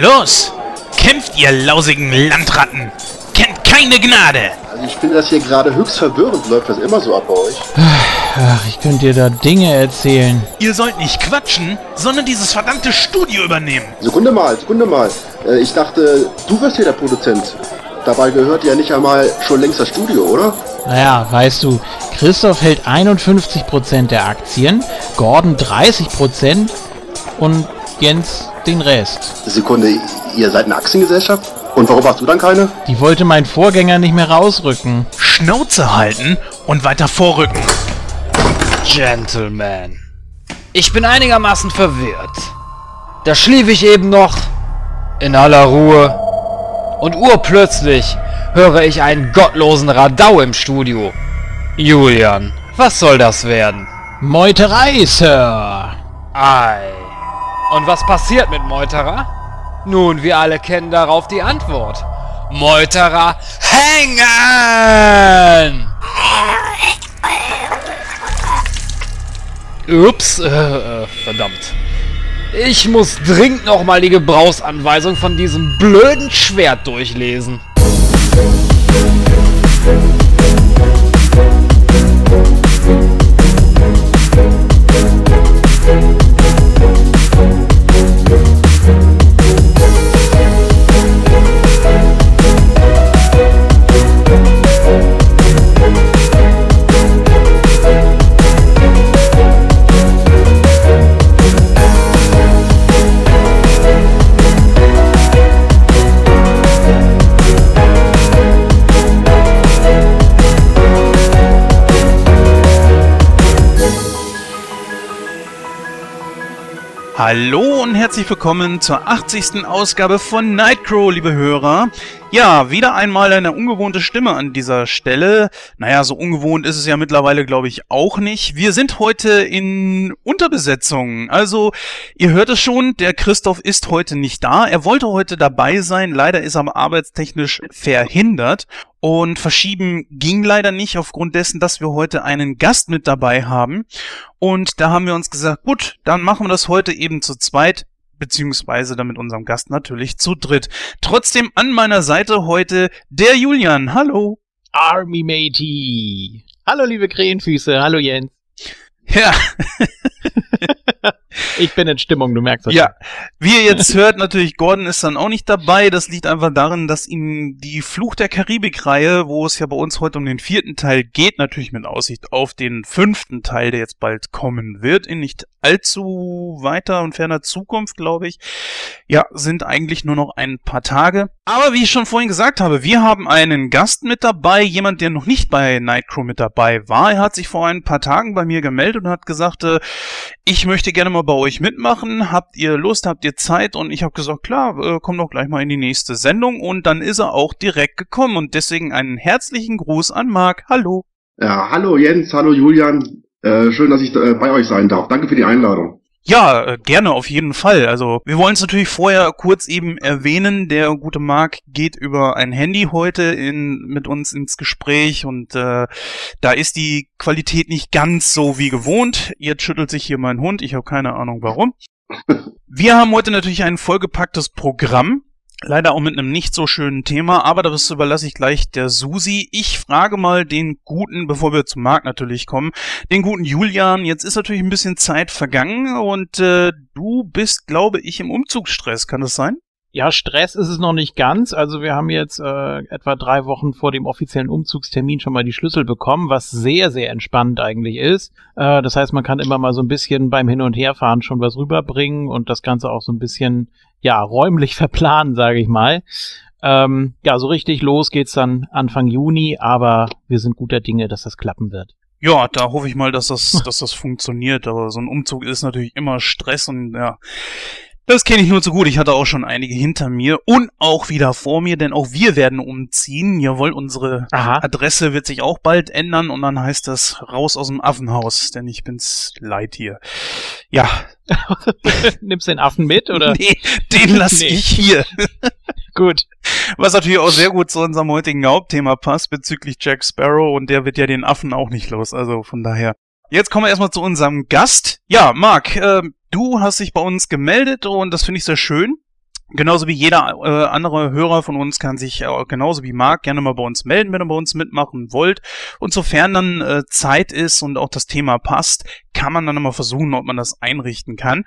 Los, kämpft ihr lausigen Landratten! Kennt keine Gnade! Also ich finde das hier gerade höchst verwirrend. Läuft das immer so ab bei euch? Ach, ich könnte dir da Dinge erzählen. Ihr sollt nicht quatschen, sondern dieses verdammte Studio übernehmen. Sekunde mal, Sekunde mal. Äh, Ich dachte, du wirst hier der Produzent. Dabei gehört ja nicht einmal schon längst das Studio, oder? Naja, weißt du, Christoph hält 51% der Aktien, Gordon 30% und Jens den Rest. Sekunde, ihr seid eine Aktiengesellschaft? Und warum hast du dann keine? Die wollte mein Vorgänger nicht mehr rausrücken. Schnauze halten und weiter vorrücken. Gentleman. Ich bin einigermaßen verwirrt. Da schlief ich eben noch in aller Ruhe und urplötzlich höre ich einen gottlosen Radau im Studio. Julian, was soll das werden? Meuterei, Sir. Ei. Und was passiert mit Meuterer? Nun, wir alle kennen darauf die Antwort. Meuterer hängen! Ups, äh, äh, verdammt. Ich muss dringend nochmal die Gebrauchsanweisung von diesem blöden Schwert durchlesen. Hallo und herzlich willkommen zur 80. Ausgabe von Nightcrow, liebe Hörer. Ja, wieder einmal eine ungewohnte Stimme an dieser Stelle. Naja, so ungewohnt ist es ja mittlerweile, glaube ich, auch nicht. Wir sind heute in Unterbesetzung. Also, ihr hört es schon, der Christoph ist heute nicht da. Er wollte heute dabei sein, leider ist er aber arbeitstechnisch verhindert. Und verschieben ging leider nicht aufgrund dessen, dass wir heute einen Gast mit dabei haben. Und da haben wir uns gesagt, gut, dann machen wir das heute eben zu zweit beziehungsweise dann mit unserem Gast natürlich zu dritt. Trotzdem an meiner Seite heute der Julian. Hallo. Army Matey. Hallo, liebe Krähenfüße. Hallo, Jens. Ja, Ich bin in Stimmung, du merkst das. ja. Wie ihr jetzt hört, natürlich Gordon ist dann auch nicht dabei. Das liegt einfach daran, dass ihm die Fluch der Karibik-Reihe, wo es ja bei uns heute um den vierten Teil geht, natürlich mit Aussicht auf den fünften Teil, der jetzt bald kommen wird, in nicht allzu weiter und ferner Zukunft, glaube ich. Ja, sind eigentlich nur noch ein paar Tage. Aber wie ich schon vorhin gesagt habe, wir haben einen Gast mit dabei, jemand, der noch nicht bei Nightcrow mit dabei war. Er hat sich vor ein paar Tagen bei mir gemeldet und hat gesagt, äh, ich möchte gerne mal bei euch mitmachen. Habt ihr Lust, habt ihr Zeit? Und ich habe gesagt, klar, äh, komm doch gleich mal in die nächste Sendung. Und dann ist er auch direkt gekommen. Und deswegen einen herzlichen Gruß an Marc. Hallo. Ja, hallo Jens, hallo Julian. Äh, schön, dass ich äh, bei euch sein darf. Danke für die Einladung. Ja, äh, gerne auf jeden Fall. Also wir wollen es natürlich vorher kurz eben erwähnen. Der gute Marc geht über ein Handy heute in, mit uns ins Gespräch und äh, da ist die Qualität nicht ganz so wie gewohnt. Jetzt schüttelt sich hier mein Hund. Ich habe keine Ahnung warum. Wir haben heute natürlich ein vollgepacktes Programm. Leider auch mit einem nicht so schönen Thema, aber das überlasse ich gleich der Susi. Ich frage mal den guten, bevor wir zum Markt natürlich kommen, den guten Julian. Jetzt ist natürlich ein bisschen Zeit vergangen und äh, du bist, glaube ich, im Umzugsstress. Kann das sein? Ja, Stress ist es noch nicht ganz. Also wir haben jetzt äh, etwa drei Wochen vor dem offiziellen Umzugstermin schon mal die Schlüssel bekommen, was sehr, sehr entspannt eigentlich ist. Äh, das heißt, man kann immer mal so ein bisschen beim Hin- und Herfahren schon was rüberbringen und das Ganze auch so ein bisschen, ja, räumlich verplanen, sage ich mal. Ähm, ja, so richtig los geht's dann Anfang Juni, aber wir sind guter Dinge, dass das klappen wird. Ja, da hoffe ich mal, dass das, dass das funktioniert. Aber so ein Umzug ist natürlich immer Stress und ja. Das kenne ich nur zu gut. Ich hatte auch schon einige hinter mir und auch wieder vor mir, denn auch wir werden umziehen. Jawohl, unsere Aha. Adresse wird sich auch bald ändern und dann heißt das raus aus dem Affenhaus, denn ich bin's leid hier. Ja, Nimmst den Affen mit oder? nee, den lasse Nee. ich hier. Gut. Was natürlich auch sehr gut zu unserem heutigen Hauptthema passt bezüglich Jack Sparrow und der wird ja den Affen auch nicht los. Also von daher. Jetzt kommen wir erstmal zu unserem Gast. Ja, Marc, äh, du hast dich bei uns gemeldet und das finde ich sehr schön. Genauso wie jeder äh, andere Hörer von uns kann sich äh, genauso wie Marc gerne mal bei uns melden, wenn ihr bei uns mitmachen wollt. Und sofern dann äh, Zeit ist und auch das Thema passt, kann man dann mal versuchen, ob man das einrichten kann.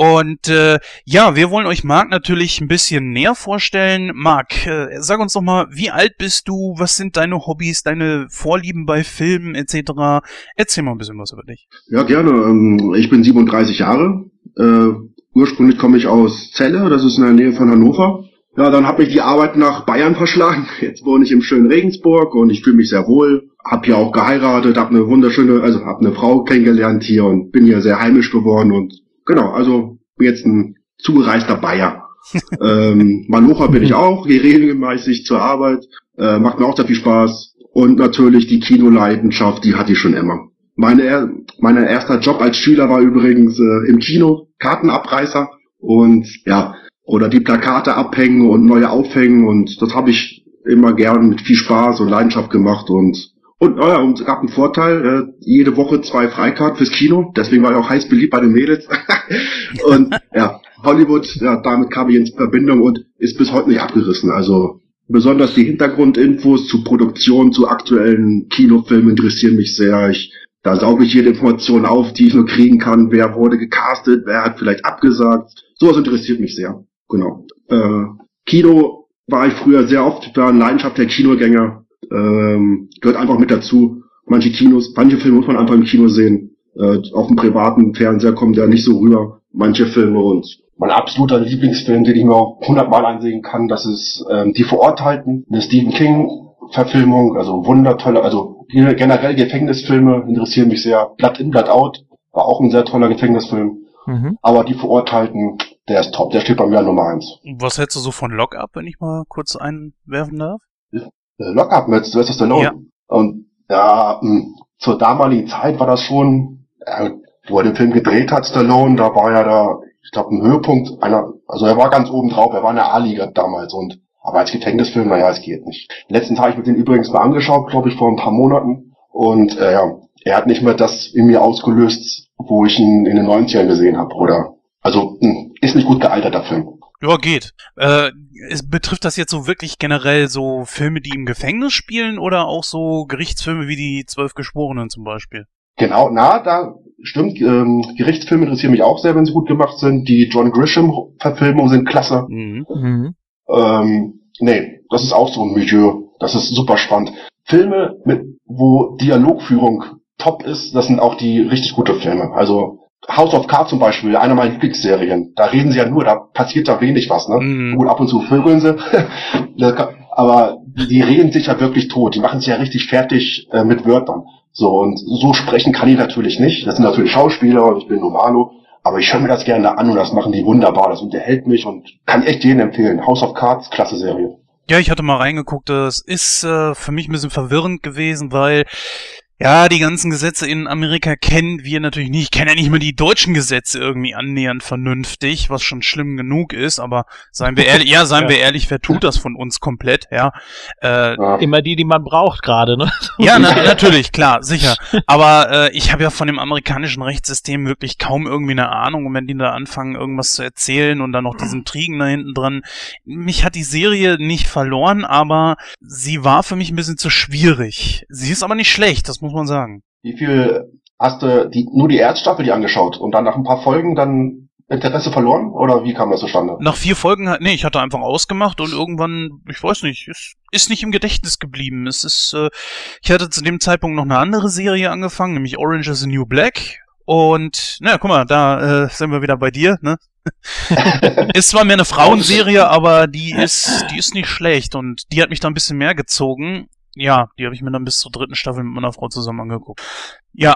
Und äh, ja, wir wollen euch Marc natürlich ein bisschen näher vorstellen. Marc, äh, sag uns doch mal, wie alt bist du? Was sind deine Hobbys, deine Vorlieben bei Filmen etc.? Erzähl mal ein bisschen was über dich. Ja, gerne. Ähm, ich bin 37 Jahre. Äh, ursprünglich komme ich aus Celle, das ist in der Nähe von Hannover. Ja, dann hat mich die Arbeit nach Bayern verschlagen. Jetzt wohne ich im schönen Regensburg und ich fühle mich sehr wohl. Hab hier auch geheiratet, hab eine wunderschöne, also hab eine Frau kennengelernt hier und bin hier sehr heimisch geworden und genau, also jetzt ein zugereister Bayer. ähm, Manocha bin ich auch, gehe regelmäßig zur Arbeit, äh, macht mir auch sehr viel Spaß. Und natürlich die Kinoleidenschaft, die hatte ich schon immer. Meine, mein erster Job als Schüler war übrigens äh, im Kino, Kartenabreißer und ja, oder die Plakate abhängen und neue aufhängen und das habe ich immer gern mit viel Spaß und Leidenschaft gemacht und und, oh ja, und es gab einen Vorteil, äh, jede Woche zwei Freikarten fürs Kino, deswegen war ich auch heiß beliebt bei den Mädels. und ja, Hollywood, ja, damit kam ich in Verbindung und ist bis heute nicht abgerissen. Also besonders die Hintergrundinfos zu Produktion, zu aktuellen Kinofilmen interessieren mich sehr. Ich, da sauge ich jede Information auf, die ich nur kriegen kann. Wer wurde gecastet, wer hat vielleicht abgesagt. Sowas interessiert mich sehr. Genau. Äh, Kino war ich früher sehr oft, war ein Leidenschaft der Kinogänger ähm, gehört einfach mit dazu. Manche Kinos, manche Filme muss man einfach im Kino sehen. Äh, auf dem privaten Fernseher kommt der nicht so rüber. Manche Filme und mein absoluter Lieblingsfilm, den ich mir auch hundertmal ansehen kann, das ist ähm, Die Verurteilten, eine Stephen King Verfilmung, also wundertolle, also generell Gefängnisfilme interessieren mich sehr. Blood in, Blood out war auch ein sehr toller Gefängnisfilm. Mhm. Aber Die Verurteilten, der ist top, der steht bei mir an Nummer eins. Was hältst du so von Lockup, wenn ich mal kurz einwerfen darf? Äh, Lockup mit Sylvester Stallone. Ja. Und ja, mh, hm, zur damaligen Zeit war das schon, äh, wo er den Film gedreht hat, Stallone, da war ja da, ich glaube, ein Höhepunkt einer, also er war ganz oben drauf, er war in der A-Liga damals und aber als Gefängnisfilm, naja, es geht nicht. Letzten habe ich mir den übrigens mal angeschaut, glaube ich, vor ein paar Monaten. Und äh, ja, er hat nicht mehr das in mir ausgelöst, wo ich ihn in den 90ern gesehen habe, oder? Also, mh, hm, ist nicht gut gealtert, der Film. Ja, geht. Äh, es betrifft das jetzt so wirklich generell so Filme, die im Gefängnis spielen oder auch so Gerichtsfilme wie die Zwölf Geschworenen zum Beispiel? Genau, na, da stimmt. Ähm, Gerichtsfilme interessieren mich auch sehr, wenn sie gut gemacht sind. Die John Grisham-Verfilmungen sind klasse. Mhm. mhm. Ähm, nee, das ist auch so ein Milieu. Das ist super spannend. Filme, mit, wo Dialogführung top ist, das sind auch die richtig gute Filme. Also House of Cards zum Beispiel, einer meiner Lieblingsserien. Da reden sie ja nur, da passiert da wenig was, ne? Mhm. Gut, ab und zu vögeln sie. aber die reden sich ja wirklich tot. Die machen sich ja richtig fertig äh, mit Wörtern. So, und so sprechen kann ich natürlich nicht. Das sind natürlich Schauspieler und ich bin Normalo. Aber ich höre mir das gerne an und das machen die wunderbar. Das unterhält mich und kann echt jedem empfehlen. House of Cards, klasse Serie. Ja, ich hatte mal reingeguckt. Das ist äh, für mich ein bisschen verwirrend gewesen, weil ja, die ganzen Gesetze in Amerika kennen wir natürlich nicht. Ich kenne ja nicht mal die deutschen Gesetze irgendwie annähernd vernünftig, was schon schlimm genug ist, aber seien wir ehrlich, ja, seien ja. wir ehrlich, wer tut das von uns komplett, ja? Äh, ja. Immer die, die man braucht gerade, ne? Ja, na, natürlich, klar, sicher. Aber äh, ich habe ja von dem amerikanischen Rechtssystem wirklich kaum irgendwie eine Ahnung und wenn die da anfangen, irgendwas zu erzählen und dann noch diesen Trigen da hinten dran. Mich hat die Serie nicht verloren, aber sie war für mich ein bisschen zu schwierig. Sie ist aber nicht schlecht, das muss muss man sagen. Wie viel hast du die, nur die Erststaffel die angeschaut und dann nach ein paar Folgen dann Interesse verloren oder wie kam das zustande? Nach vier Folgen, nee, ich hatte einfach ausgemacht und irgendwann, ich weiß nicht, ist, ist nicht im Gedächtnis geblieben. Es ist, äh, ich hatte zu dem Zeitpunkt noch eine andere Serie angefangen, nämlich Orange is the New Black. Und, naja, guck mal, da äh, sind wir wieder bei dir, ne? ist zwar mehr eine Frauenserie, aber die ist, die ist nicht schlecht und die hat mich da ein bisschen mehr gezogen. Ja, die habe ich mir dann bis zur dritten Staffel mit meiner Frau zusammen angeguckt. Ja.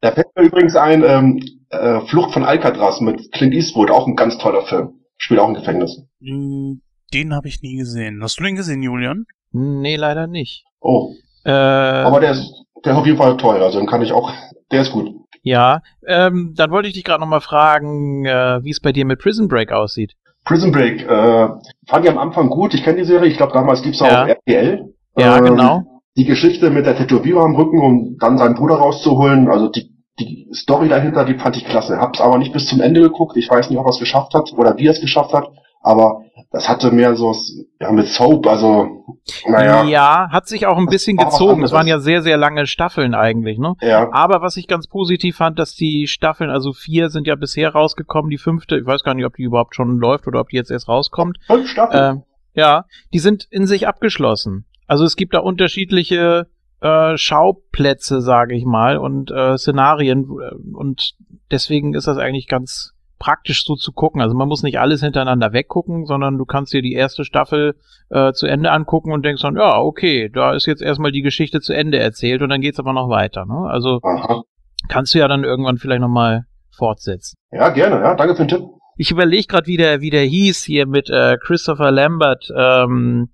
Da fällt mir übrigens ein, ähm, äh, Flucht von Alcatraz mit Clint Eastwood, auch ein ganz toller Film. Spielt auch im Gefängnis. Hm, den habe ich nie gesehen. Hast du den gesehen, Julian? Nee, leider nicht. Oh. Äh, Aber der ist, der ist auf jeden Fall toll, also den kann ich auch, der ist gut. Ja, ähm, dann wollte ich dich gerade nochmal fragen, äh, wie es bei dir mit Prison Break aussieht. Prison Break, äh, fand ich am Anfang gut, ich kenne die Serie, ich glaube damals gibt's auch ja. RTL. Ja, ähm, genau. Die Geschichte mit der Tätowierung am Rücken, um dann seinen Bruder rauszuholen, also die, die Story dahinter, die fand ich klasse. Hab's aber nicht bis zum Ende geguckt. Ich weiß nicht, ob er es geschafft hat oder wie er es geschafft hat. aber das hatte mehr so ja, mit Soap, also naja. Ja, hat sich auch ein bisschen gezogen. Es waren ja sehr, sehr lange Staffeln eigentlich, ne? Ja. Aber was ich ganz positiv fand, dass die Staffeln, also vier sind ja bisher rausgekommen, die fünfte, ich weiß gar nicht, ob die überhaupt schon läuft oder ob die jetzt erst rauskommt. Fünf Staffeln? Äh, ja, die sind in sich abgeschlossen. Also es gibt da unterschiedliche äh, Schauplätze, sage ich mal, und äh, Szenarien und deswegen ist das eigentlich ganz praktisch so zu gucken. Also man muss nicht alles hintereinander weggucken, sondern du kannst dir die erste Staffel äh, zu Ende angucken und denkst dann, ja, okay, da ist jetzt erstmal die Geschichte zu Ende erzählt und dann geht's aber noch weiter. Ne? Also Aha. kannst du ja dann irgendwann vielleicht nochmal fortsetzen. Ja, gerne, ja, danke für den Tipp. Ich überlege gerade, wie der, wie der hieß hier mit äh, Christopher Lambert. Ähm,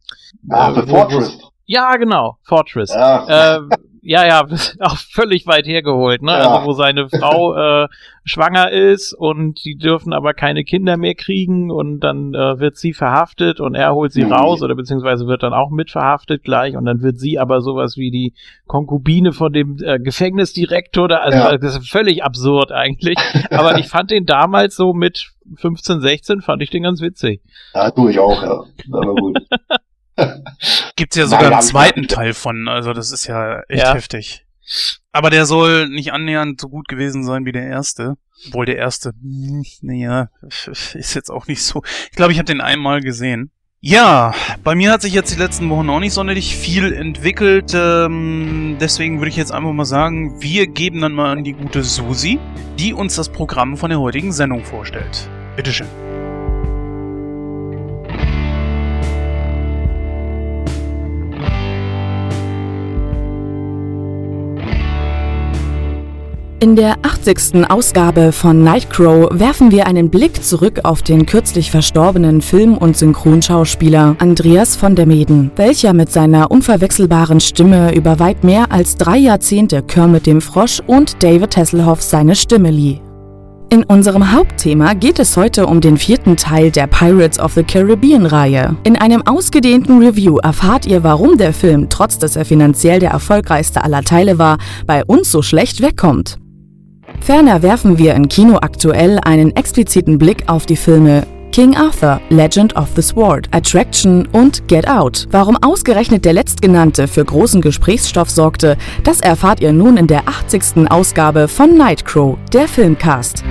ah, The Fortress. Ja, genau, Fortress. Ja. Äh, ja, ja, auch völlig weit hergeholt, ne? Ja. Also wo seine Frau äh, schwanger ist und die dürfen aber keine Kinder mehr kriegen und dann äh, wird sie verhaftet und er holt sie mhm. raus oder beziehungsweise wird dann auch mit verhaftet gleich und dann wird sie aber sowas wie die Konkubine von dem äh, Gefängnisdirektor da, also ja. das ist völlig absurd eigentlich. aber ich fand den damals so mit 15, 16 fand ich den ganz witzig. Ja, tue ich auch, ja. Aber gut. Gibt's ja sogar Nein, einen zweiten Teil von, also das ist ja echt ja. heftig. Aber der soll nicht annähernd so gut gewesen sein wie der erste. Obwohl der erste, hm, naja, ist jetzt auch nicht so. Ich glaube, ich habe den einmal gesehen. Ja, bei mir hat sich jetzt die letzten Wochen auch nicht sonderlich viel entwickelt. Ähm, deswegen würde ich jetzt einfach mal sagen, wir geben dann mal an die gute Susi, die uns das Programm von der heutigen Sendung vorstellt. Bitteschön. In der 80. Ausgabe von Nightcrow werfen wir einen Blick zurück auf den kürzlich verstorbenen Film- und Synchronschauspieler Andreas von der Meeden, welcher mit seiner unverwechselbaren Stimme über weit mehr als drei Jahrzehnte Kermit dem Frosch und David Hasselhoff seine Stimme lieh. In unserem Hauptthema geht es heute um den vierten Teil der Pirates of the Caribbean-Reihe. In einem ausgedehnten Review erfahrt ihr, warum der Film, trotz dass er finanziell der erfolgreichste aller Teile war, bei uns so schlecht wegkommt. Ferner werfen wir in Kino aktuell einen expliziten Blick auf die Filme King Arthur, Legend of the Sword, Attraction und Get Out. Warum ausgerechnet der letztgenannte für großen Gesprächsstoff sorgte, das erfahrt ihr nun in der 80. Ausgabe von Nightcrow, der Filmcast.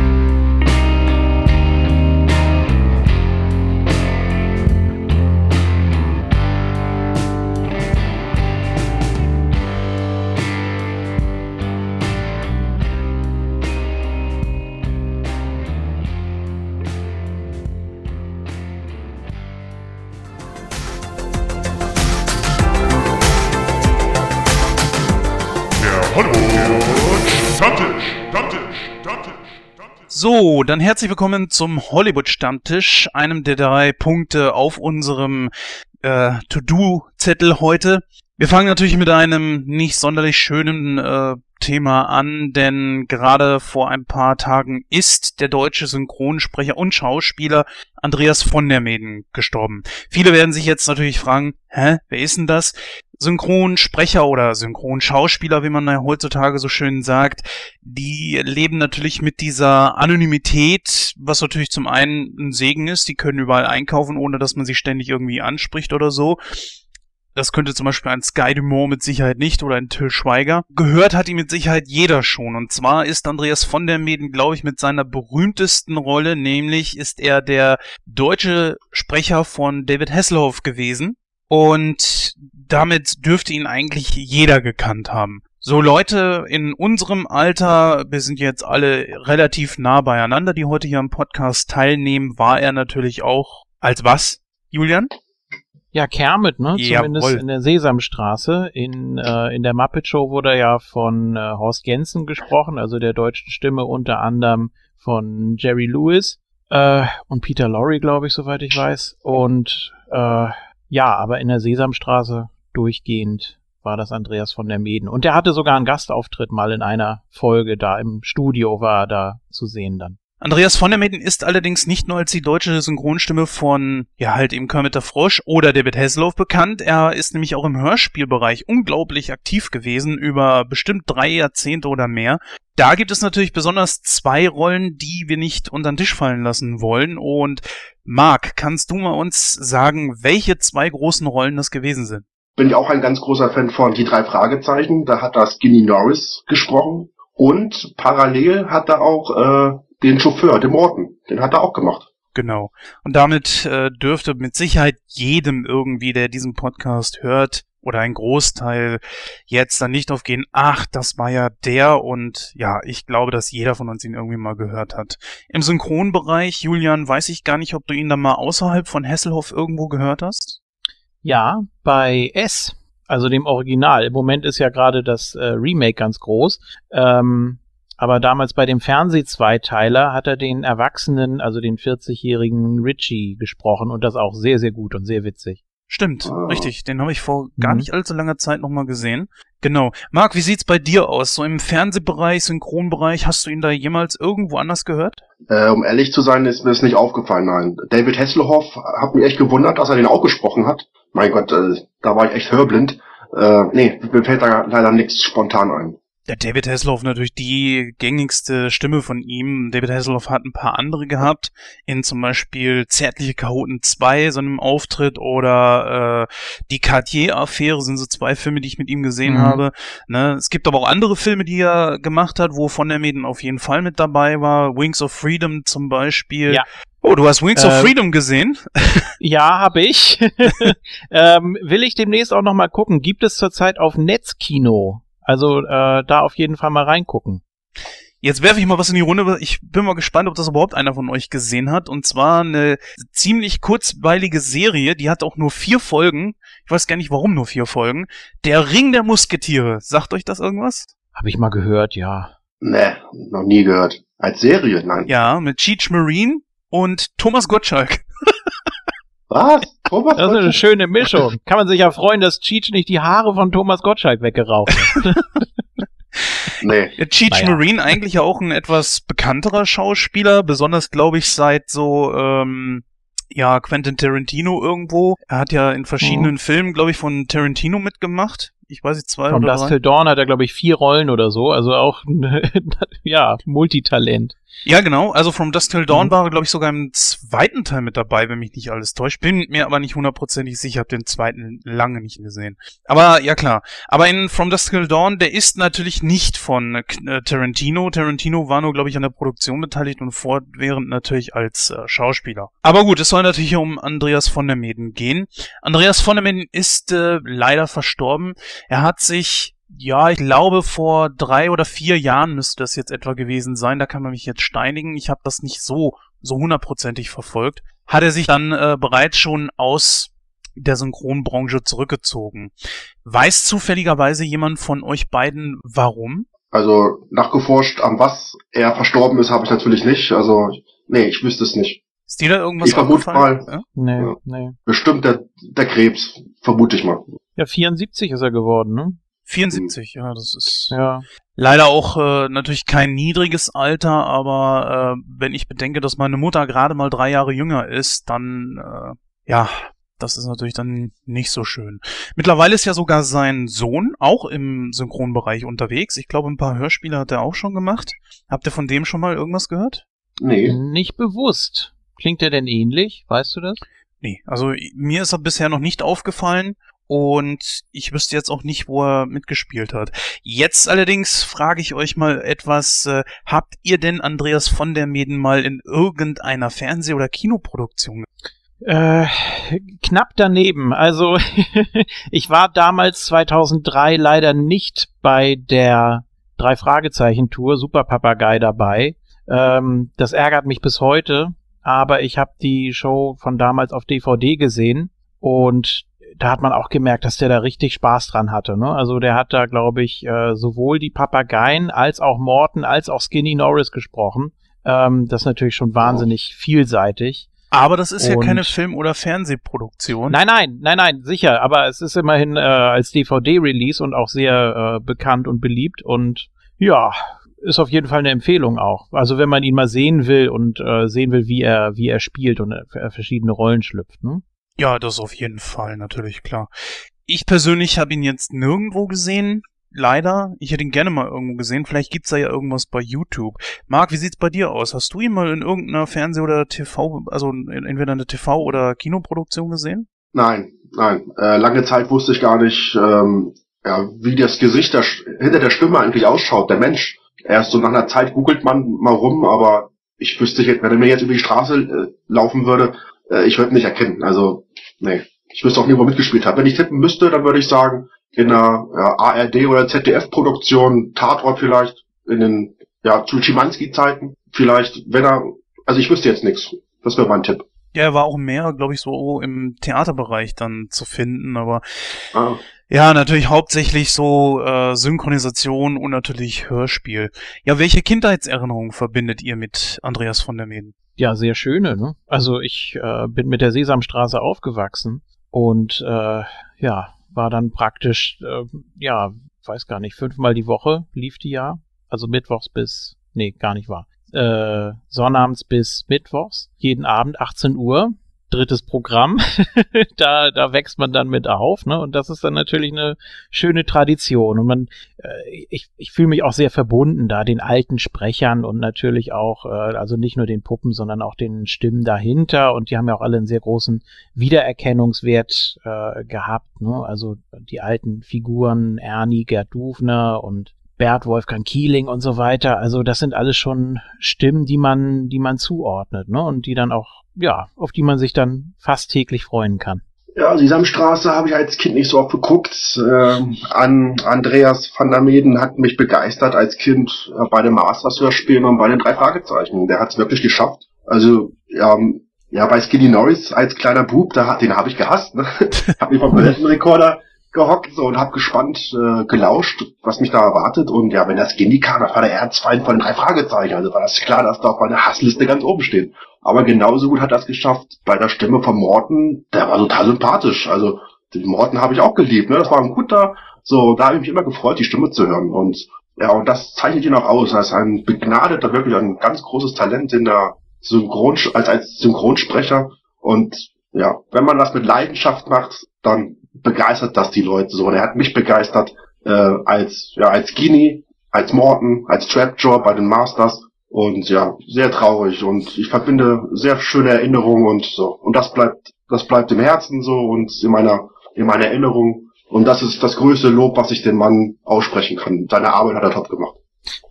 So, dann herzlich willkommen zum Hollywood-Stammtisch, einem der drei Punkte auf unserem äh, To-Do-Zettel heute. Wir fangen natürlich mit einem nicht sonderlich schönen äh, Thema an, denn gerade vor ein paar Tagen ist der deutsche Synchronsprecher und Schauspieler Andreas von der Meden gestorben. Viele werden sich jetzt natürlich fragen, hä, wer ist denn das? Synchronsprecher oder Synchronschauspieler, wie man heutzutage so schön sagt, die leben natürlich mit dieser Anonymität, was natürlich zum einen ein Segen ist. Die können überall einkaufen, ohne dass man sie ständig irgendwie anspricht oder so. Das könnte zum Beispiel ein Sky Dumont mit Sicherheit nicht oder ein Till Schweiger. Gehört hat ihn mit Sicherheit jeder schon. Und zwar ist Andreas von der Meden, glaube ich, mit seiner berühmtesten Rolle, nämlich ist er der deutsche Sprecher von David Hasselhoff gewesen. Und damit dürfte ihn eigentlich jeder gekannt haben. So Leute in unserem Alter, wir sind jetzt alle relativ nah beieinander, die heute hier am Podcast teilnehmen, war er natürlich auch als was, Julian? Ja, Kermit, ne? Zumindest Jawohl. in der Sesamstraße. In, äh, in der Muppet Show wurde ja von äh, Horst Jensen gesprochen, also der deutschen Stimme unter anderem von Jerry Lewis äh, und Peter Lorre, glaube ich, soweit ich weiß. Und äh, ja, aber in der Sesamstraße durchgehend war das Andreas von der Meden. Und der hatte sogar einen Gastauftritt mal in einer Folge da im Studio war da zu sehen dann. Andreas von der Maiden ist allerdings nicht nur als die deutsche Synchronstimme von, ja halt eben Kermit der Frosch oder David Hasselhoff bekannt, er ist nämlich auch im Hörspielbereich unglaublich aktiv gewesen, über bestimmt drei Jahrzehnte oder mehr. Da gibt es natürlich besonders zwei Rollen, die wir nicht unter den Tisch fallen lassen wollen. Und Marc, kannst du mal uns sagen, welche zwei großen Rollen das gewesen sind? Bin ich auch ein ganz großer Fan von Die drei Fragezeichen. Da hat das Skinny Norris gesprochen. Und parallel hat er auch äh, den Chauffeur, den Morten, den hat er auch gemacht. Genau. Und damit äh, dürfte mit Sicherheit jedem irgendwie, der diesen Podcast hört, oder ein Großteil jetzt dann nicht aufgehen, ach, das war ja der und ja, ich glaube, dass jeder von uns ihn irgendwie mal gehört hat. Im Synchronbereich, Julian, weiß ich gar nicht, ob du ihn dann mal außerhalb von Hesselhoff irgendwo gehört hast? Ja, bei S, also dem Original. Im Moment ist ja gerade das äh, Remake ganz groß. Ähm, aber damals bei dem Fernseh-Zweiteiler hat er den Erwachsenen, also den 40-jährigen Richie gesprochen und das auch sehr, sehr gut und sehr witzig. Stimmt, oh. richtig. Den habe ich vor gar mhm. nicht allzu langer Zeit nochmal gesehen. Genau. Marc, wie sieht's bei dir aus? So im Fernsehbereich, Synchronbereich, hast du ihn da jemals irgendwo anders gehört? Äh, um ehrlich zu sein, ist mir das nicht aufgefallen, nein. David Hasselhoff hat mich echt gewundert, dass er den auch gesprochen hat. Mein Gott, äh, da war ich echt hörblind. Äh, nee, mir fällt da leider nichts spontan ein. Der David Hasselhoff natürlich die gängigste Stimme von ihm. David Hasselhoff hat ein paar andere gehabt, in zum Beispiel Zärtliche Chaoten 2, so einem Auftritt, oder äh, Die Cartier-Affäre sind so zwei Filme, die ich mit ihm gesehen mhm. habe. Ne? Es gibt aber auch andere Filme, die er gemacht hat, wo von der Mäden auf jeden Fall mit dabei war. Wings of Freedom zum Beispiel. Ja. Oh, du hast Wings äh, of ähm, Freedom gesehen? ja, habe ich. ähm, will ich demnächst auch noch mal gucken. Gibt es zurzeit auf Netzkino also äh, da auf jeden Fall mal reingucken. Jetzt werfe ich mal was in die Runde. Ich bin mal gespannt, ob das überhaupt einer von euch gesehen hat. Und zwar eine ziemlich kurzweilige Serie, die hat auch nur vier Folgen. Ich weiß gar nicht, warum nur vier Folgen. Der Ring der Musketiere. Sagt euch das irgendwas? Habe ich mal gehört, ja. Nee, noch nie gehört. Als Serie, nein. Ja, mit Cheech Marine und Thomas Gottschalk. Was? Thomas das ist eine schöne Mischung. Kann man sich ja freuen, dass Cheech nicht die Haare von Thomas Gottschalk weggeraucht hat. nee. Cheech naja. Marine eigentlich ja auch ein etwas bekannterer Schauspieler, besonders glaube ich seit so ähm, ja Quentin Tarantino irgendwo. Er hat ja in verschiedenen oh. Filmen, glaube ich, von Tarantino mitgemacht. Ich weiß nicht, zwei Von oder Dust Till Dawn hat er, glaube ich, vier Rollen oder so. Also auch, ja, Multitalent. Ja, genau. Also From Dust Till Dawn mhm. war, glaube ich, sogar im zweiten Teil mit dabei, wenn mich nicht alles täuscht. Bin mir aber nicht hundertprozentig sicher, habe den zweiten lange nicht gesehen. Aber ja klar. Aber in From Dust Till Dawn, der ist natürlich nicht von äh, Tarantino. Tarantino war nur, glaube ich, an der Produktion beteiligt und fortwährend natürlich als äh, Schauspieler. Aber gut, es soll natürlich um Andreas von der Meden gehen. Andreas von der Meden ist äh, leider verstorben. Er hat sich ja, ich glaube, vor drei oder vier Jahren müsste das jetzt etwa gewesen sein. Da kann man mich jetzt steinigen. Ich habe das nicht so, so hundertprozentig verfolgt. Hat er sich dann äh, bereits schon aus der Synchronbranche zurückgezogen. Weiß zufälligerweise jemand von euch beiden, warum? Also nachgeforscht, an was er verstorben ist, habe ich natürlich nicht. Also, nee, ich wüsste es nicht. Ist dir da irgendwas Ich vermute mal. Ja? Nee, ja. nee. Bestimmt der, der Krebs, vermute ich mal. Ja, 74 ist er geworden, ne? 74, ja, das ist ja. leider auch äh, natürlich kein niedriges Alter, aber äh, wenn ich bedenke, dass meine Mutter gerade mal drei Jahre jünger ist, dann äh, ja, das ist natürlich dann nicht so schön. Mittlerweile ist ja sogar sein Sohn auch im Synchronbereich unterwegs. Ich glaube, ein paar Hörspiele hat er auch schon gemacht. Habt ihr von dem schon mal irgendwas gehört? Nee. Nicht bewusst. Klingt er denn ähnlich? Weißt du das? Nee, also mir ist er bisher noch nicht aufgefallen. Und ich wüsste jetzt auch nicht, wo er mitgespielt hat. Jetzt allerdings frage ich euch mal etwas, äh, habt ihr denn Andreas von der Meden mal in irgendeiner Fernseh- oder Kinoproduktion? Äh, knapp daneben. Also ich war damals 2003 leider nicht bei der drei Fragezeichen Tour Super Papagei dabei. Ähm, das ärgert mich bis heute, aber ich habe die Show von damals auf DVD gesehen und da hat man auch gemerkt, dass der da richtig Spaß dran hatte. Ne? Also der hat da, glaube ich, äh, sowohl die Papageien als auch Morton als auch Skinny Norris gesprochen. Ähm, das ist natürlich schon wahnsinnig wow. vielseitig. Aber das ist Und ja keine Film- oder Fernsehproduktion. Nein, nein, nein, nein, sicher. Aber es ist immerhin äh, als DVD-Release und auch sehr äh, bekannt und beliebt. Und ja, ist auf jeden Fall eine Empfehlung auch. Also wenn man ihn mal sehen will und äh, sehen will, wie er, wie er spielt und er verschiedene Rollen schlüpft, ne? Ja, das auf jeden Fall, natürlich, klar. Ich persönlich habe ihn jetzt nirgendwo gesehen. Leider. Ich hätte ihn gerne mal irgendwo gesehen. Vielleicht gibt's da ja irgendwas bei YouTube. Marc, wie sieht's bei dir aus? Hast du ihn mal in irgendeiner Fernseh- oder TV, also entweder in der TV- oder Kinoproduktion gesehen? Nein, nein. Äh, lange Zeit wusste ich gar nicht, ähm, ja, wie das Gesicht der, hinter der Stimme eigentlich ausschaut, der Mensch. Erst so nach einer Zeit googelt man mal rum, aber ich wüsste jetzt, wenn er mir jetzt über die Straße äh, laufen würde, äh, ich würde nicht erkennen. Also, nee. Ich wüsste auch nie, wo er mitgespielt hat. Wenn ich tippen müsste, dann würde ich sagen, in einer ja, ARD oder ZDF-Produktion, Tatort vielleicht, in den ja, zu Schimanski-Zeiten, vielleicht, wenn er, also ich wüsste jetzt nichts. Das wäre mein Tipp. Ja, er war auch mehr, glaube ich, so im Theaterbereich dann zu finden, aber ah. ja, natürlich hauptsächlich so äh, Synchronisation und natürlich Hörspiel. Ja, welche Kindheitserinnerungen verbindet ihr mit Andreas von der Meden? Ja, sehr schöne, ne? Also ich äh, bin mit der Sesamstraße aufgewachsen und äh, ja, war dann praktisch, äh, ja, weiß gar nicht, fünfmal die Woche lief die ja. Also mittwochs bis, nee, gar nicht wahr äh, Sonnabends bis Mittwochs, jeden Abend 18 Uhr. Drittes Programm, da, da wächst man dann mit auf, ne? Und das ist dann natürlich eine schöne Tradition. Und man, äh, ich, ich fühle mich auch sehr verbunden da, den alten Sprechern und natürlich auch, äh, also nicht nur den Puppen, sondern auch den Stimmen dahinter. Und die haben ja auch alle einen sehr großen Wiedererkennungswert äh, gehabt, ne? Also die alten Figuren, Ernie, Gerd Dufner und Bert Wolfgang Kieling und so weiter. Also das sind alles schon Stimmen, die man, die man zuordnet, ne? Und die dann auch, ja, auf die man sich dann fast täglich freuen kann. Ja, Sesamstraße habe ich als Kind nicht so oft geguckt. Ähm, an Andreas van der Meden hat mich begeistert als Kind äh, bei den Masters-Hörspielen und bei den drei Fragezeichen. Der hat es wirklich geschafft. Also, ja, ja, bei Skinny Norris als kleiner Bub, da, den habe ich gehasst. Ne? hab mich vom Rekorder gehockt so, und hab gespannt äh, gelauscht, was mich da erwartet. Und ja, wenn das Skinny kam, dann war der Erzfeind von drei Fragezeichen. Also war das klar, dass da auf meiner Hassliste ganz oben steht. Aber genauso gut hat das geschafft bei der Stimme von Morten. Der war total sympathisch. Also den Morten habe ich auch geliebt. Ne? Das war ein guter. So, da habe ich mich immer gefreut, die Stimme zu hören. Und ja, und das zeichnet ihn auch aus. Er ist ein begnadeter, wirklich ein ganz großes Talent in der Synchron, als, als Synchronsprecher. Und ja, wenn man das mit Leidenschaft macht, dann begeistert das die Leute so. Und er hat mich begeistert äh, als ja als Genie, als Morton, als Trapjaw bei den Masters und ja sehr traurig und ich verbinde sehr schöne Erinnerungen und so und das bleibt das bleibt im Herzen so und in meiner in meiner Erinnerung und das ist das größte Lob, was ich dem Mann aussprechen kann. Seine Arbeit hat er top gemacht.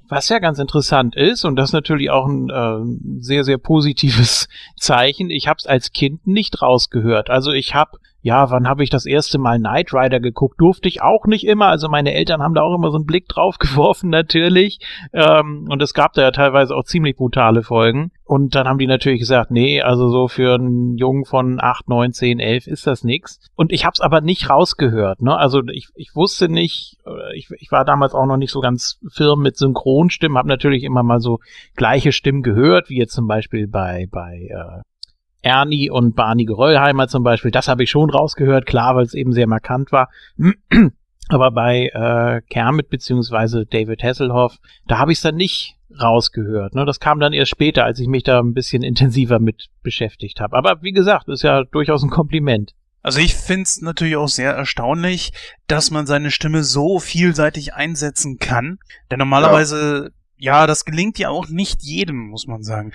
Was ja ganz interessant ist, und das ist natürlich auch ein äh, sehr, sehr positives Zeichen, ich habe es als Kind nicht rausgehört. Also ich habe ja, wann habe ich das erste Mal Knight Rider geguckt? Durfte ich auch nicht immer. Also meine Eltern haben da auch immer so einen Blick drauf geworfen, natürlich. Ähm, und es gab da ja teilweise auch ziemlich brutale Folgen. Und dann haben die natürlich gesagt, nee, also so für einen Jungen von 8, 9, 10, 11 ist das nix. Und ich habe es aber nicht rausgehört. Ne? Also ich, ich wusste nicht, ich, ich war damals auch noch nicht so ganz firm mit Synchronstimmen, habe natürlich immer mal so gleiche Stimmen gehört, wie jetzt zum Beispiel bei, bei äh, Ernie und Barney Geröllheimer zum Beispiel, das habe ich schon rausgehört, klar, weil es eben sehr markant war. Aber bei äh, Kermit beziehungsweise David Hasselhoff, da habe ich es dann nicht rausgehört. Ne? Das kam dann erst später, als ich mich da ein bisschen intensiver mit beschäftigt habe. Aber wie gesagt, ist ja durchaus ein Kompliment. Also ich find's natürlich auch sehr erstaunlich, dass man seine Stimme so vielseitig einsetzen kann. Denn normalerweise ja ja, das gelingt ja auch nicht jedem, muss man sagen.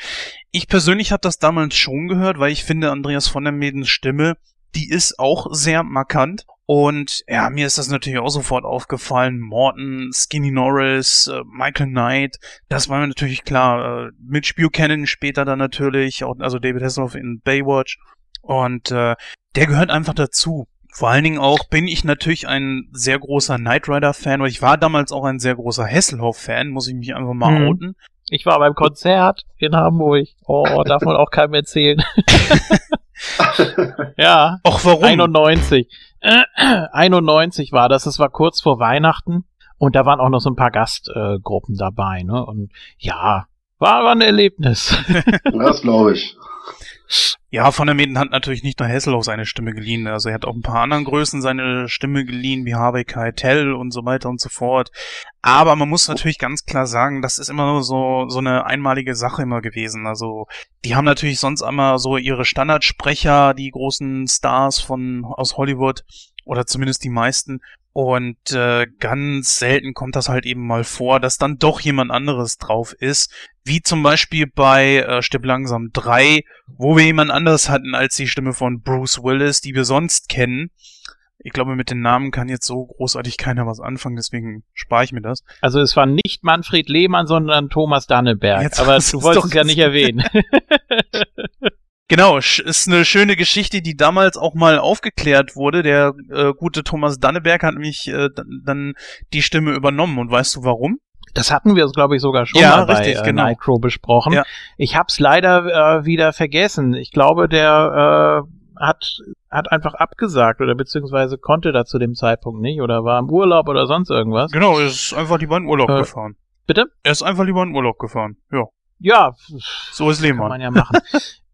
Ich persönlich habe das damals schon gehört, weil ich finde, Andreas von der Medens Stimme, die ist auch sehr markant. Und ja, mir ist das natürlich auch sofort aufgefallen. Morton, Skinny Norris, äh, Michael Knight, das war mir natürlich klar. Äh, Mitch Buchanan später dann natürlich, auch, also David Hasselhoff in Baywatch. Und äh, der gehört einfach dazu. Vor allen Dingen auch bin ich natürlich ein sehr großer Knight Rider-Fan, weil ich war damals auch ein sehr großer Hasselhoff-Fan, muss ich mich einfach mal hm. outen. Ich war beim Konzert in Hamburg. Oh, darf man auch keinem erzählen. ja. Ach, warum? 91. Äh, 91 war das. Es war kurz vor Weihnachten. Und da waren auch noch so ein paar Gastgruppen äh, dabei, ne? Und ja, war, war ein Erlebnis. das glaube ich. Ja, von der Meden hat natürlich nicht nur Hasselhoff seine Stimme geliehen. Also er hat auch ein paar anderen Größen seine Stimme geliehen, wie Harvey Keitel und so weiter und so fort. Aber man muss natürlich ganz klar sagen, das ist immer nur so, so eine einmalige Sache immer gewesen. Also die haben natürlich sonst immer so ihre Standardsprecher, die großen Stars von aus Hollywood oder zumindest die meisten. Und äh, ganz selten kommt das halt eben mal vor, dass dann doch jemand anderes drauf ist. Wie zum Beispiel bei äh, Stipp langsam 3, wo wir jemand anderes hatten als die Stimme von Bruce Willis, die wir sonst kennen. Ich glaube, mit den Namen kann jetzt so großartig keiner was anfangen, deswegen spare ich mir das. Also es war nicht Manfred Lehmann, sondern Thomas Danneberg. Jetzt Aber du wolltest doch es ja nicht erwähnen. Genau, ist eine schöne Geschichte, die damals auch mal aufgeklärt wurde. Der äh, gute Thomas Danneberg hat nämlich äh, dann- die Stimme übernommen. Und weißt du warum? Das hatten wir, glaube ich, sogar schon Ja, mal bei richtig, äh, genau. Nightcrow besprochen. Ja. Ich hab's leider äh, wieder vergessen. Ich glaube, der äh, hat, hat einfach abgesagt oder beziehungsweise konnte da zu dem Zeitpunkt nicht oder war im Urlaub oder sonst irgendwas. Genau, er ist einfach lieber in Urlaub Äh, gefahren. Bitte? Er ist einfach lieber in Urlaub gefahren. Ja, Ja, so ist kann Lehmann. man ja machen.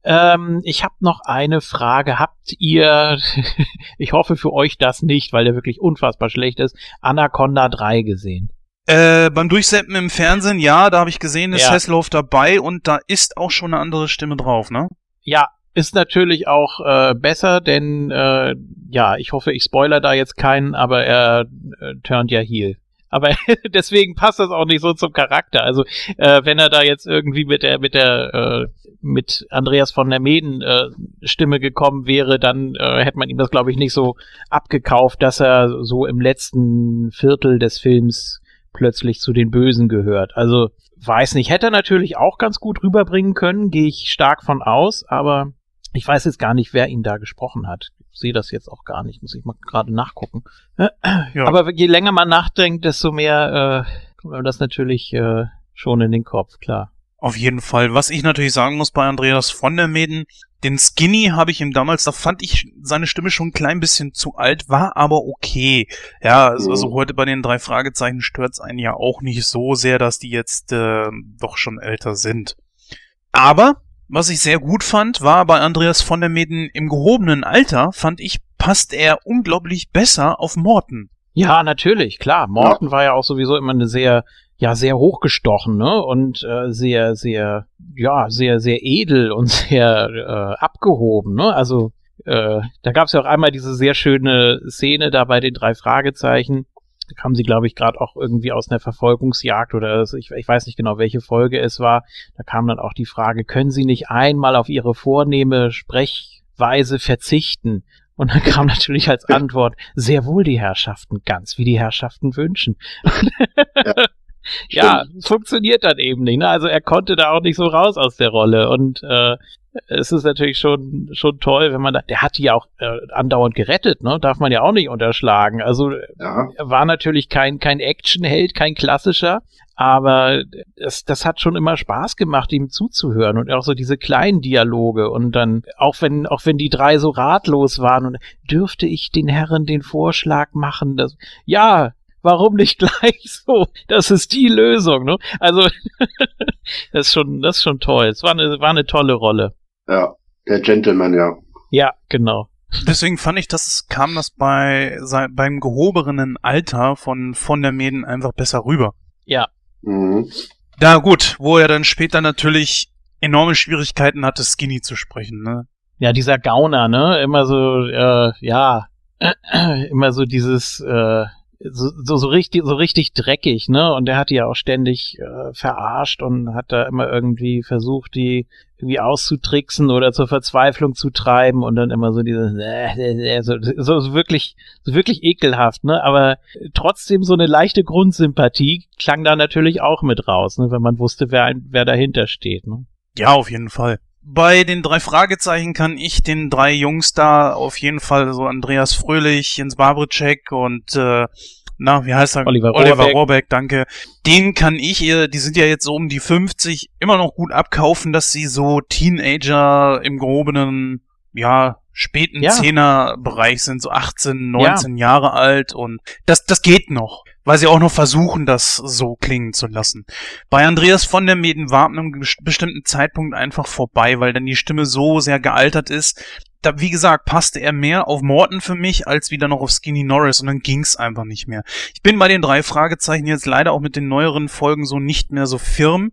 ähm, ich habe noch eine Frage. Habt ihr, ich hoffe für euch das nicht, weil der wirklich unfassbar schlecht ist, Anaconda 3 gesehen? Äh, beim Durchseppen im Fernsehen, ja, da habe ich gesehen, ist Ja. Hasselhoff dabei und da ist auch schon eine andere Stimme drauf, ne? Ja, ist natürlich auch äh, besser, denn äh, ja, ich hoffe, ich spoiler da jetzt keinen, aber er äh, turnt ja heel. Aber deswegen passt das auch nicht so zum Charakter. Also äh, wenn er da jetzt irgendwie mit der mit der äh, mit Andreas von der Meden äh, Stimme gekommen wäre, dann äh, hätte man ihm das glaube ich nicht so abgekauft, dass er so im letzten Viertel des Films plötzlich zu den Bösen gehört. Also weiß nicht, hätte er natürlich auch ganz gut rüberbringen können, gehe ich stark von aus, aber ich weiß jetzt gar nicht, wer ihn da gesprochen hat. Ich sehe das jetzt auch gar nicht, muss ich mal gerade nachgucken. Ja. Aber je länger man nachdenkt, desto mehr äh, kommt mir das natürlich äh, schon in den Kopf, klar. Auf jeden Fall. Was ich natürlich sagen muss bei Andreas von der Meden, den Skinny habe ich ihm damals, da fand ich seine Stimme schon ein klein bisschen zu alt, war aber okay. Ja, also, Mhm. also heute bei den drei Fragezeichen stört's einen ja auch nicht so sehr, dass die jetzt äh, doch schon älter sind. Aber was ich sehr gut fand, war bei Andreas von der Meden im gehobenen Alter, fand ich, passt er unglaublich besser auf Morten. Ja, natürlich, klar. Morton war ja auch sowieso immer eine sehr, ja, sehr hochgestochen, ne? Und äh, sehr, sehr, ja, sehr, sehr edel und sehr äh, abgehoben, ne? Also äh, da gab es ja auch einmal diese sehr schöne Szene da bei den drei Fragezeichen. Da kamen sie, glaube ich, gerade auch irgendwie aus einer Verfolgungsjagd oder ich, ich weiß nicht genau, welche Folge es war. Da kam dann auch die Frage, können Sie nicht einmal auf Ihre vornehme Sprechweise verzichten? Und dann kam natürlich als Antwort, sehr wohl die Herrschaften, ganz wie die Herrschaften wünschen. Ja, es funktioniert dann eben nicht. Ne? Also er konnte da auch nicht so raus aus der Rolle. Und äh, es ist natürlich schon schon toll, wenn man da, der hat die ja auch äh, andauernd gerettet, ne? Darf man ja auch nicht unterschlagen. Also Ja, er war natürlich kein kein Actionheld, kein klassischer, aber das das hat schon immer Spaß gemacht, ihm zuzuhören und auch so diese kleinen Dialoge und dann auch wenn auch wenn die drei so ratlos waren und dürfte ich den Herren den Vorschlag machen, dass ja Warum nicht gleich so? Das ist die Lösung, ne? Also das ist schon, das ist schon toll. Es war eine, war eine tolle Rolle. Ja. Der Gentleman, ja. Ja, genau. Deswegen fand ich, dass es kam das bei sei- beim gehobenen Alter von von der Meden einfach besser rüber. Ja, Mhm. Da gut, wo er dann später natürlich enorme Schwierigkeiten hatte, Skinny zu sprechen, ne? ja, dieser Gauner, ne? Immer so, äh, ja, immer so dieses, äh, so, so, richtig, so richtig dreckig, ne? Und der hat die ja auch ständig äh, verarscht und hat da immer irgendwie versucht, die irgendwie auszutricksen oder zur Verzweiflung zu treiben und dann immer so dieses, äh, so, so, so wirklich, so wirklich ekelhaft, ne? Aber trotzdem so eine leichte Grundsympathie klang da natürlich auch mit raus, ne? Wenn man wusste, wer, wer dahinter steht, ne? Ja, auf jeden Fall. Bei den drei Fragezeichen kann ich den drei Jungs da auf jeden Fall so Andreas Fröhlich, Jens Babritschek und äh, na, wie heißt er? Oliver Oliver Rohrbeck. Rohrbeck, danke. Den kann ich, äh, die sind ja jetzt so um die 50, immer noch gut abkaufen, dass sie so Teenager im gehobenen, ja, späten Ja. Zehnerbereich sind, so 18, 19 Jahre alt und das, das geht noch, weil sie auch noch versuchen, das so klingen zu lassen. Bei Andreas von der Meden war ab einem best- bestimmten Zeitpunkt einfach vorbei, weil dann die Stimme so sehr gealtert ist. Da, wie gesagt, passte er mehr auf Morton für mich als wieder noch auf Skinny Norris und dann ging's einfach nicht mehr. Ich bin bei den drei Fragezeichen jetzt leider auch mit den neueren Folgen so nicht mehr so firm,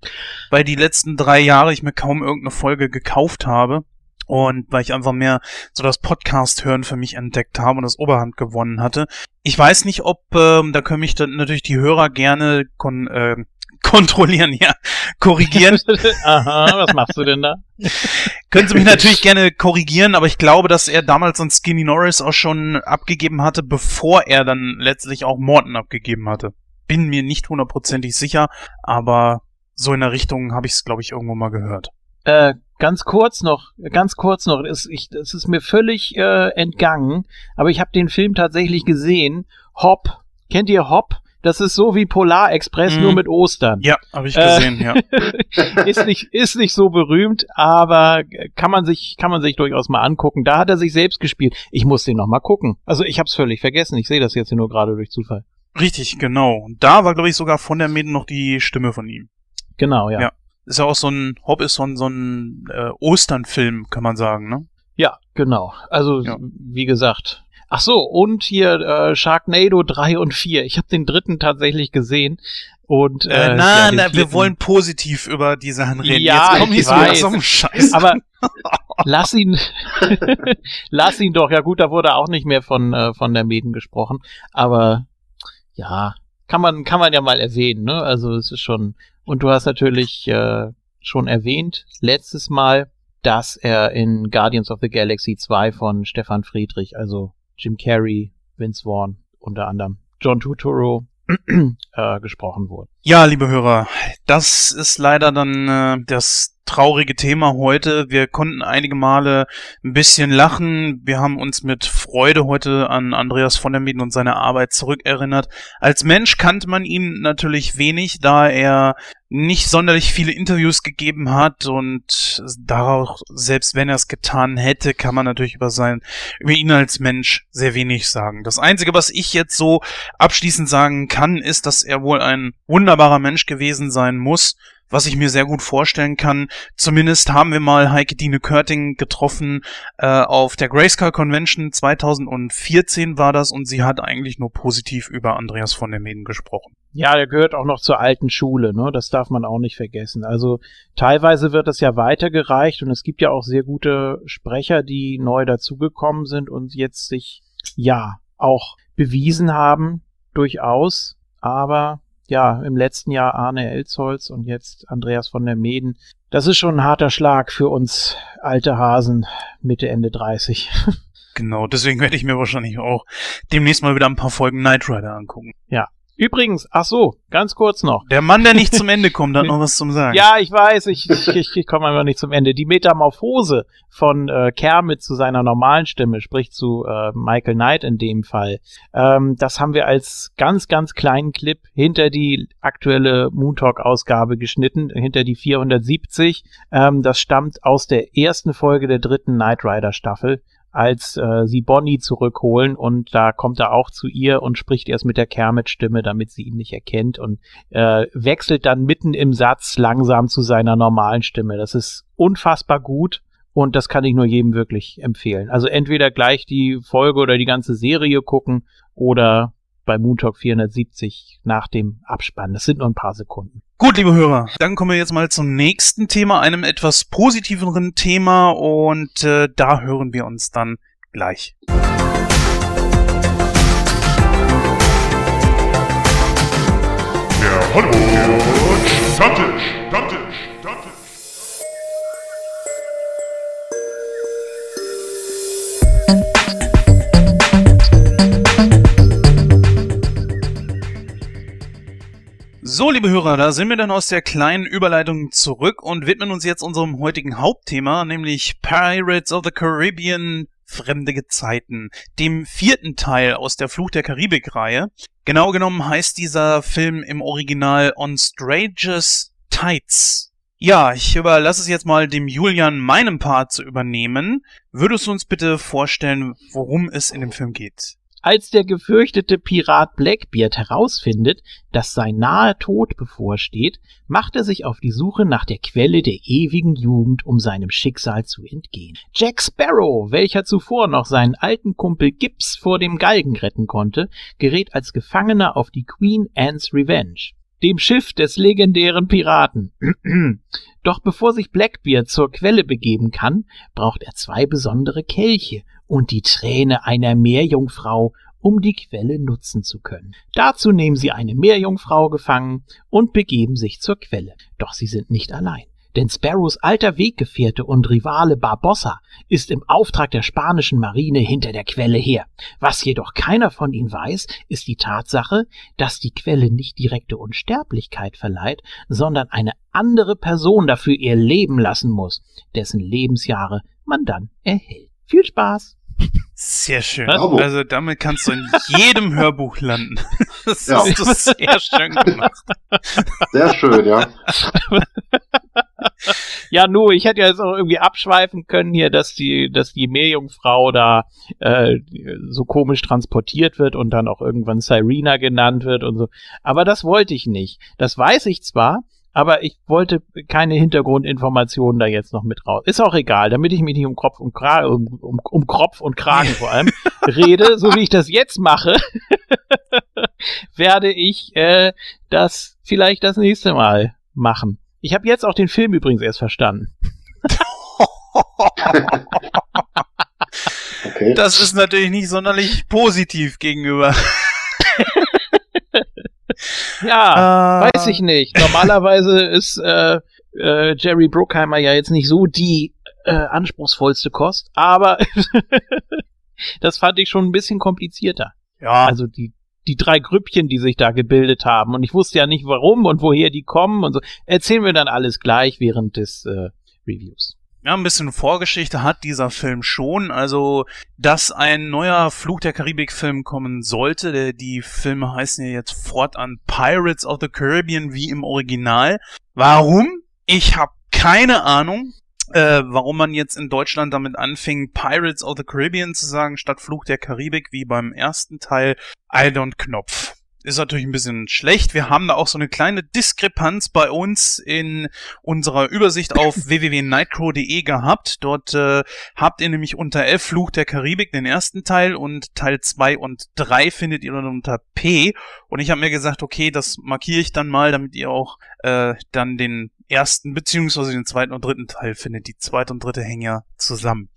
weil die letzten drei Jahre ich mir kaum irgendeine Folge gekauft habe. Und weil ich einfach mehr so das Podcast hören für mich entdeckt habe und das Oberhand gewonnen hatte. Ich weiß nicht, ob, ähm, da können mich dann natürlich die Hörer gerne kon äh, kontrollieren, ja, korrigieren. Aha, was machst du denn da? Können Sie mich natürlich gerne korrigieren, aber ich glaube, dass er damals an Skinny Norris auch schon abgegeben hatte, bevor er dann letztlich auch Morton abgegeben hatte. Bin mir nicht hundertprozentig sicher, aber so in der Richtung habe ich es, glaube ich, irgendwo mal gehört. Äh, ganz kurz noch, ganz kurz noch, es, ich, es ist mir völlig äh, entgangen, aber ich habe den Film tatsächlich gesehen. Hop, kennt ihr Hop? Das ist so wie Polar Express, Mhm. nur mit Ostern. Ja, habe ich Äh, gesehen, ja. ist nicht ist nicht so berühmt, aber kann man sich kann man sich durchaus mal angucken. Da hat er sich selbst gespielt. Ich muss den noch mal gucken. Also ich habe es völlig vergessen. Ich sehe das jetzt hier nur gerade durch Zufall. Richtig, genau. Und da war, glaube ich, sogar von der Mäden noch die Stimme von ihm. Genau, ja. Ja. Ist ja auch so ein, Hop ist so ein, so ein äh, Osternfilm, kann man sagen, ne? Ja, genau. Also Ja. wie gesagt. Ach so, und hier äh, Sharknado 3 und 4. Ich habe den dritten tatsächlich gesehen und Äh, äh, na, ja, na, wir wollen positiv über die Sachen reden. Ja, Jetzt komm ich nicht weiß. so Scheiß. aber lass ihn lass ihn doch. Ja gut, da wurde auch nicht mehr von äh, von der Mäden gesprochen, aber ja, kann man kann man ja mal erwähnen, ne? Also es ist schon und du hast natürlich äh, schon erwähnt letztes Mal, dass er in Guardians of the Galaxy 2 von Stefan Friedrich, also Jim Carrey, Vince Vaughn unter anderem, John Turturro äh, gesprochen wurde. Ja, liebe Hörer, das ist leider dann äh, das traurige Thema heute. Wir konnten einige Male ein bisschen lachen. Wir haben uns mit Freude heute an Andreas von der Mieten und seine Arbeit zurückerinnert. Als Mensch kannte man ihn natürlich wenig, da er nicht sonderlich viele Interviews gegeben hat und darauf, selbst wenn er es getan hätte, kann man natürlich über sein, über ihn als Mensch sehr wenig sagen. Das Einzige, was ich jetzt so abschließend sagen kann, ist, dass er wohl ein wunderbarer Mensch gewesen sein muss, was ich mir sehr gut vorstellen kann. Zumindest haben wir mal Heike Dine Körting getroffen äh, auf der Grayskull Convention 2014 war das und sie hat eigentlich nur positiv über Andreas von der Meden gesprochen. Ja, der gehört auch noch zur alten Schule, ne? Das darf man auch nicht vergessen. Also teilweise wird das ja weitergereicht und es gibt ja auch sehr gute Sprecher, die neu dazugekommen sind und jetzt sich ja auch bewiesen haben, durchaus. Aber ja, im letzten Jahr Arne Elsholz und jetzt Andreas von der Meden. Das ist schon ein harter Schlag für uns alte Hasen Mitte, Ende 30. Genau, deswegen werde ich mir wahrscheinlich auch demnächst mal wieder ein paar Folgen Knight Rider angucken. Übrigens, ach so, ganz kurz noch. Der Mann, der nicht zum Ende kommt, hat noch was zum Sagen. Ja, ich weiß, ich, ich, ich, komme einfach nicht zum Ende. Die Metamorphose von äh, Kermit zu seiner normalen Stimme, sprich zu äh, Michael Knight in dem Fall, ähm, das haben wir als ganz, ganz kleinen Clip hinter die aktuelle Moon Talk-Ausgabe geschnitten, hinter die 470. Ähm, das stammt aus der ersten Folge der dritten Knight Rider Staffel als äh, sie Bonnie zurückholen und da kommt er auch zu ihr und spricht erst mit der Kermit-Stimme, damit sie ihn nicht erkennt und äh, wechselt dann mitten im Satz langsam zu seiner normalen Stimme. Das ist unfassbar gut und das kann ich nur jedem wirklich empfehlen. Also entweder gleich die Folge oder die ganze Serie gucken oder bei Moon Talk 470 nach dem Abspann. Das sind nur ein paar Sekunden. Gut, liebe Hörer, dann kommen wir jetzt mal zum nächsten Thema, einem etwas positiveren Thema und äh, da hören wir uns dann gleich. Der Hollywood Stammtisch. Stammtisch. So, liebe Hörer, da sind wir dann aus der kleinen Überleitung zurück und widmen uns jetzt unserem heutigen Hauptthema, nämlich Pirates of the Caribbean Fremde Gezeiten, dem vierten Teil aus der Fluch der Karibik-Reihe. Genau genommen heißt dieser Film im Original On Strangest Tides. Ja, ich überlasse es jetzt mal dem Julian, meinem Part zu übernehmen. Würdest du uns bitte vorstellen, worum es in dem Film geht? Als der gefürchtete Pirat Blackbeard herausfindet, dass sein naher Tod bevorsteht, macht er sich auf die Suche nach der Quelle der ewigen Jugend, um seinem Schicksal zu entgehen. Jack Sparrow, welcher zuvor noch seinen alten Kumpel Gibbs vor dem Galgen retten konnte, gerät als Gefangener auf die Queen Anne's Revenge dem Schiff des legendären Piraten. Doch bevor sich Blackbeard zur Quelle begeben kann, braucht er zwei besondere Kelche und die Träne einer Meerjungfrau, um die Quelle nutzen zu können. Dazu nehmen sie eine Meerjungfrau gefangen und begeben sich zur Quelle. Doch sie sind nicht allein denn Sparrows alter Weggefährte und Rivale Barbossa ist im Auftrag der spanischen Marine hinter der Quelle her. Was jedoch keiner von ihnen weiß, ist die Tatsache, dass die Quelle nicht direkte Unsterblichkeit verleiht, sondern eine andere Person dafür ihr Leben lassen muss, dessen Lebensjahre man dann erhält. Viel Spaß! Sehr schön. Bravo. Also damit kannst du in jedem Hörbuch landen. Das Ja. hast du sehr schön gemacht. Sehr schön, ja. Ja, nur, ich hätte ja jetzt auch irgendwie abschweifen können hier, dass die, dass die Meerjungfrau da äh, so komisch transportiert wird und dann auch irgendwann Cyrena genannt wird und so. Aber das wollte ich nicht. Das weiß ich zwar, aber ich wollte keine Hintergrundinformationen da jetzt noch mit raus. Ist auch egal, damit ich mich nicht um Kopf und Kragen, um, um, um Kopf und Kragen vor allem rede, so wie ich das jetzt mache, werde ich äh, das vielleicht das nächste Mal machen. Ich habe jetzt auch den Film übrigens erst verstanden. Okay. Das ist natürlich nicht sonderlich positiv gegenüber. Ja, Äh, weiß ich nicht. Normalerweise ist äh, äh, Jerry Bruckheimer ja jetzt nicht so die äh, anspruchsvollste Kost, aber das fand ich schon ein bisschen komplizierter. Ja, Also die die drei Grüppchen, die sich da gebildet haben und ich wusste ja nicht warum und woher die kommen und so. Erzählen wir dann alles gleich während des äh, Reviews. Ja, ein bisschen Vorgeschichte hat dieser Film schon. Also, dass ein neuer Fluch der Karibik-Film kommen sollte. Die Filme heißen ja jetzt fortan Pirates of the Caribbean wie im Original. Warum? Ich habe keine Ahnung. Äh, warum man jetzt in Deutschland damit anfing, Pirates of the Caribbean zu sagen, statt Fluch der Karibik, wie beim ersten Teil, I don't Knopf. Ist natürlich ein bisschen schlecht. Wir haben da auch so eine kleine Diskrepanz bei uns in unserer Übersicht auf www.nightcrow.de gehabt. Dort äh, habt ihr nämlich unter F Fluch der Karibik den ersten Teil und Teil 2 und 3 findet ihr dann unter P. Und ich habe mir gesagt, okay, das markiere ich dann mal, damit ihr auch äh, dann den ersten beziehungsweise den zweiten und dritten Teil findet. Die zweite und dritte hängen ja zusammen.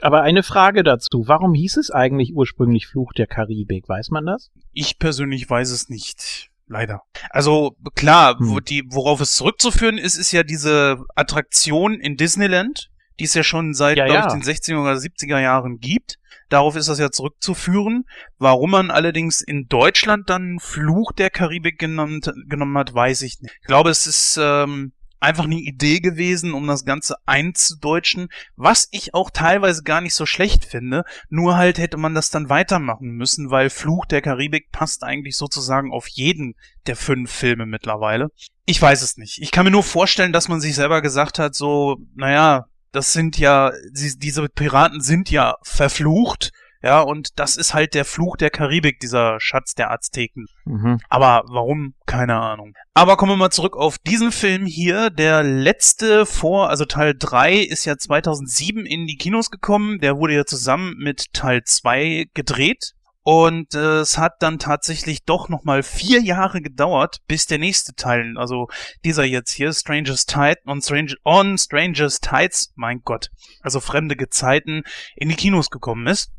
Aber eine Frage dazu. Warum hieß es eigentlich ursprünglich Fluch der Karibik? Weiß man das? Ich persönlich weiß es nicht. Leider. Also klar, wo Hm. die, worauf es zurückzuführen ist, ist ja diese Attraktion in Disneyland, die es ja schon seit, Ja, glaube ja. ich, den 60er oder 70er Jahren gibt. Darauf ist das ja zurückzuführen. Warum man allerdings in Deutschland dann Fluch der Karibik genannt, genommen hat, weiß ich nicht. Ich glaube, es ist ähm, einfach eine Idee gewesen, um das Ganze einzudeutschen, was ich auch teilweise gar nicht so schlecht finde. Nur halt hätte man das dann weitermachen müssen, weil Fluch der Karibik passt eigentlich sozusagen auf jeden der fünf Filme mittlerweile. Ich weiß es nicht. Ich kann mir nur vorstellen, dass man sich selber gesagt hat, so, naja, das sind ja, diese Piraten sind ja verflucht. Ja, und das ist halt der Fluch der Karibik, dieser Schatz der Azteken. Mhm. Aber warum? Keine Ahnung. Aber kommen wir mal zurück auf diesen Film hier. Der letzte vor, also Teil 3 ist ja 2007 in die Kinos gekommen. Der wurde ja zusammen mit Teil 2 gedreht. Und äh, es hat dann tatsächlich doch nochmal vier Jahre gedauert, bis der nächste Teil, also dieser jetzt hier, Strangers Tide on, Strange, on Strangers Tides, mein Gott, also fremde Gezeiten, in die Kinos gekommen ist.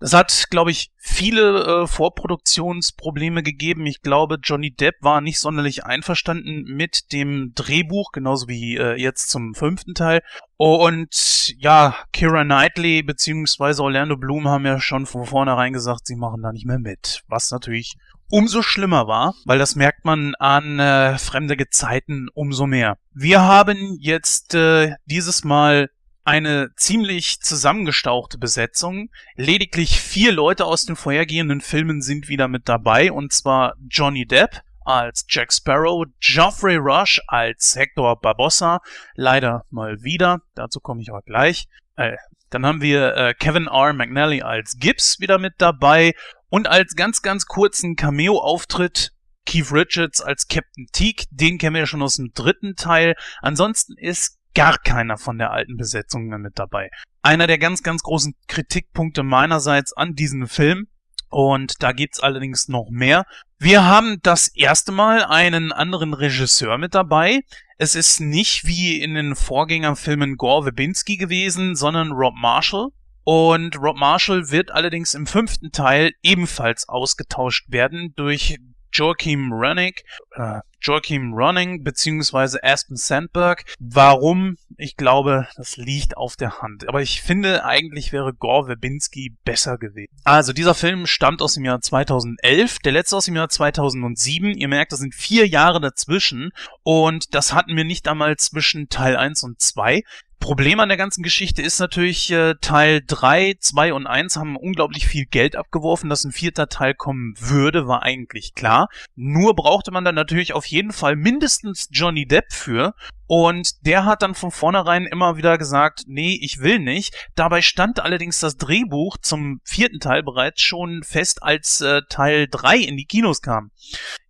Das hat, glaube ich, viele äh, Vorproduktionsprobleme gegeben. Ich glaube, Johnny Depp war nicht sonderlich einverstanden mit dem Drehbuch, genauso wie äh, jetzt zum fünften Teil. Und ja, Kira Knightley beziehungsweise Orlando Bloom haben ja schon von vornherein gesagt, sie machen da nicht mehr mit. Was natürlich umso schlimmer war, weil das merkt man an äh, fremde Gezeiten umso mehr. Wir haben jetzt äh, dieses Mal eine ziemlich zusammengestauchte Besetzung. Lediglich vier Leute aus den vorhergehenden Filmen sind wieder mit dabei, und zwar Johnny Depp, als Jack Sparrow, Geoffrey Rush als Hector Barbossa, leider mal wieder, dazu komme ich aber gleich. Äh, dann haben wir äh, Kevin R. McNally als Gibbs wieder mit dabei und als ganz, ganz kurzen Cameo-Auftritt Keith Richards als Captain Teague, den kennen wir ja schon aus dem dritten Teil. Ansonsten ist gar keiner von der alten Besetzung mehr mit dabei. Einer der ganz, ganz großen Kritikpunkte meinerseits an diesem Film. Und da gibt's allerdings noch mehr. Wir haben das erste Mal einen anderen Regisseur mit dabei. Es ist nicht wie in den Vorgängerfilmen Gore Verbinski gewesen, sondern Rob Marshall. Und Rob Marshall wird allerdings im fünften Teil ebenfalls ausgetauscht werden durch Joachim Running, äh, Joachim Running beziehungsweise Aspen Sandberg. Warum? Ich glaube, das liegt auf der Hand. Aber ich finde, eigentlich wäre Gore Verbinski besser gewesen. Also, dieser Film stammt aus dem Jahr 2011, der letzte aus dem Jahr 2007. Ihr merkt, da sind vier Jahre dazwischen. Und das hatten wir nicht einmal zwischen Teil 1 und 2. Problem an der ganzen Geschichte ist natürlich, äh, Teil 3, 2 und 1 haben unglaublich viel Geld abgeworfen. Dass ein vierter Teil kommen würde, war eigentlich klar. Nur brauchte man dann natürlich auf jeden Fall mindestens Johnny Depp für. Und der hat dann von vornherein immer wieder gesagt, nee, ich will nicht. Dabei stand allerdings das Drehbuch zum vierten Teil bereits schon fest, als äh, Teil 3 in die Kinos kam.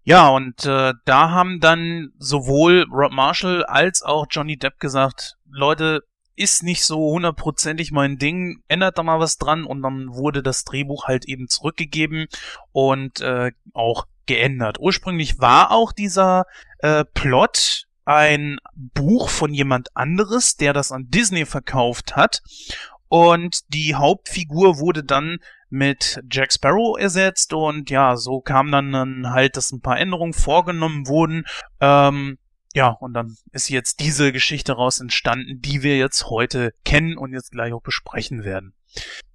Ja, und äh, da haben dann sowohl Rob Marshall als auch Johnny Depp gesagt, Leute, ist nicht so hundertprozentig mein Ding, ändert da mal was dran und dann wurde das Drehbuch halt eben zurückgegeben und äh, auch geändert. Ursprünglich war auch dieser äh, Plot ein Buch von jemand anderes, der das an Disney verkauft hat und die Hauptfigur wurde dann mit Jack Sparrow ersetzt und ja, so kam dann, halt, dass ein paar Änderungen vorgenommen wurden. Ähm, ja, und dann ist jetzt diese Geschichte raus entstanden, die wir jetzt heute kennen und jetzt gleich auch besprechen werden.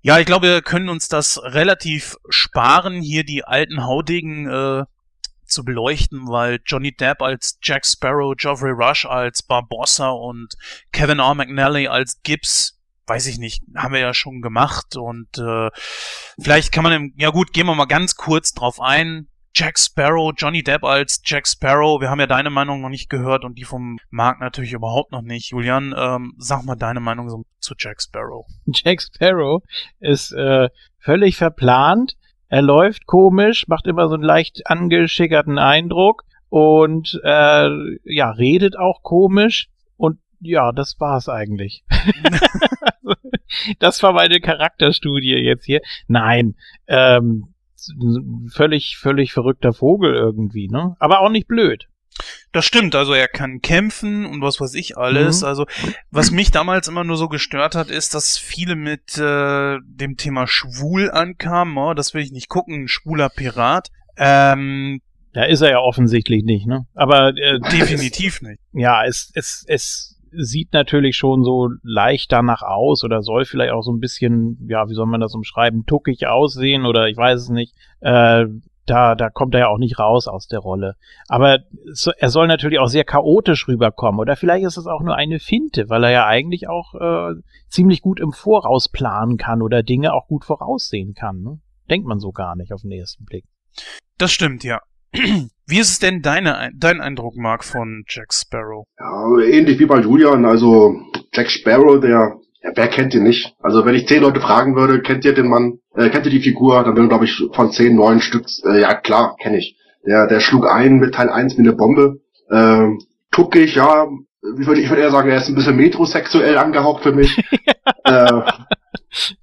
Ja, ich glaube, wir können uns das relativ sparen, hier die alten Haudegen äh, zu beleuchten, weil Johnny Depp als Jack Sparrow, Geoffrey Rush als Barbossa und Kevin R. McNally als Gibbs weiß ich nicht, haben wir ja schon gemacht und äh, vielleicht kann man, im, ja gut, gehen wir mal ganz kurz drauf ein. Jack Sparrow, Johnny Depp als Jack Sparrow. Wir haben ja deine Meinung noch nicht gehört und die vom Marc natürlich überhaupt noch nicht. Julian, ähm, sag mal deine Meinung so zu Jack Sparrow. Jack Sparrow ist äh, völlig verplant. Er läuft komisch, macht immer so einen leicht angeschickerten Eindruck und äh, ja, redet auch komisch. Und ja, das war's eigentlich. das war meine Charakterstudie jetzt hier. Nein, ähm, völlig, völlig verrückter Vogel irgendwie, ne? Aber auch nicht blöd. Das stimmt, also er kann kämpfen und was weiß ich alles. Mhm. Also was mich damals immer nur so gestört hat, ist, dass viele mit äh, dem Thema schwul ankamen. Oh, das will ich nicht gucken, ein schwuler Pirat. Ähm, da ist er ja offensichtlich nicht, ne? Aber äh, definitiv nicht. Ja, es, es, es sieht natürlich schon so leicht danach aus oder soll vielleicht auch so ein bisschen, ja, wie soll man das umschreiben, tuckig aussehen oder ich weiß es nicht. Äh, da, da kommt er ja auch nicht raus aus der Rolle. Aber so, er soll natürlich auch sehr chaotisch rüberkommen. Oder vielleicht ist es auch nur eine Finte, weil er ja eigentlich auch äh, ziemlich gut im Voraus planen kann oder Dinge auch gut voraussehen kann. Ne? Denkt man so gar nicht auf den ersten Blick. Das stimmt, ja. Wie ist es denn deine, dein Eindruck, Mark, von Jack Sparrow? Ja, ähnlich wie bei Julian. Also Jack Sparrow, der, ja, wer kennt ihn nicht? Also wenn ich zehn Leute fragen würde, kennt ihr den Mann, äh, kennt ihr die Figur, dann würden glaube ich von zehn, neun Stück, äh, ja klar, kenne ich. Der, der schlug ein mit Teil 1 wie eine Bombe. Ähm, tuckig, ja, ich würde ich würd eher sagen, er ist ein bisschen metrosexuell angehaucht für mich. äh,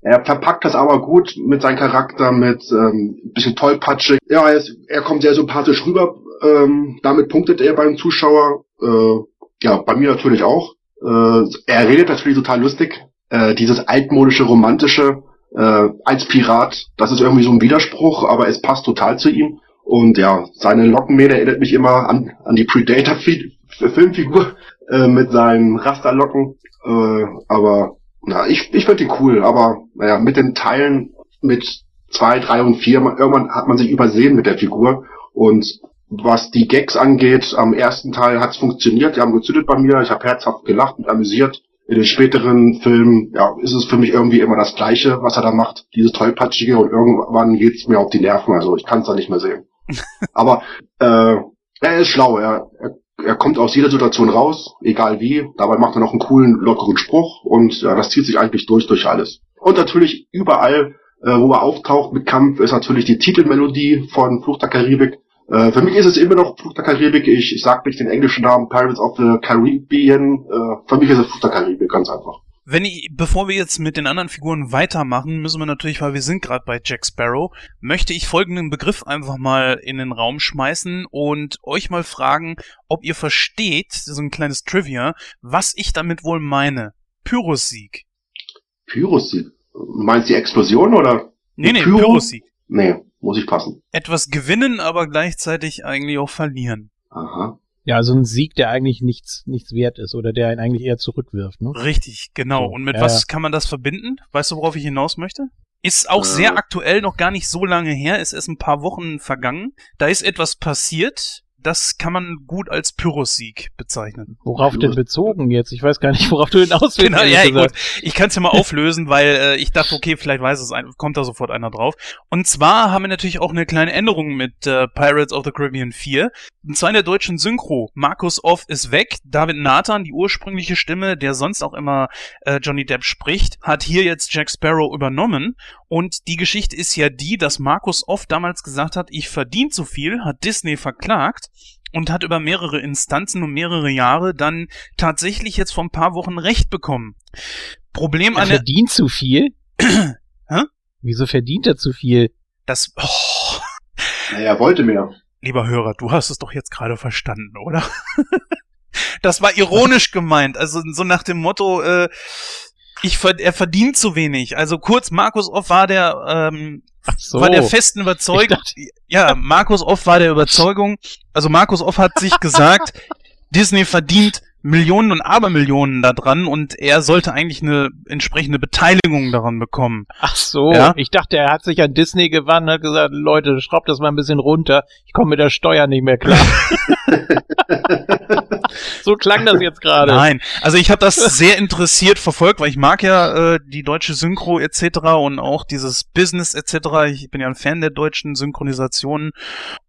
er verpackt das aber gut mit seinem Charakter, mit ähm, bisschen tollpatschig. Ja, er, ist, er kommt sehr sympathisch rüber. Ähm, damit punktet er beim Zuschauer. Äh, ja, bei mir natürlich auch. Äh, er redet natürlich total lustig. Äh, dieses altmodische, romantische äh, als Pirat, das ist irgendwie so ein Widerspruch, aber es passt total zu ihm. Und ja, seine Lockenmähne erinnert mich immer an, an die Predator-Filmfigur äh, mit seinen Rasterlocken. Äh, aber na, ich, ich finde die cool, aber naja, mit den Teilen mit zwei, drei und vier, irgendwann hat man sich übersehen mit der Figur. Und was die Gags angeht, am ersten Teil hat's funktioniert, die haben gezündet bei mir, ich habe herzhaft gelacht und amüsiert. In den späteren Filmen, ja, ist es für mich irgendwie immer das Gleiche, was er da macht, dieses tollpatschige und irgendwann geht's mir auf die Nerven, also ich kann's da nicht mehr sehen. Aber äh, Er ist schlau, er, er, er kommt aus jeder Situation raus, egal wie. Dabei macht er noch einen coolen, lockeren Spruch und ja, das zieht sich eigentlich durch, durch alles. Und natürlich überall, äh, wo er auftaucht mit Kampf, ist natürlich die Titelmelodie von Fluch der Karibik. Äh, für mich ist es immer noch Fluch der Karibik. Ich, ich sag nicht den englischen Namen Pirates of the Caribbean. Äh, für mich ist es Fluch der Karibik, ganz einfach. Wenn ich, bevor wir jetzt mit den anderen Figuren weitermachen, müssen wir natürlich, weil wir sind gerade bei Jack Sparrow, möchte ich folgenden Begriff einfach mal in den Raum schmeißen und euch mal fragen, ob ihr versteht, so ein kleines Trivia, was ich damit wohl meine. Pyrosieg. Pyrosieg? Du meinst die Explosion oder? Nee, nee, Pyro? Pyrosieg. Nee, muss ich passen. Etwas gewinnen, aber gleichzeitig eigentlich auch verlieren. Aha. Ja, also ein Sieg, der eigentlich nichts, nichts wert ist oder der ihn eigentlich eher zurückwirft, ne? Richtig, genau. So, Und mit ja, was kann man das verbinden? Weißt du, worauf ich hinaus möchte? Ist auch Äh. sehr aktuell, noch gar nicht so lange her, ist erst ein paar Wochen vergangen. Da ist etwas passiert, das kann man gut als Pyrrhus-Sieg bezeichnen. Worauf denn bezogen jetzt? Ich weiß gar nicht, worauf du hinaus willst. Genau, ja, gesagt. gut. Ich kann es ja mal auflösen, weil äh, ich dachte, okay, vielleicht weiß es ein, kommt da sofort einer drauf. Und zwar haben wir natürlich auch eine kleine Änderung mit äh, Pirates of the Caribbean 4. Und zwar in der deutschen Synchro. Markus Off ist weg. David Nathan, die ursprüngliche Stimme, der sonst auch immer äh, Johnny Depp spricht, hat hier jetzt Jack Sparrow übernommen. Und die Geschichte ist ja die, dass Markus Off damals gesagt hat, ich verdiene zu viel, hat Disney verklagt und hat über mehrere Instanzen und mehrere Jahre dann tatsächlich jetzt vor ein paar Wochen Recht bekommen. Problem Er an der, verdient zu viel? Hä? Wieso verdient er zu viel? das, oh, Naja, er wollte mehr. lieber Hörer, du hast es doch jetzt gerade verstanden, oder? das war ironisch gemeint, also so nach dem Motto, äh, ich er verdient zu wenig. Also kurz, Markus Off war der, ähm, so. war der festen Überzeugung, ja, Markus Off war der Überzeugung, also Markus Off hat sich gesagt, Disney verdient Millionen und Abermillionen da dran und er sollte eigentlich eine entsprechende Beteiligung daran bekommen. Ach so, Ja? ich dachte, er hat sich an Disney gewandt und hat gesagt, Leute, schraubt das mal ein bisschen runter. Ich komme mit der Steuer nicht mehr klar. so klang das jetzt gerade. Nein, also ich habe das sehr interessiert verfolgt, weil ich mag ja äh, die deutsche Synchro etc. und auch dieses Business etc. Ich bin ja ein Fan der deutschen Synchronisationen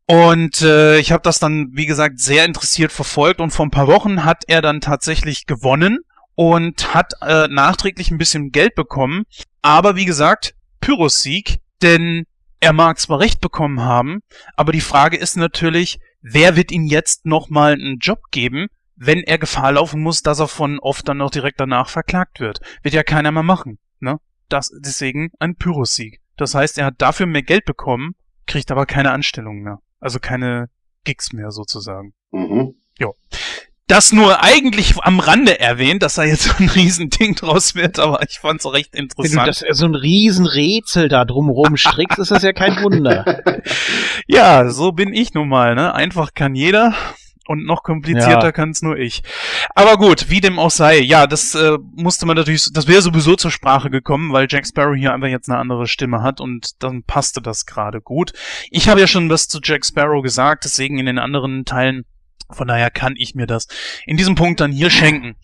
und äh, ich habe das dann, wie gesagt, sehr interessiert verfolgt und vor ein paar Wochen hat er dann tatsächlich gewonnen und hat äh, nachträglich ein bisschen Geld bekommen, aber wie gesagt, Pyrrhus-Sieg, denn er mag zwar recht bekommen haben, aber die Frage ist natürlich, wer wird ihm jetzt nochmal einen Job geben, wenn er Gefahr laufen muss, dass er von oft dann noch direkt danach verklagt wird. Wird ja keiner mehr machen, ne? Das, deswegen ein Pyrrhus-Sieg. Das heißt, er hat dafür mehr Geld bekommen, kriegt aber keine Anstellung mehr. Also keine Gigs mehr sozusagen. Mhm. Das nur eigentlich am Rande erwähnt, dass da jetzt so ein Riesending draus wird, aber ich fand's recht Wenn du interessant. das so ein Riesenrätsel da drumrum strickst, ist das ja kein Wunder. Ja, so bin ich nun mal, ne? Einfach kann jeder und noch komplizierter Ja. kann's nur ich. Aber gut, wie dem auch sei, ja, das äh, musste man natürlich, das wäre sowieso zur Sprache gekommen, weil Jack Sparrow hier einfach jetzt eine andere Stimme hat und dann passte das gerade gut. Ich habe ja schon was zu Jack Sparrow gesagt, deswegen in den anderen Teilen, von daher kann ich mir das in diesem Punkt dann hier schenken.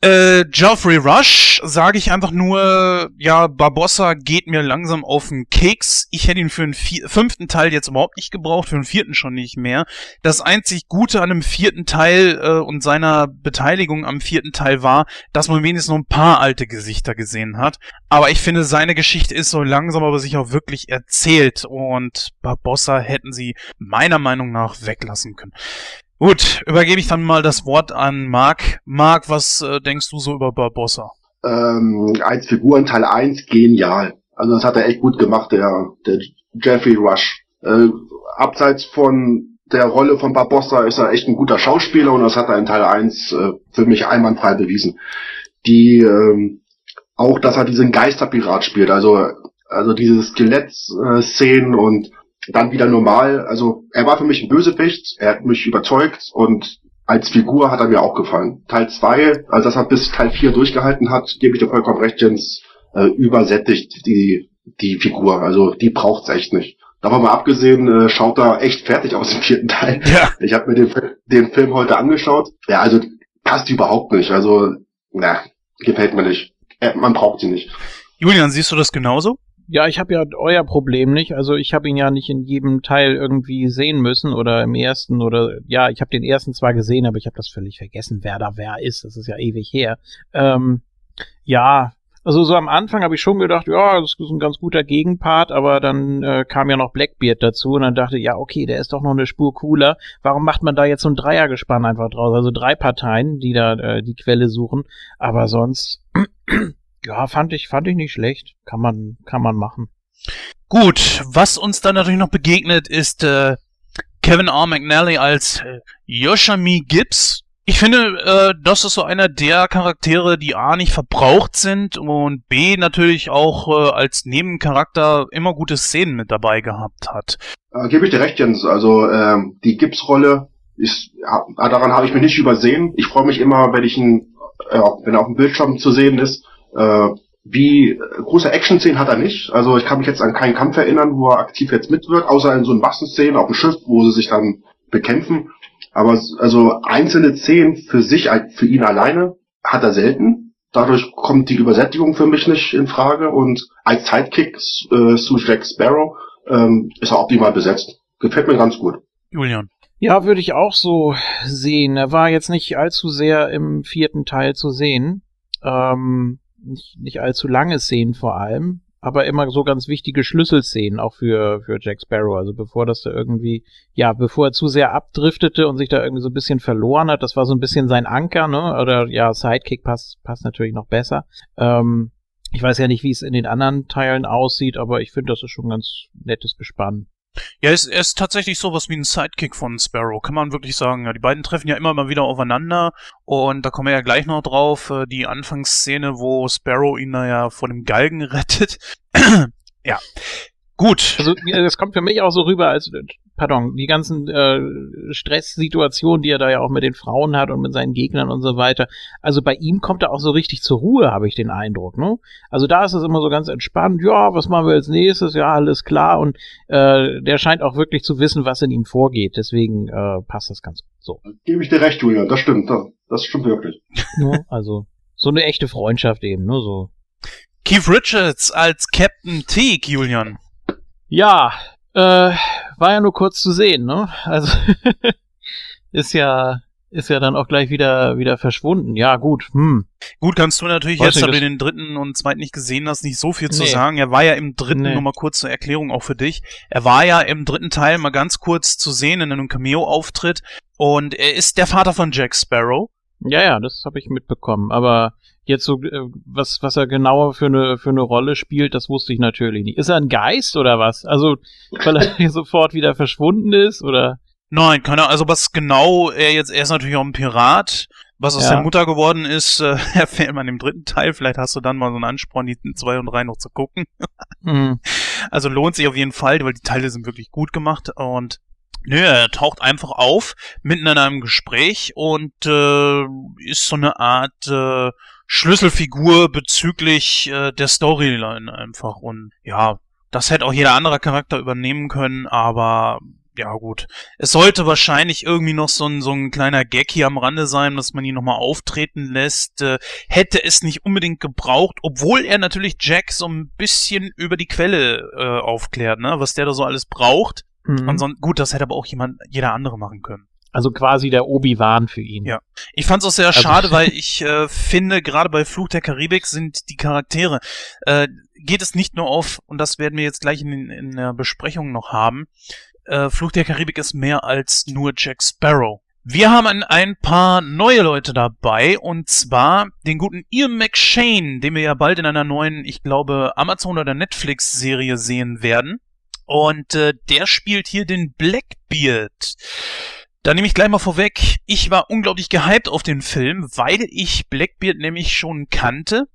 Äh, Geoffrey Rush sage ich einfach nur, ja, Barbossa geht mir langsam auf den Keks. Ich hätte ihn für den fünften Teil jetzt überhaupt nicht gebraucht, für den vierten schon nicht mehr. Das einzig Gute an dem vierten Teil äh, und seiner Beteiligung am vierten Teil war, dass man wenigstens noch ein paar alte Gesichter gesehen hat. Aber ich finde, seine Geschichte ist so langsam aber sicher auch wirklich erzählt und Barbossa hätten sie meiner Meinung nach weglassen können. Gut, übergebe ich dann mal das Wort an Marc. Marc, was äh, denkst du so über Barbossa? ähm, als Figur in Teil 1 genial. Also das hat er echt gut gemacht, der, der Jeffrey Rush. Äh, abseits von der Rolle von Barbossa ist er echt ein guter Schauspieler und das hat er in Teil 1 äh, für mich einwandfrei bewiesen. Die, ähm, auch, dass er diesen Geisterpirat spielt, also, also diese Skelett-Szenen und dann wieder normal. Also er war für mich ein Bösewicht, er hat mich überzeugt und als Figur hat er mir auch gefallen. Teil 2, also das hat bis Teil 4 durchgehalten hat, gebe ich dir vollkommen recht, Jens, äh, übersättigt die, die Figur. Also die braucht's echt nicht. Davon mal abgesehen, äh, schaut er echt fertig aus im vierten Teil. Ja. Ich habe mir den, den Film heute angeschaut. Ja, also passt überhaupt nicht. Also, na, gefällt mir nicht. Äh, man braucht sie nicht. Julian, siehst du das genauso? Ja, ich habe ja euer Problem nicht. Also ich habe ihn ja nicht in jedem Teil irgendwie sehen müssen oder im ersten oder ja, ich habe den ersten zwar gesehen, aber ich habe das völlig vergessen, wer da wer ist. Das ist ja ewig her. Ähm, ja, also so am Anfang habe ich schon gedacht, ja, das ist ein ganz guter Gegenpart, aber dann äh, kam ja noch Blackbeard dazu und dann dachte ich, ja, okay, der ist doch noch eine Spur cooler. Warum macht man da jetzt so ein Dreiergespann einfach draus? Also drei Parteien, die da äh, die Quelle suchen, aber sonst ja, fand ich, fand ich nicht schlecht. Kann man, kann man machen. Gut, was uns dann natürlich noch begegnet, ist äh, Kevin R. McNally als äh, Yoshami Gibbs. Ich finde, äh, das ist so einer der Charaktere, die A nicht verbraucht sind und B natürlich auch äh, als Nebencharakter immer gute Szenen mit dabei gehabt hat. Äh, Gebe ich dir recht, Jens. Also ähm, die Gibbs-Rolle ist, daran habe ich mich nicht übersehen. Ich freue mich immer, wenn ich ihn, äh, wenn er auf dem Bildschirm zu sehen ist. Äh, wie große Action-Szenen hat er nicht. Also ich kann mich jetzt an keinen Kampf erinnern, wo er aktiv jetzt mitwirkt, außer in so einen Massenszenen auf dem Schiff, wo sie sich dann bekämpfen. Aber also einzelne Szenen für sich, für ihn alleine, hat er selten. Dadurch kommt die Übersättigung für mich nicht in Frage. Und als Sidekick äh, zu Jack Sparrow ähm, ist er optimal besetzt. Gefällt mir ganz gut. Julian. Ja, würde ich auch so sehen. Er war jetzt nicht allzu sehr im vierten Teil zu sehen. Ähm, nicht, nicht allzu lange Szenen vor allem, aber immer so ganz wichtige Schlüsselszenen auch für, für Jack Sparrow. Also bevor das da irgendwie, ja, bevor er zu sehr abdriftete und sich da irgendwie so ein bisschen verloren hat, das war so ein bisschen sein Anker, ne? Oder ja, Sidekick passt, passt natürlich noch besser. Ähm, ich weiß ja nicht, wie es in den anderen Teilen aussieht, aber ich finde, das ist schon ein ganz nettes Gespann. Ja, er ist, er ist tatsächlich sowas wie ein Sidekick von Sparrow, kann man wirklich sagen. Ja, die beiden treffen ja immer mal wieder aufeinander und da kommen wir ja gleich noch drauf, äh, die Anfangsszene, wo Sparrow ihn da ja vor dem Galgen rettet. ja. Gut. Also ja, das kommt für mich auch so rüber, als pardon, die ganzen äh, Stresssituationen, die er da ja auch mit den Frauen hat und mit seinen Gegnern und so weiter. Also bei ihm kommt er auch so richtig zur Ruhe, habe ich den Eindruck. Ne? Also da ist es immer so ganz entspannt. Ja, was machen wir als nächstes? Ja, alles klar. Und äh, der scheint auch wirklich zu wissen, was in ihm vorgeht. Deswegen äh, passt das ganz gut so. Gebe ich dir recht, Julian. Das stimmt. Das, das stimmt wirklich. Ne? Also so eine echte Freundschaft eben. Ne? So. Keith Richards als Captain Teague, Julian. Ja, äh, war ja nur kurz zu sehen, ne? Also ist ja ist ja dann auch gleich wieder wieder verschwunden. Ja, gut. Hm. Gut, kannst du natürlich Weiß jetzt, da du den dritten und zweiten nicht gesehen hast, nicht so viel zu Nee. sagen. Er war ja im dritten, Nee. nur mal kurz zur Erklärung auch für dich. Er war ja im dritten Teil mal ganz kurz zu sehen in einem Cameo-Auftritt und er ist der Vater von Jack Sparrow. Ja, ja, das habe ich mitbekommen, aber jetzt so äh, was was er genauer für eine für eine Rolle spielt, das wusste ich natürlich nicht. Ist er ein Geist oder was? Also, weil er hier sofort wieder verschwunden ist oder Nein, keine Ahnung. Also was genau er jetzt, er ist natürlich auch ein Pirat. Was aus Ja. der Mutter geworden ist, äh, erfährt man im dritten Teil. Vielleicht hast du dann mal so einen Ansporn, die zwei und drei noch zu gucken. hm. Also lohnt sich auf jeden Fall, weil die Teile sind wirklich gut gemacht und nö, er taucht einfach auf, mitten in einem Gespräch und äh, ist so eine Art äh, Schlüsselfigur bezüglich äh, der Storyline einfach. Und ja, das hätte auch jeder andere Charakter übernehmen können, aber ja gut. Es sollte wahrscheinlich irgendwie noch so ein, so ein kleiner Gag hier am Rande sein, dass man ihn nochmal auftreten lässt. Äh, hätte es nicht unbedingt gebraucht, obwohl er natürlich Jack so ein bisschen über die Quelle äh, aufklärt, ne? was der da so alles braucht. Mhm. Ansonsten, gut, das hätte aber auch jemand, jeder andere machen können. Also quasi der Obi-Wan für ihn. Ja. Ich fand's auch sehr Also- schade, weil ich äh, finde, gerade bei Fluch der Karibik sind die Charaktere, äh, geht es nicht nur auf, und das werden wir jetzt gleich in, in der Besprechung noch haben, äh, Fluch der Karibik ist mehr als nur Jack Sparrow. Wir haben ein, ein paar neue Leute dabei, und zwar den guten Ian McShane, den wir ja bald in einer neuen, ich glaube, Amazon- oder Netflix-Serie sehen werden. Und äh, der spielt hier den Blackbeard. Da nehme ich gleich mal vorweg, ich war unglaublich gehypt auf den Film, weil ich Blackbeard nämlich schon kannte.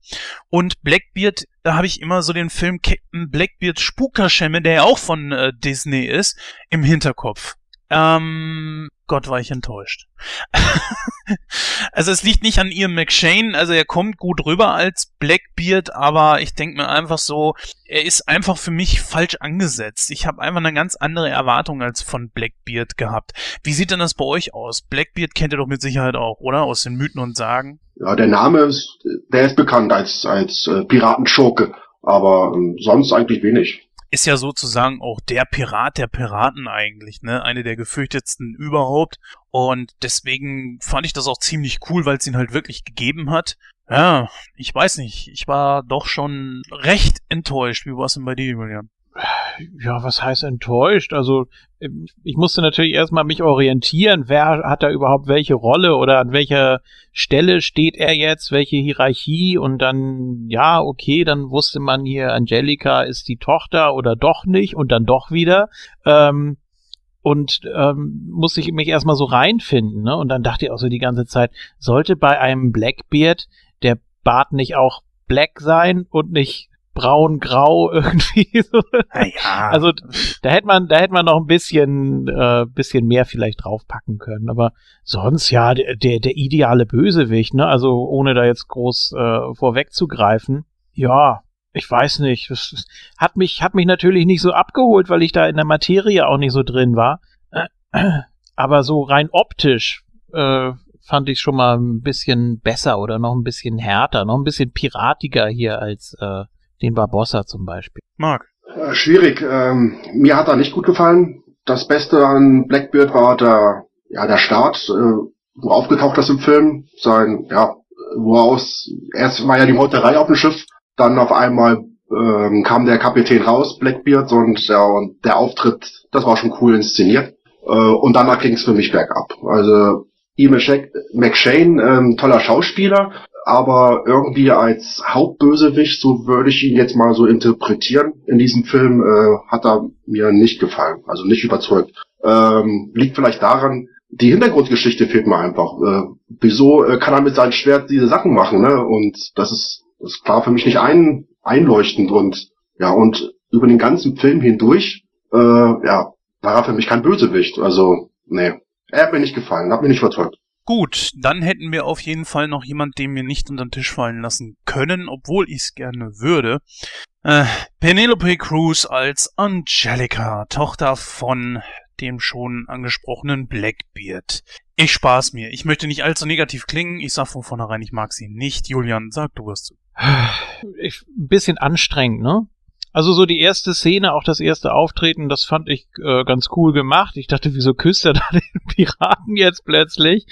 Und Blackbeard, da habe ich immer so den Film Captain Blackbeard Spukerschemme, der ja auch von äh, Disney ist, im Hinterkopf. Ähm, Gott war ich enttäuscht. also es liegt nicht an Ian McShane, also er kommt gut rüber als Blackbeard, aber ich denke mir einfach so, er ist einfach für mich falsch angesetzt. Ich habe einfach eine ganz andere Erwartung als von Blackbeard gehabt. Wie sieht denn das bei euch aus? Blackbeard kennt ihr doch mit Sicherheit auch, oder? Aus den Mythen und Sagen. Ja, der Name ist, der ist bekannt als, als äh, Piratenschurke. Aber ähm, sonst eigentlich wenig. Ist ja sozusagen auch der Pirat der Piraten eigentlich, ne? Eine der gefürchtetsten überhaupt. Und deswegen fand ich das auch ziemlich cool, weil es ihn halt wirklich gegeben hat. Ja, ich weiß nicht. Ich war doch schon recht enttäuscht. Wie war es denn bei dir, Julian? Ja, was heißt enttäuscht? Also ähm, ich musste natürlich erstmal mich orientieren, wer hat da überhaupt welche Rolle oder an welcher Stelle steht er jetzt, welche Hierarchie und dann, ja, okay, dann wusste man hier, Angelika ist die Tochter oder doch nicht und dann doch wieder. Ähm, und ähm, musste ich mich erstmal so reinfinden, ne? Und dann dachte ich auch so die ganze Zeit, sollte bei einem Blackbeard der Bart nicht auch black sein und nicht braun-grau irgendwie. So. Ja. Also da hätte man, da hätte man noch ein bisschen, äh, bisschen mehr vielleicht draufpacken können. Aber sonst ja, der, der, der ideale Bösewicht, ne? Also ohne da jetzt groß äh, vorwegzugreifen. Ja, ich weiß nicht. Das hat mich, hat mich natürlich nicht so abgeholt, weil ich da in der Materie auch nicht so drin war. Aber so rein optisch äh, fand ich schon mal ein bisschen besser oder noch ein bisschen härter, noch ein bisschen piratiger hier als äh, den Barbossa zum Beispiel. Marc. Äh, schwierig. Ähm, mir hat er nicht gut gefallen. Das Beste an Blackbeard war der, ja, der Start, äh, wo aufgetaucht ist im Film. Sein, ja, wo er aus, erst war ja die Meuterei auf dem Schiff, dann auf einmal ähm, kam der Kapitän raus, Blackbeard, und, ja, und der Auftritt, das war schon cool inszeniert. Äh, und danach ging es für mich bergab. Also Ian McShane, ähm, toller Schauspieler, aber irgendwie als Hauptbösewicht, so würde ich ihn jetzt mal so interpretieren, in diesem Film äh, hat er mir nicht gefallen, also nicht überzeugt. Ähm, liegt vielleicht daran, die Hintergrundgeschichte fehlt mir einfach. Äh, wieso äh, kann er mit seinem Schwert diese Sachen machen, ne? Und das ist, das klar für mich nicht ein, einleuchtend und ja, und über den ganzen Film hindurch, äh, ja, war er für mich kein Bösewicht. Also, nee. Er hat mir nicht gefallen, hat mir nicht überzeugt. Gut, dann hätten wir auf jeden Fall noch jemand, den wir nicht unter den Tisch fallen lassen können, obwohl ich es gerne würde. Äh, Penelope Cruz als Angelica, Tochter von dem schon angesprochenen Blackbeard. Ich spaß mir. Ich möchte nicht allzu negativ klingen. Ich sag von vornherein, ich mag sie nicht. Julian, sag du was. Ich, ein bisschen anstrengend, ne? Also so die erste Szene, auch das erste Auftreten, das fand ich äh, ganz cool gemacht. Ich dachte, wieso küsst er da den Piraten jetzt plötzlich?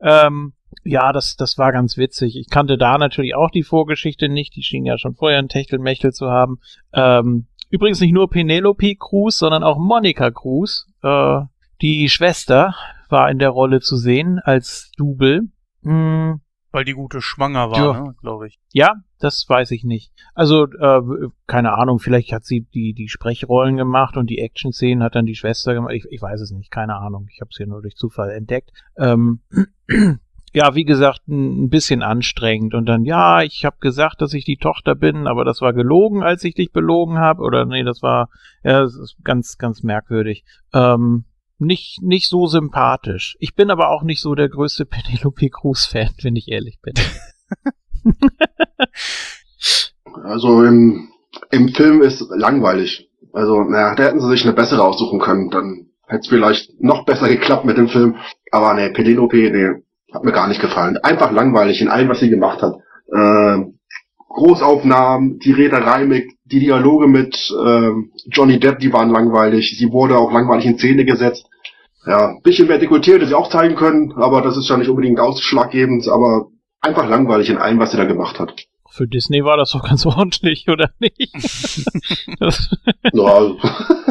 Ähm, ja, das, das war ganz witzig. Ich kannte da natürlich auch die Vorgeschichte nicht. Die schien ja schon vorher ein Techtelmechtel zu haben. Ähm, übrigens nicht nur Penelope Cruz, sondern auch Monica Cruz. Äh, die Schwester war in der Rolle zu sehen als Double. Hm, Weil die gute schwanger war, Ja. ne, glaube ich. ja, das weiß ich nicht. Also, äh, keine Ahnung, vielleicht hat sie die, die Sprechrollen gemacht und die Action-Szenen hat dann die Schwester gemacht. Ich, ich weiß es nicht, keine Ahnung. Ich habe es hier nur durch Zufall entdeckt. Ähm, ja, wie gesagt, ein, bisschen anstrengend. Und dann, ja, ich habe gesagt, dass ich die Tochter bin, aber das war gelogen, als ich dich belogen habe. Oder nee, das war, ja, das ist ganz, ganz merkwürdig. Ähm, nicht, nicht so sympathisch. Ich bin aber auch nicht so der größte Penelope Cruz-Fan, wenn ich ehrlich bin. Also im, im Film ist langweilig. Also, naja, da hätten sie sich eine bessere aussuchen können. Dann hätte es vielleicht noch besser geklappt mit dem Film. Aber nee, Penelope, nee, hat mir gar nicht gefallen. Einfach langweilig in allem, was sie gemacht hat. Ähm, Großaufnahmen, die Reederei mit, die Dialoge mit ähm, Johnny Depp, die waren langweilig. Sie wurde auch langweilig in Szene gesetzt. Ja, ein bisschen mehr Dekolleté hätte sie auch zeigen können, aber das ist ja nicht unbedingt ausschlaggebend, aber einfach langweilig in allem, was sie da gemacht hat. Für Disney war das doch ganz ordentlich, oder nicht? Ja, also,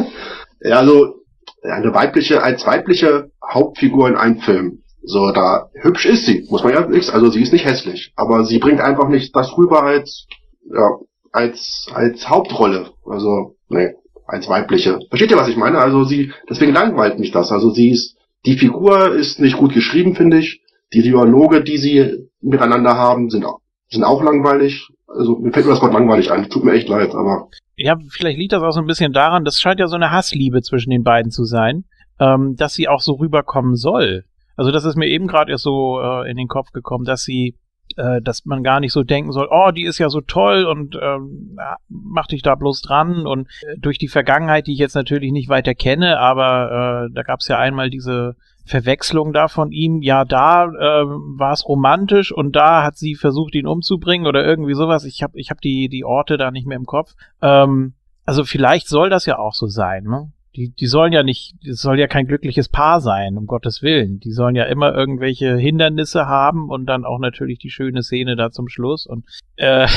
ja, also eine weibliche, als weibliche Hauptfigur in einem Film. So, da hübsch ist sie, muss man ja nichts, also sie ist nicht hässlich, aber sie bringt einfach nicht das rüber als, ja, als, als Hauptrolle. Also, nee, als weibliche. Versteht ihr, was ich meine? Also sie, deswegen langweilt mich das. Also sie ist, die Figur ist nicht gut geschrieben, finde ich. Die Dialoge, die sie miteinander haben, sind auch, sind auch langweilig. Also mir fällt nur das Wort langweilig ein. Tut mir echt leid, aber ja, vielleicht liegt das auch so ein bisschen daran, das scheint ja so eine Hassliebe zwischen den beiden zu sein, ähm, dass sie auch so rüberkommen soll. Also das ist mir eben gerade erst so äh, in den Kopf gekommen, dass sie, äh, dass man gar nicht so denken soll, oh, die ist ja so toll und ähm, mach dich da bloß dran. Und äh, durch die Vergangenheit, die ich jetzt natürlich nicht weiter kenne, aber äh, da gab es ja einmal diese Verwechslung da von ihm, ja, da äh, war es romantisch und da hat sie versucht, ihn umzubringen oder irgendwie sowas. Ich habe ich hab die, die Orte da nicht mehr im Kopf. Ähm, also vielleicht soll das ja auch so sein, ne? Die, die sollen ja nicht, das soll ja kein glückliches Paar sein, um Gottes Willen. Die sollen ja immer irgendwelche Hindernisse haben und dann auch natürlich die schöne Szene da zum Schluss. Und äh,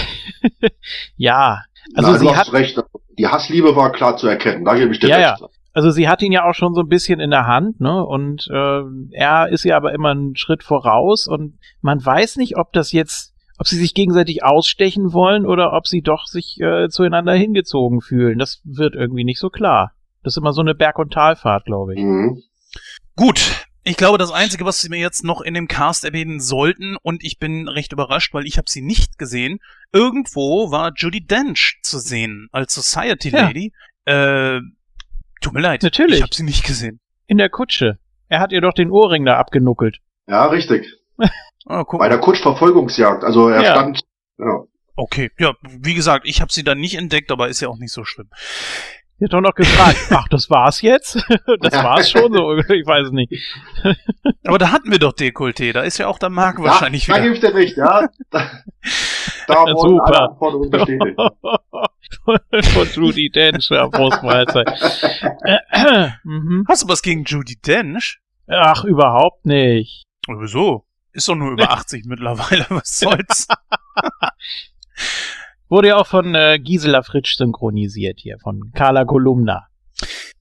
ja, also Na, sie du hat recht. Die Hassliebe war klar zu erkennen. Da gebe ich dir Ja, recht. also sie hat ihn ja auch schon so ein bisschen in der Hand, ne? Und äh, er ist ja aber immer einen Schritt voraus und man weiß nicht, ob das jetzt, ob sie sich gegenseitig ausstechen wollen oder ob sie doch sich äh, zueinander hingezogen fühlen. Das wird irgendwie nicht so klar. Das ist immer so eine Berg- und Talfahrt, glaube ich. Mhm. Gut. Ich glaube, das Einzige, was sie mir jetzt noch in dem Cast erwähnen sollten, und ich bin recht überrascht, weil ich habe sie nicht gesehen, irgendwo war Judy Dench zu sehen als Society Ja. Lady. Äh, tut mir leid. Natürlich. Ich habe sie nicht gesehen. In der Kutsche. Er hat ihr doch den Ohrring da abgenuckelt. Ja, richtig. Ah. Bei der Kutschverfolgungsjagd. Also er Ja. stand. Ja. Okay, ja, wie gesagt, ich habe sie dann nicht entdeckt, aber ist ja auch nicht so schlimm. Sie hat doch noch gefragt, ach, das war's jetzt? das war's schon so, ich weiß es nicht. Aber da hatten wir doch Dekolleté, da ist ja auch der Marc wahrscheinlich ja, Da wieder. gebe ich dir recht, ja. Da, da Ja, super. Anforderungen bestätigt. Von Judy Dench, ja, Brustmahlzeit. mhm. Hast du was gegen Judy Dench? Ach, überhaupt nicht. Wieso? Ist doch nur über 80 mittlerweile, was soll's? Wurde ja auch von äh, Gisela Fritsch synchronisiert hier, von Carla Kolumna.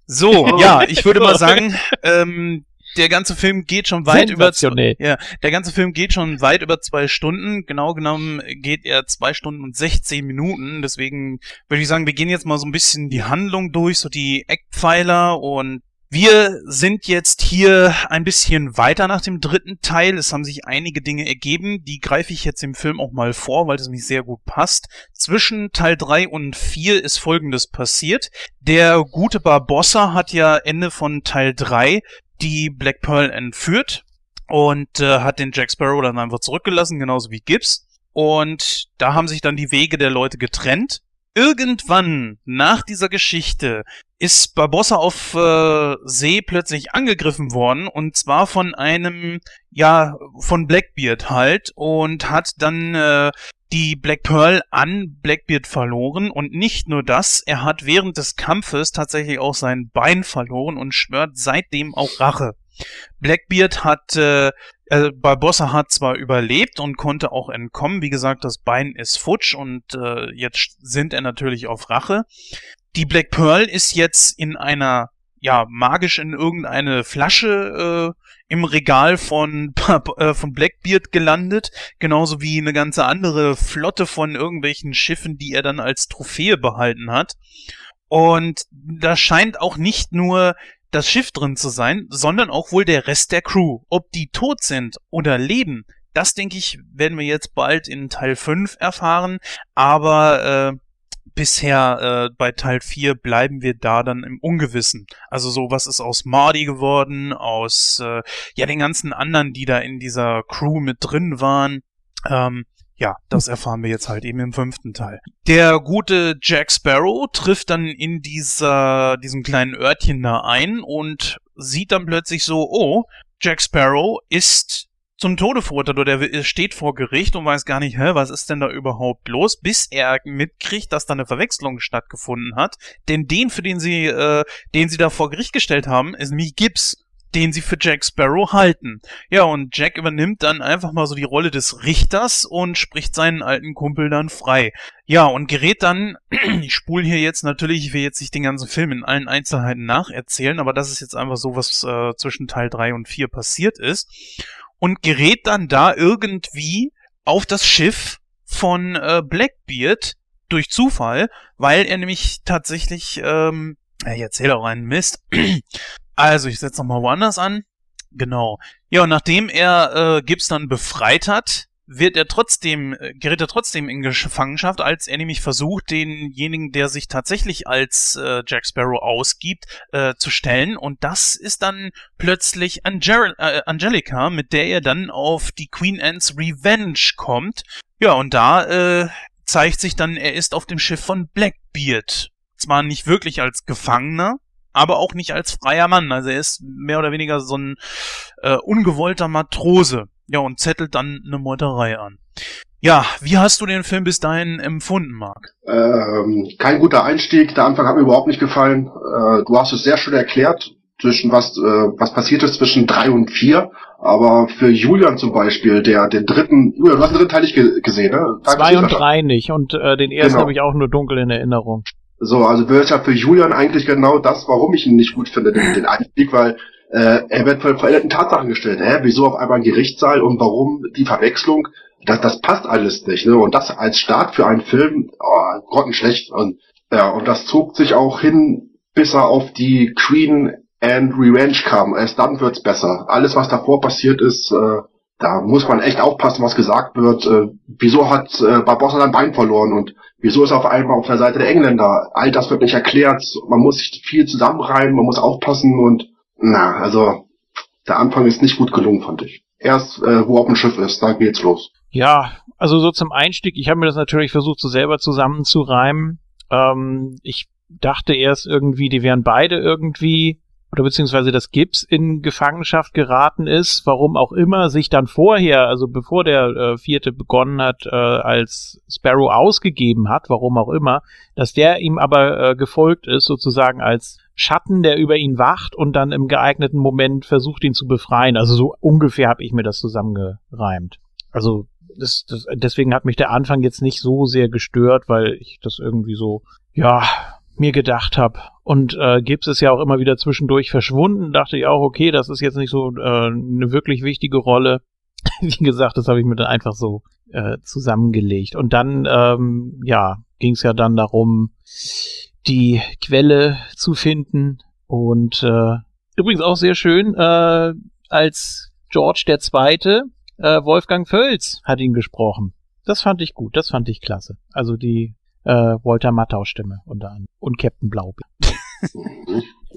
So, ja, ich würde mal sagen, ähm, der ganze Film geht schon weit über ja, der ganze Film geht schon weit über zwei Stunden. Genau genommen geht er zwei Stunden und 16 Minuten. Deswegen würde ich sagen, wir gehen jetzt mal so ein bisschen die Handlung durch, so die Eckpfeiler und wir sind jetzt hier ein bisschen weiter nach dem dritten Teil. Es haben sich einige Dinge ergeben, die greife ich jetzt im Film auch mal vor, weil es mich sehr gut passt. Zwischen Teil 3 und 4 ist folgendes passiert. Der gute Barbossa hat ja Ende von Teil 3 die Black Pearl entführt und äh, hat den Jack Sparrow dann einfach zurückgelassen, genauso wie Gibbs. Und da haben sich dann die Wege der Leute getrennt. Irgendwann nach dieser Geschichte ist Barbossa auf äh, See plötzlich angegriffen worden und zwar von einem, ja, von Blackbeard halt und hat dann äh, die Black Pearl an Blackbeard verloren und nicht nur das, er hat während des Kampfes tatsächlich auch sein Bein verloren und schwört seitdem auch Rache. Blackbeard hat, äh, äh, Barbossa hat zwar überlebt und konnte auch entkommen, wie gesagt, das Bein ist futsch und äh, jetzt sind er natürlich auf Rache. Die Black Pearl ist jetzt in einer, ja, magisch in irgendeine Flasche äh, im Regal von, äh, von Blackbeard gelandet, genauso wie eine ganze andere Flotte von irgendwelchen Schiffen, die er dann als Trophäe behalten hat. Und da scheint auch nicht nur das Schiff drin zu sein, sondern auch wohl der Rest der Crew. Ob die tot sind oder leben, das denke ich, werden wir jetzt bald in Teil 5 erfahren. Aber äh, bisher äh, bei Teil 4 bleiben wir da dann im Ungewissen. Also so, was ist aus Marty geworden, aus äh, ja den ganzen anderen, die da in dieser Crew mit drin waren. Ähm, ja, das erfahren wir jetzt halt eben im fünften Teil. Der gute Jack Sparrow trifft dann in dieser, diesem kleinen Örtchen da ein und sieht dann plötzlich so, oh, Jack Sparrow ist zum Tode verurteilt oder der steht vor Gericht und weiß gar nicht, hä, was ist denn da überhaupt los, bis er mitkriegt, dass da eine Verwechslung stattgefunden hat. Denn den, für den sie, äh, den sie da vor Gericht gestellt haben, ist nämlich Gibbs den sie für Jack Sparrow halten. Ja, und Jack übernimmt dann einfach mal so die Rolle des Richters und spricht seinen alten Kumpel dann frei. Ja, und gerät dann, ich spule hier jetzt natürlich, ich will jetzt nicht den ganzen Film in allen Einzelheiten nacherzählen, aber das ist jetzt einfach so, was äh, zwischen Teil 3 und 4 passiert ist. Und gerät dann da irgendwie auf das Schiff von äh, Blackbeard durch Zufall, weil er nämlich tatsächlich, ähm, ich erzähle auch einen Mist, also, ich setze nochmal woanders an. Genau. Ja, und nachdem er äh, Gibbs dann befreit hat, wird er trotzdem, äh, gerät er trotzdem in Gefangenschaft, als er nämlich versucht, denjenigen, der sich tatsächlich als äh, Jack Sparrow ausgibt, äh, zu stellen. Und das ist dann plötzlich Angel äh, Angelica, mit der er dann auf die Queen Anne's Revenge kommt. Ja, und da äh, zeigt sich dann, er ist auf dem Schiff von Blackbeard. Zwar nicht wirklich als Gefangener, aber auch nicht als freier Mann. Also er ist mehr oder weniger so ein äh, ungewollter Matrose. Ja, und zettelt dann eine Meuterei an. Ja, wie hast du den Film bis dahin empfunden, Marc? Ähm, kein guter Einstieg. Der Anfang hat mir überhaupt nicht gefallen. Äh, du hast es sehr schön erklärt, zwischen was, äh, was passiert ist zwischen drei und vier. Aber für Julian zum Beispiel, der den dritten, Julian, du hast den dritten Teil nicht ge gesehen, ne? Teil Zwei und drei nicht und äh, den ersten Genau. habe ich auch nur dunkel in Erinnerung. So, also wäre es ja für Julian eigentlich genau das, warum ich ihn nicht gut finde, den, den Einstieg, weil äh, er wird vor veränderten Tatsachen gestellt. Hä, wieso auf einmal ein Gerichtssaal und warum die Verwechslung? Das, das passt alles nicht. Ne? Und das als Start für einen Film, oh, grottenschlecht. Und ja, und das zog sich auch hin, bis er auf die Queen and Revenge kam. Erst dann wird's besser. Alles, was davor passiert ist, äh, da muss man echt aufpassen, was gesagt wird. Äh, wieso hat äh, Barbossa sein Bein verloren und wieso ist er auf einmal auf der Seite der Engländer? All das wird nicht erklärt. Man muss sich viel zusammenreimen, man muss aufpassen und na, also der Anfang ist nicht gut gelungen, fand ich. Erst, äh, wo auf dem Schiff ist, da geht's los. Ja, also so zum Einstieg, ich habe mir das natürlich versucht, so selber zusammenzureimen. Ähm, ich dachte erst irgendwie, die wären beide irgendwie, oder beziehungsweise dass Gibbs in Gefangenschaft geraten ist, warum auch immer, sich dann vorher, also bevor der äh, vierte begonnen hat, äh, als Sparrow ausgegeben hat, warum auch immer, dass der ihm aber äh, gefolgt ist, sozusagen als Schatten, der über ihn wacht und dann im geeigneten Moment versucht, ihn zu befreien. Also so ungefähr habe ich mir das zusammengereimt. Also das, das, deswegen hat mich der Anfang jetzt nicht so sehr gestört, weil ich das irgendwie so, ja, mir gedacht habe. Und äh, Gibbs ist ja auch immer wieder zwischendurch verschwunden. Dachte ich auch, okay, das ist jetzt nicht so äh, eine wirklich wichtige Rolle. Wie gesagt, das habe ich mir dann einfach so äh, zusammengelegt. Und dann, ähm, ja, ging es ja dann darum, die Quelle zu finden. Und äh, übrigens auch sehr schön, äh, als George der Zweite, äh, Wolfgang Völz hat ihn gesprochen. Das fand ich gut, das fand ich klasse. Also die äh, Walter Matthau Stimme unter anderem und Captain Blaubeer.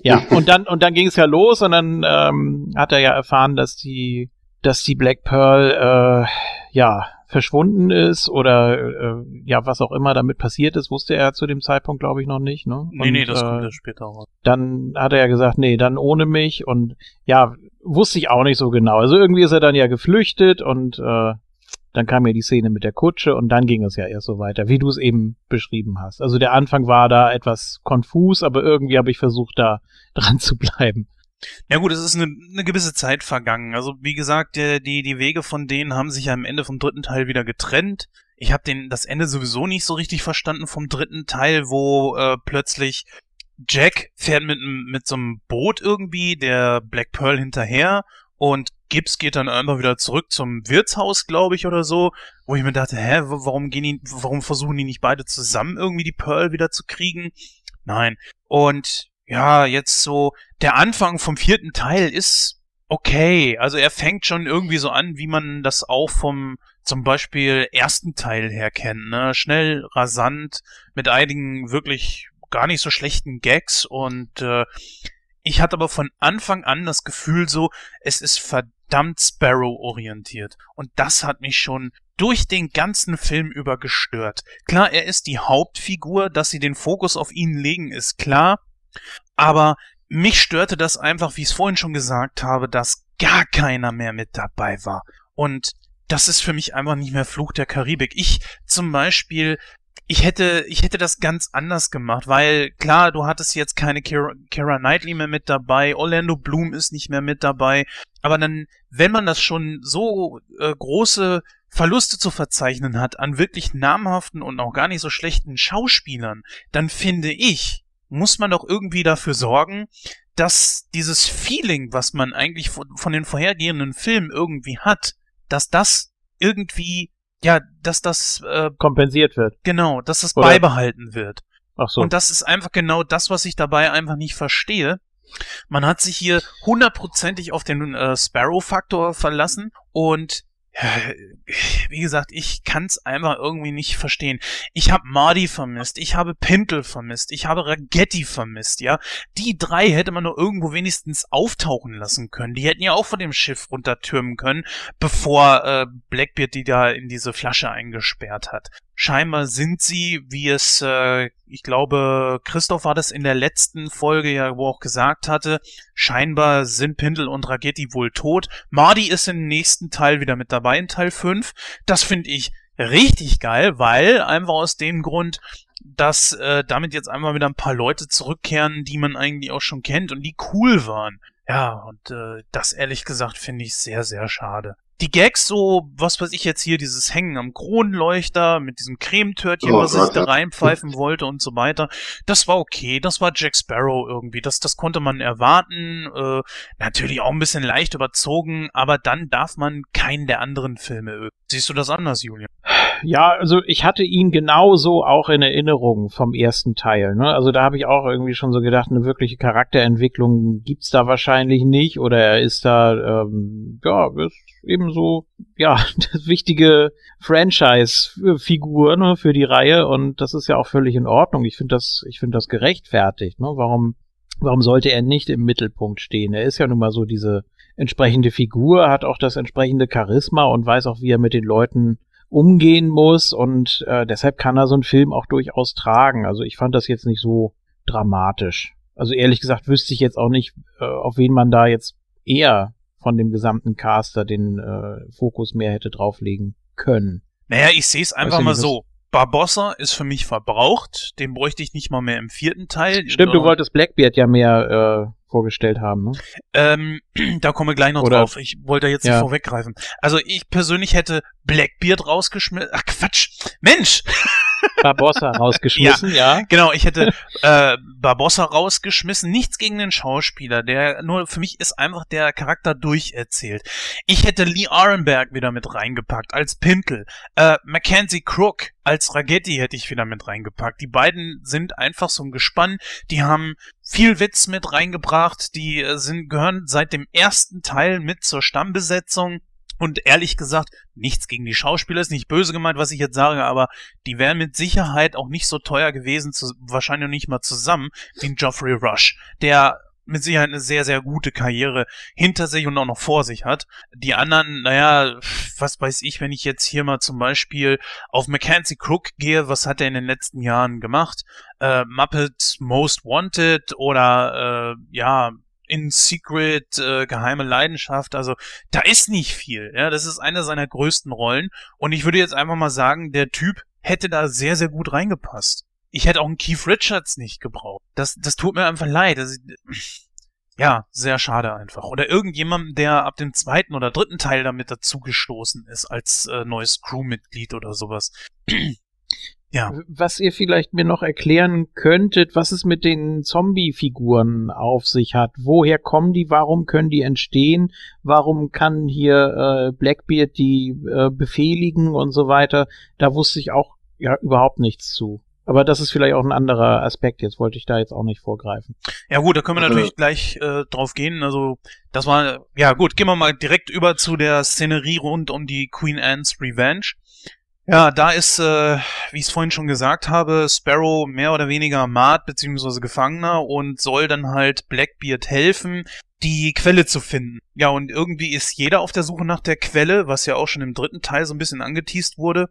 ja, und dann und dann ging es ja los und dann ähm, hat er ja erfahren, dass die dass die Black Pearl äh, ja verschwunden ist oder äh, ja was auch immer damit passiert ist, wusste er zu dem Zeitpunkt glaube ich noch nicht. Ne? Nee, nee, Und, das äh, kommt ja später raus. dann hat er ja gesagt, nee, dann ohne mich und ja, wusste ich auch nicht so genau. Also irgendwie ist er dann ja geflüchtet und äh, dann kam ja die Szene mit der Kutsche und dann ging es ja erst so weiter, wie du es eben beschrieben hast. Also der Anfang war da etwas konfus, aber irgendwie habe ich versucht, da dran zu bleiben. Ja gut, es ist eine, eine gewisse Zeit vergangen. Also wie gesagt, der, die, die Wege von denen haben sich ja am Ende vom dritten Teil wieder getrennt. Ich habe das Ende sowieso nicht so richtig verstanden vom dritten Teil, wo äh, plötzlich Jack fährt mit, mit so einem Boot irgendwie der Black Pearl hinterher und Gibbs geht dann einfach wieder zurück zum Wirtshaus, glaube ich, oder so, wo ich mir dachte, hä, wa- warum gehen die, warum versuchen die nicht beide zusammen irgendwie die Pearl wieder zu kriegen? Nein. Und ja, jetzt so, der Anfang vom vierten Teil ist okay. Also er fängt schon irgendwie so an, wie man das auch vom zum Beispiel ersten Teil her kennt. Ne? Schnell, rasant, mit einigen wirklich gar nicht so schlechten Gags und äh, ich hatte aber von Anfang an das Gefühl so, es ist verdammt Sparrow-orientiert. Und das hat mich schon durch den ganzen Film über gestört. Klar, er ist die Hauptfigur, dass sie den Fokus auf ihn legen, ist klar. Aber mich störte das einfach, wie ich es vorhin schon gesagt habe, dass gar keiner mehr mit dabei war. Und das ist für mich einfach nicht mehr Fluch der Karibik. Ich zum Beispiel, ich hätte, ich hätte das ganz anders gemacht, weil klar, du hattest jetzt keine Kira Knightley mehr mit dabei, Orlando Bloom ist nicht mehr mit dabei, aber dann, wenn man das schon so äh, große Verluste zu verzeichnen hat an wirklich namhaften und auch gar nicht so schlechten Schauspielern, dann finde ich, muss man doch irgendwie dafür sorgen, dass dieses Feeling, was man eigentlich von, von den vorhergehenden Filmen irgendwie hat, dass das irgendwie, ja, dass das, äh, Kompensiert wird. genau, dass das Oder- beibehalten wird. Ach so. Und das ist einfach genau das, was ich dabei einfach nicht verstehe. Man hat sich hier hundertprozentig auf den äh, Sparrow-Faktor verlassen und wie gesagt, ich kann es einfach irgendwie nicht verstehen. Ich habe Marty vermisst, ich habe Pintel vermisst, ich habe Ragetti vermisst, ja. Die drei hätte man doch irgendwo wenigstens auftauchen lassen können. Die hätten ja auch von dem Schiff runtertürmen können, bevor äh, Blackbeard die da in diese Flasche eingesperrt hat. Scheinbar sind sie, wie es, äh, ich glaube, Christoph war das in der letzten Folge ja, wo auch gesagt hatte, scheinbar sind Pindel und Ragetti wohl tot. Mardi ist im nächsten Teil wieder mit dabei, in Teil 5. Das finde ich richtig geil, weil einfach aus dem Grund, dass äh, damit jetzt einmal wieder ein paar Leute zurückkehren, die man eigentlich auch schon kennt und die cool waren. Ja, und äh, das ehrlich gesagt finde ich sehr, sehr schade die Gags so, was weiß ich jetzt hier, dieses Hängen am Kronleuchter mit diesem Cremetörtchen, Oh was ich da reinpfeifen wollte und so weiter, das war okay, das war Jack Sparrow irgendwie, das, das konnte man erwarten, äh, natürlich auch ein bisschen leicht überzogen, aber dann darf man keinen der anderen Filme. Siehst du das anders, Julian? Ja, also ich hatte ihn genauso auch in Erinnerung vom ersten Teil. Ne? Also da habe ich auch irgendwie schon so gedacht, eine wirkliche Charakterentwicklung gibt's da wahrscheinlich nicht oder er ist da, ähm, ja, ist eben so, ja, das wichtige Franchise-Figur ne, für die Reihe und das ist ja auch völlig in Ordnung. Ich finde das, ich finde das gerechtfertigt. Ne? Warum, warum sollte er nicht im Mittelpunkt stehen? Er ist ja nun mal so diese entsprechende Figur, hat auch das entsprechende Charisma und weiß auch, wie er mit den Leuten umgehen muss und äh, deshalb kann er so einen Film auch durchaus tragen. Also ich fand das jetzt nicht so dramatisch. Also ehrlich gesagt wüsste ich jetzt auch nicht, äh, auf wen man da jetzt eher von dem gesamten Caster den äh, Fokus mehr hätte drauflegen können. Naja, ich sehe es einfach ja mal nicht, was- so. Barbossa ist für mich verbraucht, den bräuchte ich nicht mal mehr im vierten Teil. Stimmt, du wolltest Blackbeard ja mehr äh, vorgestellt haben, ne? Ähm, da kommen wir gleich noch Oder- drauf. Ich wollte jetzt nicht Ja. vorweggreifen. Also ich persönlich hätte Blackbeard rausgeschmissen. Ach Quatsch. Mensch! Barbossa rausgeschmissen, ja. Genau, ich hätte äh, Barbossa rausgeschmissen. Nichts gegen den Schauspieler. Der nur für mich ist einfach der Charakter durcherzählt. Ich hätte Lee Arenberg wieder mit reingepackt als Pintel. Äh, Mackenzie Crook als Ragetti hätte ich wieder mit reingepackt. Die beiden sind einfach so ein Gespann. Die haben viel Witz mit reingebracht. Die äh, sind gehören seit dem ersten Teil mit zur Stammbesetzung. Und ehrlich gesagt, nichts gegen die Schauspieler ist nicht böse gemeint, was ich jetzt sage, aber die wären mit Sicherheit auch nicht so teuer gewesen, zu, wahrscheinlich nicht mal zusammen, wie Geoffrey Rush, der mit Sicherheit eine sehr, sehr gute Karriere hinter sich und auch noch vor sich hat. Die anderen, naja, was weiß ich, wenn ich jetzt hier mal zum Beispiel auf Mackenzie Crook gehe, was hat er in den letzten Jahren gemacht? Äh, Muppet Most Wanted oder äh, ja, in Secret, äh, geheime Leidenschaft, also da ist nicht viel, ja, das ist eine seiner größten Rollen und ich würde jetzt einfach mal sagen, der Typ hätte da sehr, sehr gut reingepasst. Ich hätte auch einen Keith Richards nicht gebraucht. Das, das tut mir einfach leid. Das, ja, sehr schade einfach. Oder irgendjemand, der ab dem zweiten oder dritten Teil damit dazugestoßen ist als äh, neues Crewmitglied oder sowas. ja. Was ihr vielleicht mir noch erklären könntet, was es mit den Zombie-Figuren auf sich hat. Woher kommen die? Warum können die entstehen? Warum kann hier äh, Blackbeard die äh, befehligen und so weiter? Da wusste ich auch ja überhaupt nichts zu. Aber das ist vielleicht auch ein anderer Aspekt. Jetzt wollte ich da jetzt auch nicht vorgreifen. Ja gut, da können wir Äh. natürlich gleich äh, drauf gehen. Also das war, ja gut, gehen wir mal direkt über zu der Szenerie rund um die Queen Anne's Revenge. Ja, da ist, äh, wie ich es vorhin schon gesagt habe, Sparrow mehr oder weniger Maat beziehungsweise Gefangener und soll dann halt Blackbeard helfen, die Quelle zu finden. Ja, und irgendwie ist jeder auf der Suche nach der Quelle, was ja auch schon im dritten Teil so ein bisschen angeteased wurde.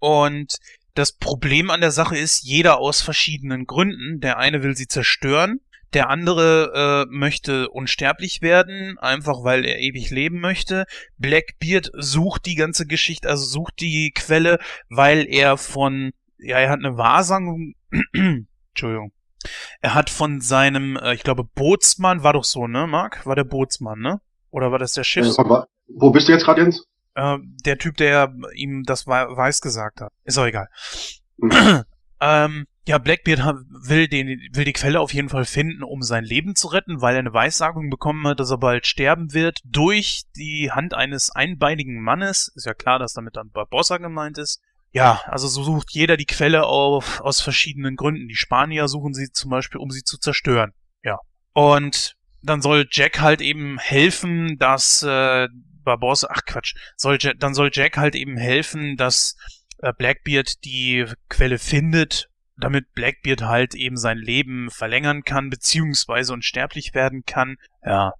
Und das Problem an der Sache ist, jeder aus verschiedenen Gründen. Der eine will sie zerstören, der andere äh, möchte unsterblich werden, einfach weil er ewig leben möchte. Blackbeard sucht die ganze Geschichte, also sucht die Quelle, weil er von, ja, er hat eine Wahrsagung, Entschuldigung. Er hat von seinem, äh, ich glaube, Bootsmann, war doch so, ne, Marc? War der Bootsmann, ne? Oder war das der Schiffs... Aber, wo bist du jetzt gerade, Jens? Äh, der Typ, der ihm das wei- weiß gesagt hat. Ist auch egal. Hm. ähm, ja, Blackbeard will, den, will die Quelle auf jeden Fall finden, um sein Leben zu retten, weil er eine Weissagung bekommen hat, dass er bald sterben wird durch die Hand eines einbeinigen Mannes. Ist ja klar, dass damit dann Barbossa gemeint ist. Ja, also so sucht jeder die Quelle auf, aus verschiedenen Gründen. Die Spanier suchen sie zum Beispiel, um sie zu zerstören. Ja. Und dann soll Jack halt eben helfen, dass äh, Barbossa, ach Quatsch, soll Jack, dann soll Jack halt eben helfen, dass äh, Blackbeard die Quelle findet, damit Blackbeard halt eben sein Leben verlängern kann, beziehungsweise unsterblich werden kann. Ja,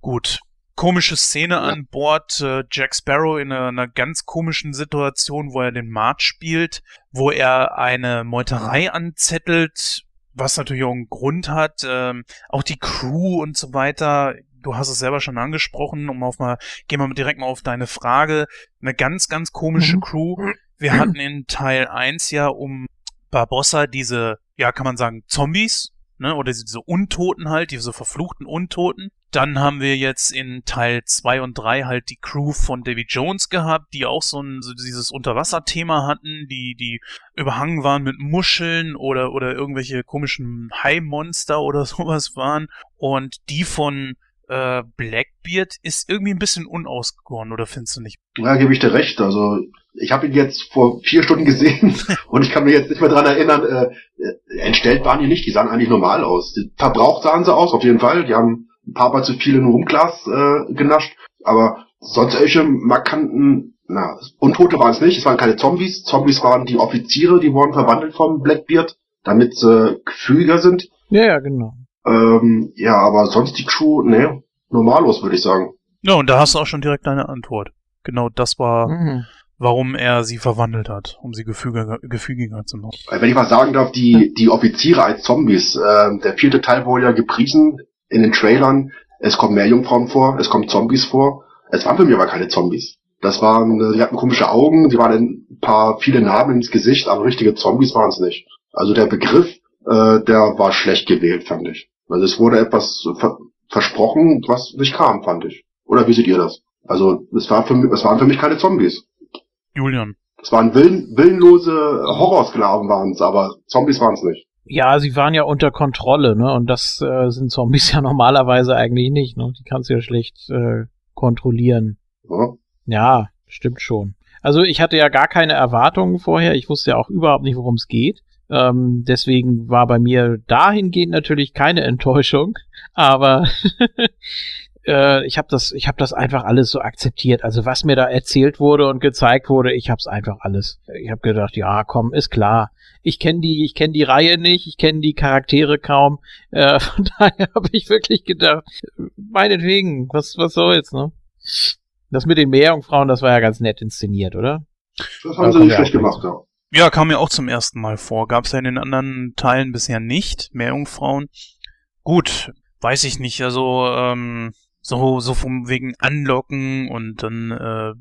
gut. komische Szene an Bord. Äh, Jack Sparrow in einer, einer ganz komischen Situation, wo er den Mart spielt, wo er eine Meuterei anzettelt, was natürlich auch einen Grund hat. Ähm, auch die Crew und so weiter. Du hast es selber schon angesprochen, um auf mal, gehen wir direkt mal auf deine Frage. Eine ganz, ganz komische Mhm. Crew. Wir hatten in Teil 1 ja um Barbossa diese, ja, kann man sagen, Zombies, ne, oder diese Untoten halt, diese verfluchten Untoten. Dann haben wir jetzt in Teil 2 und 3 halt die Crew von Davy Jones gehabt, die auch so, ein, so dieses Unterwasserthema hatten, die, die überhangen waren mit Muscheln oder, oder irgendwelche komischen Hai-Monster oder sowas waren. Und die von äh, Blackbeard ist irgendwie ein bisschen unausgegoren, oder findest du nicht? Ja, gebe ich dir recht. Also ich habe ihn jetzt vor vier Stunden gesehen und ich kann mir jetzt nicht mehr dran erinnern, äh, äh, entstellt waren die nicht, die sahen eigentlich normal aus. Die- Verbraucht sahen sie aus, auf jeden Fall. Die haben ein paar Mal zu viel in Rumglas äh, genascht, aber sonst welche markanten, na, Untote waren es nicht, es waren keine Zombies. Zombies waren die Offiziere, die wurden verwandelt vom Blackbeard, damit sie gefügiger sind. Ja, ja, genau. Ähm, ja, aber sonst die Crew, ne, normalos, würde ich sagen. Ja, und da hast du auch schon direkt deine Antwort. Genau, das war, Mhm. warum er sie verwandelt hat, um sie gefügiger, gefügiger zu machen. Wenn ich was sagen darf, die, die Offiziere als Zombies, äh, der vierte Teil wurde ja gepriesen in den Trailern. Es kommen mehr Jungfrauen vor, es kommen Zombies vor. Es waren für mich aber keine Zombies. Das waren, äh, die hatten komische Augen, die waren ein paar, viele Narben ins Gesicht, aber richtige Zombies waren es nicht. Also der Begriff, äh, der war schlecht gewählt, fand ich. Also es wurde etwas ver versprochen, was nicht kam, fand ich. Oder wie seht ihr das? Also es war für es waren für mich keine Zombies. Julian. Es waren willen, willenlose Horrorsklaven waren es, aber Zombies waren es nicht. Ja, sie waren ja unter Kontrolle, ne? Und das äh, sind Zombies ja normalerweise eigentlich nicht, ne? Die kannst du ja schlecht äh, kontrollieren. Ja. Ja, stimmt schon. Also ich hatte ja gar keine Erwartungen vorher. Ich wusste ja auch überhaupt nicht, worum es geht. Ähm, deswegen war bei mir dahingehend natürlich keine Enttäuschung. Aber äh, ich habe das, ich habe das einfach alles so akzeptiert. Also was mir da erzählt wurde und gezeigt wurde, ich habe es einfach alles. Ich habe gedacht, ja, komm, ist klar. Ich kenne die, ich kenne die Reihe nicht, ich kenne die Charaktere kaum. Äh, von daher habe ich wirklich gedacht, meinetwegen, was, was soll's, ne? Das mit den Meerjungfrauen, das war ja ganz nett inszeniert, oder? Das haben sie kommt nicht schlecht gemacht, ja. Ja, kam mir auch zum ersten Mal vor. Gab es ja in den anderen Teilen bisher nicht. Mehr Jungfrauen. Gut, weiß ich nicht. Also, ähm, so, so vom wegen Anlocken und dann, äh,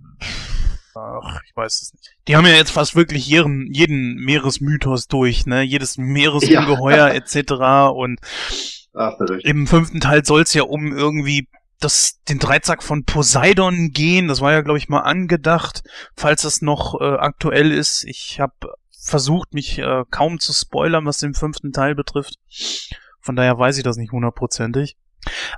ach, ich weiß es nicht. Die haben ja jetzt fast wirklich jeden, jeden Meeresmythos durch, ne? Jedes Meeresungeheuer etc. Und recht. im fünften Teil soll es ja um irgendwie das, den Dreizack von Poseidon gehen. Das war ja, glaube ich, mal angedacht, falls das noch äh, aktuell ist. Ich habe versucht, mich äh, kaum zu spoilern, was den fünften Teil betrifft. Von daher weiß ich das nicht hundertprozentig.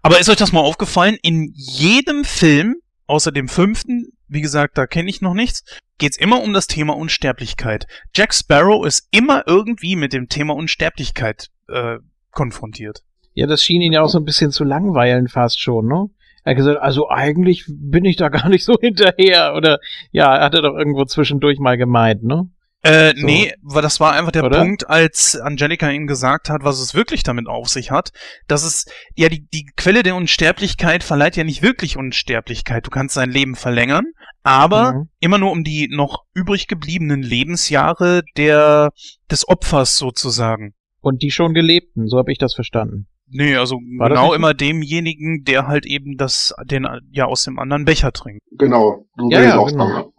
Aber ist euch das mal aufgefallen? In jedem Film, außer dem fünften, wie gesagt, da kenne ich noch nichts, geht's immer um das Thema Unsterblichkeit. Jack Sparrow ist immer irgendwie mit dem Thema Unsterblichkeit äh, konfrontiert. Ja, das schien ihn ja auch so ein bisschen zu langweilen fast schon, ne? Er hat gesagt, also eigentlich bin ich da gar nicht so hinterher. Oder ja, hat er doch irgendwo zwischendurch mal gemeint, ne? Äh, So. nee, weil das war einfach der Oder? Punkt, als Angelika ihm gesagt hat, was es wirklich damit auf sich hat. Dass es, ja, die, die Quelle der Unsterblichkeit verleiht ja nicht wirklich Unsterblichkeit. Du kannst dein Leben verlängern, aber Mhm. immer nur um die noch übrig gebliebenen Lebensjahre der, des Opfers sozusagen. Und die schon gelebten, so habe ich das verstanden. Nee, also War genau immer demjenigen, der halt eben das, den, ja, aus dem anderen Becher trinkt. Genau. So Ja, ja, auch genau. sagen.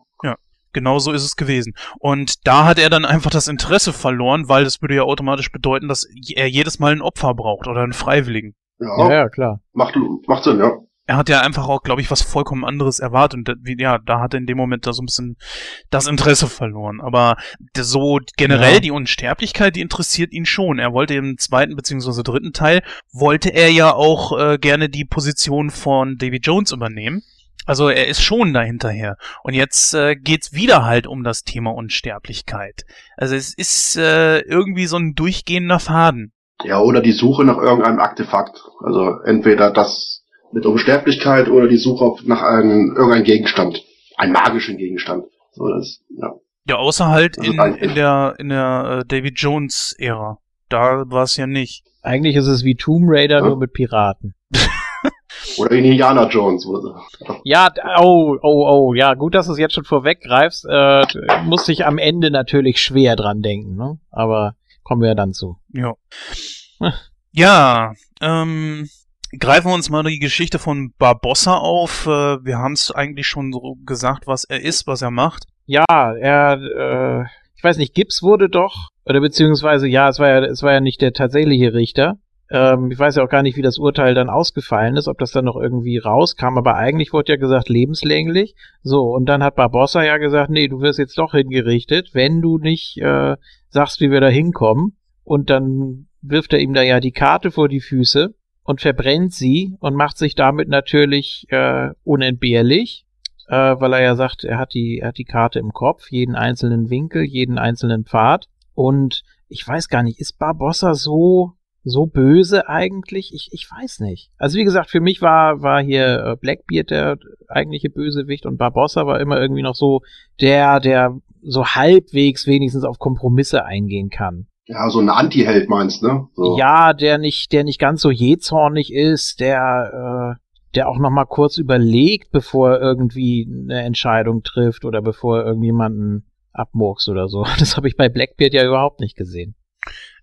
Genau so ist es gewesen. Und da hat er dann einfach das Interesse verloren, weil das würde ja automatisch bedeuten, dass er jedes Mal ein Opfer braucht oder einen Freiwilligen. Ja, Ja, ja, klar. Macht, macht Sinn, ja. Er hat ja einfach auch, glaube ich, was vollkommen anderes erwartet. Und ja, da hat er in dem Moment da so ein bisschen das Interesse verloren. Aber so generell Ja. die Unsterblichkeit, die interessiert ihn schon. Er wollte im zweiten beziehungsweise dritten Teil, wollte er ja auch äh, gerne die Position von Davy Jones übernehmen. Also er ist schon dahinterher. Und jetzt äh, geht's wieder halt um das Thema Unsterblichkeit. Also es ist äh, irgendwie so ein durchgehender Faden. Ja, oder die Suche nach irgendeinem Artefakt. Also entweder das mit Unsterblichkeit oder die Suche nach einem, irgendeinem Gegenstand. Einen magischen Gegenstand. So, das, ja. Ja, außer halt Also in, in der in der äh, David Jones Ära. Da war es ja nicht. Eigentlich ist es wie Tomb Raider, Ja. nur mit Piraten. Oder Indiana Jones. Oder so. Ja, oh, oh, oh, ja, gut, dass du es jetzt schon vorweggreifst. Äh, muss ich am Ende natürlich schwer dran denken, ne? Aber kommen wir ja dann zu. Ja. Ja, ähm, greifen wir uns mal die Geschichte von Barbossa auf. Äh, wir haben es eigentlich schon so gesagt, was er ist, was er macht. Ja, er, äh, ich weiß nicht, Gibbs wurde doch, oder beziehungsweise, ja, es war ja, es war ja nicht der tatsächliche Richter. Ähm, ich weiß ja auch gar nicht, wie das Urteil dann ausgefallen ist, ob das dann noch irgendwie rauskam, aber eigentlich wurde ja gesagt, lebenslänglich. So, und dann hat Barbossa ja gesagt, nee, du wirst jetzt doch hingerichtet, wenn du nicht äh, sagst, wie wir da hinkommen. Und dann wirft er ihm da ja die Karte vor die Füße und verbrennt sie und macht sich damit natürlich äh, unentbehrlich äh, weil er ja sagt, er hat die, er hat die Karte im Kopf, jeden einzelnen Winkel, jeden einzelnen Pfad. Und ich weiß gar nicht, ist Barbossa so, so böse eigentlich? Ich, ich weiß nicht. Also wie gesagt, für mich war, war hier äh, Blackbeard der eigentliche Bösewicht und Barbossa war immer irgendwie noch so der, der so halbwegs wenigstens auf Kompromisse eingehen kann. Ja, so ein Anti-Held meinst, ne? So. Ja, der nicht, der nicht ganz so jähzornig ist, der, äh, der auch noch mal kurz überlegt, bevor er irgendwie eine Entscheidung trifft oder bevor er irgendjemanden abmurks oder so. Das habe ich bei Blackbeard ja überhaupt nicht gesehen.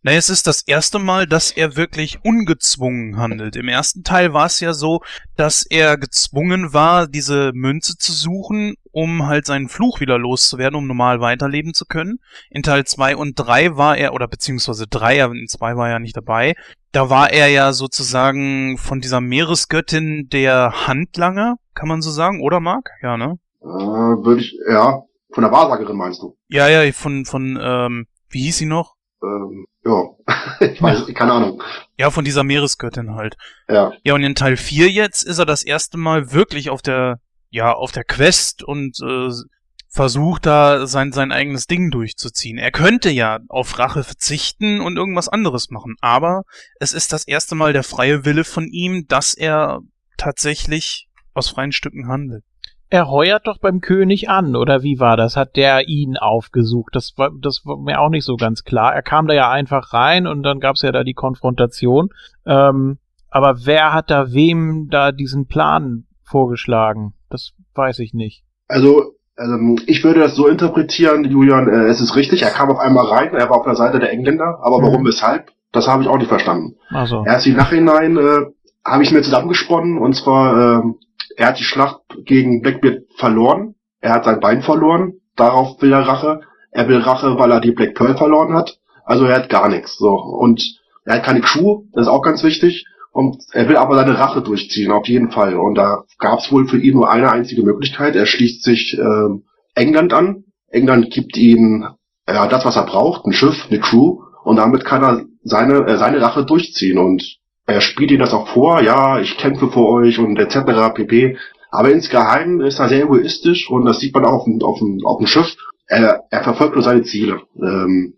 Na, es ist das erste Mal, dass er wirklich ungezwungen handelt. Im ersten Teil war es ja so, dass er gezwungen war, diese Münze zu suchen, um halt seinen Fluch wieder loszuwerden, um normal weiterleben zu können. In Teil 2 und 3 war er, oder beziehungsweise 3, aber in 2 war er ja nicht dabei, da war er ja sozusagen von dieser Meeresgöttin der Handlanger, kann man so sagen, oder Marc? Ja, ne? Äh, Würde ich, ja, von der Wahrsagerin meinst du? Ja, ja, von, von, ähm, wie hieß sie noch? Ähm, ja, ich weiß, keine Ahnung. Ja, von dieser Meeresgöttin halt. Ja, Ja, und in Teil 4 jetzt ist er das erste Mal wirklich auf der, ja, auf der Quest und äh, versucht da sein, sein eigenes Ding durchzuziehen. Er könnte ja auf Rache verzichten und irgendwas anderes machen, aber es ist das erste Mal der freie Wille von ihm, dass er tatsächlich aus freien Stücken handelt. Er heuert doch beim König an, oder wie war das? Hat der ihn aufgesucht? Das war, das war mir auch nicht so ganz klar. Er kam da ja einfach rein und dann gab's ja da die Konfrontation. Ähm, aber wer hat da wem da diesen Plan vorgeschlagen? Das weiß ich nicht. also, ähm, ich würde das so interpretieren, Julian, äh, es ist richtig, er kam auf einmal rein, er war auf der Seite der Engländer, aber warum, Mhm. weshalb, das habe ich auch nicht verstanden. Also, Erst im Nachhinein äh, habe ich mir zusammengesponnen und zwar, ähm, er hat die Schlacht gegen Blackbeard verloren, er hat sein Bein verloren, darauf will er Rache, er will Rache, weil er die Black Pearl verloren hat, also er hat gar nichts. So Und er hat keine Crew, das ist auch ganz wichtig, und er will aber seine Rache durchziehen, auf jeden Fall. Und da gab es wohl für ihn nur eine einzige Möglichkeit, er schließt sich ähm, England an, England gibt ihm ja, das, was er braucht, ein Schiff, eine Crew, und damit kann er seine, äh, seine Rache durchziehen und er spielt ihm das auch vor, ja, ich kämpfe für euch und etc. pp. Aber insgeheim ist er sehr egoistisch und das sieht man auch auf dem, auf dem, auf dem Schiff. Er, er verfolgt nur seine Ziele. Ähm,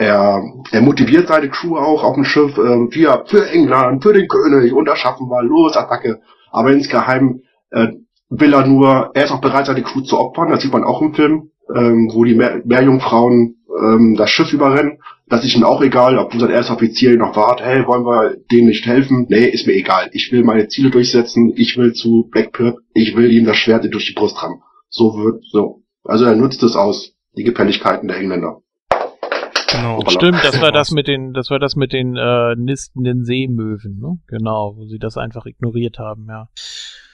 er, er motiviert seine Crew auch auf dem Schiff ähm, für, für England, für den König und das schaffen wir, los, Attacke. Aber insgeheim äh, will er nur, er ist auch bereit, seine Crew zu opfern, das sieht man auch im Film, ähm, wo die Meer, Meerjungfrauen ähm, das Schiff überrennen. Das ist ihm auch egal, ob unser erster Offizier noch wartet, hey, wollen wir denen nicht helfen? Nee, ist mir egal. Ich will meine Ziele durchsetzen, ich will zu Blackbeard, ich will ihm das Schwert durch die Brust rammen. So wird, so. Also er nutzt es aus, die Gefälligkeiten der Engländer. Genau. Hoppala. stimmt, das war das mit den, das war das mit den äh, nistenden Seemöwen, ne? Genau, wo sie das einfach ignoriert haben, ja.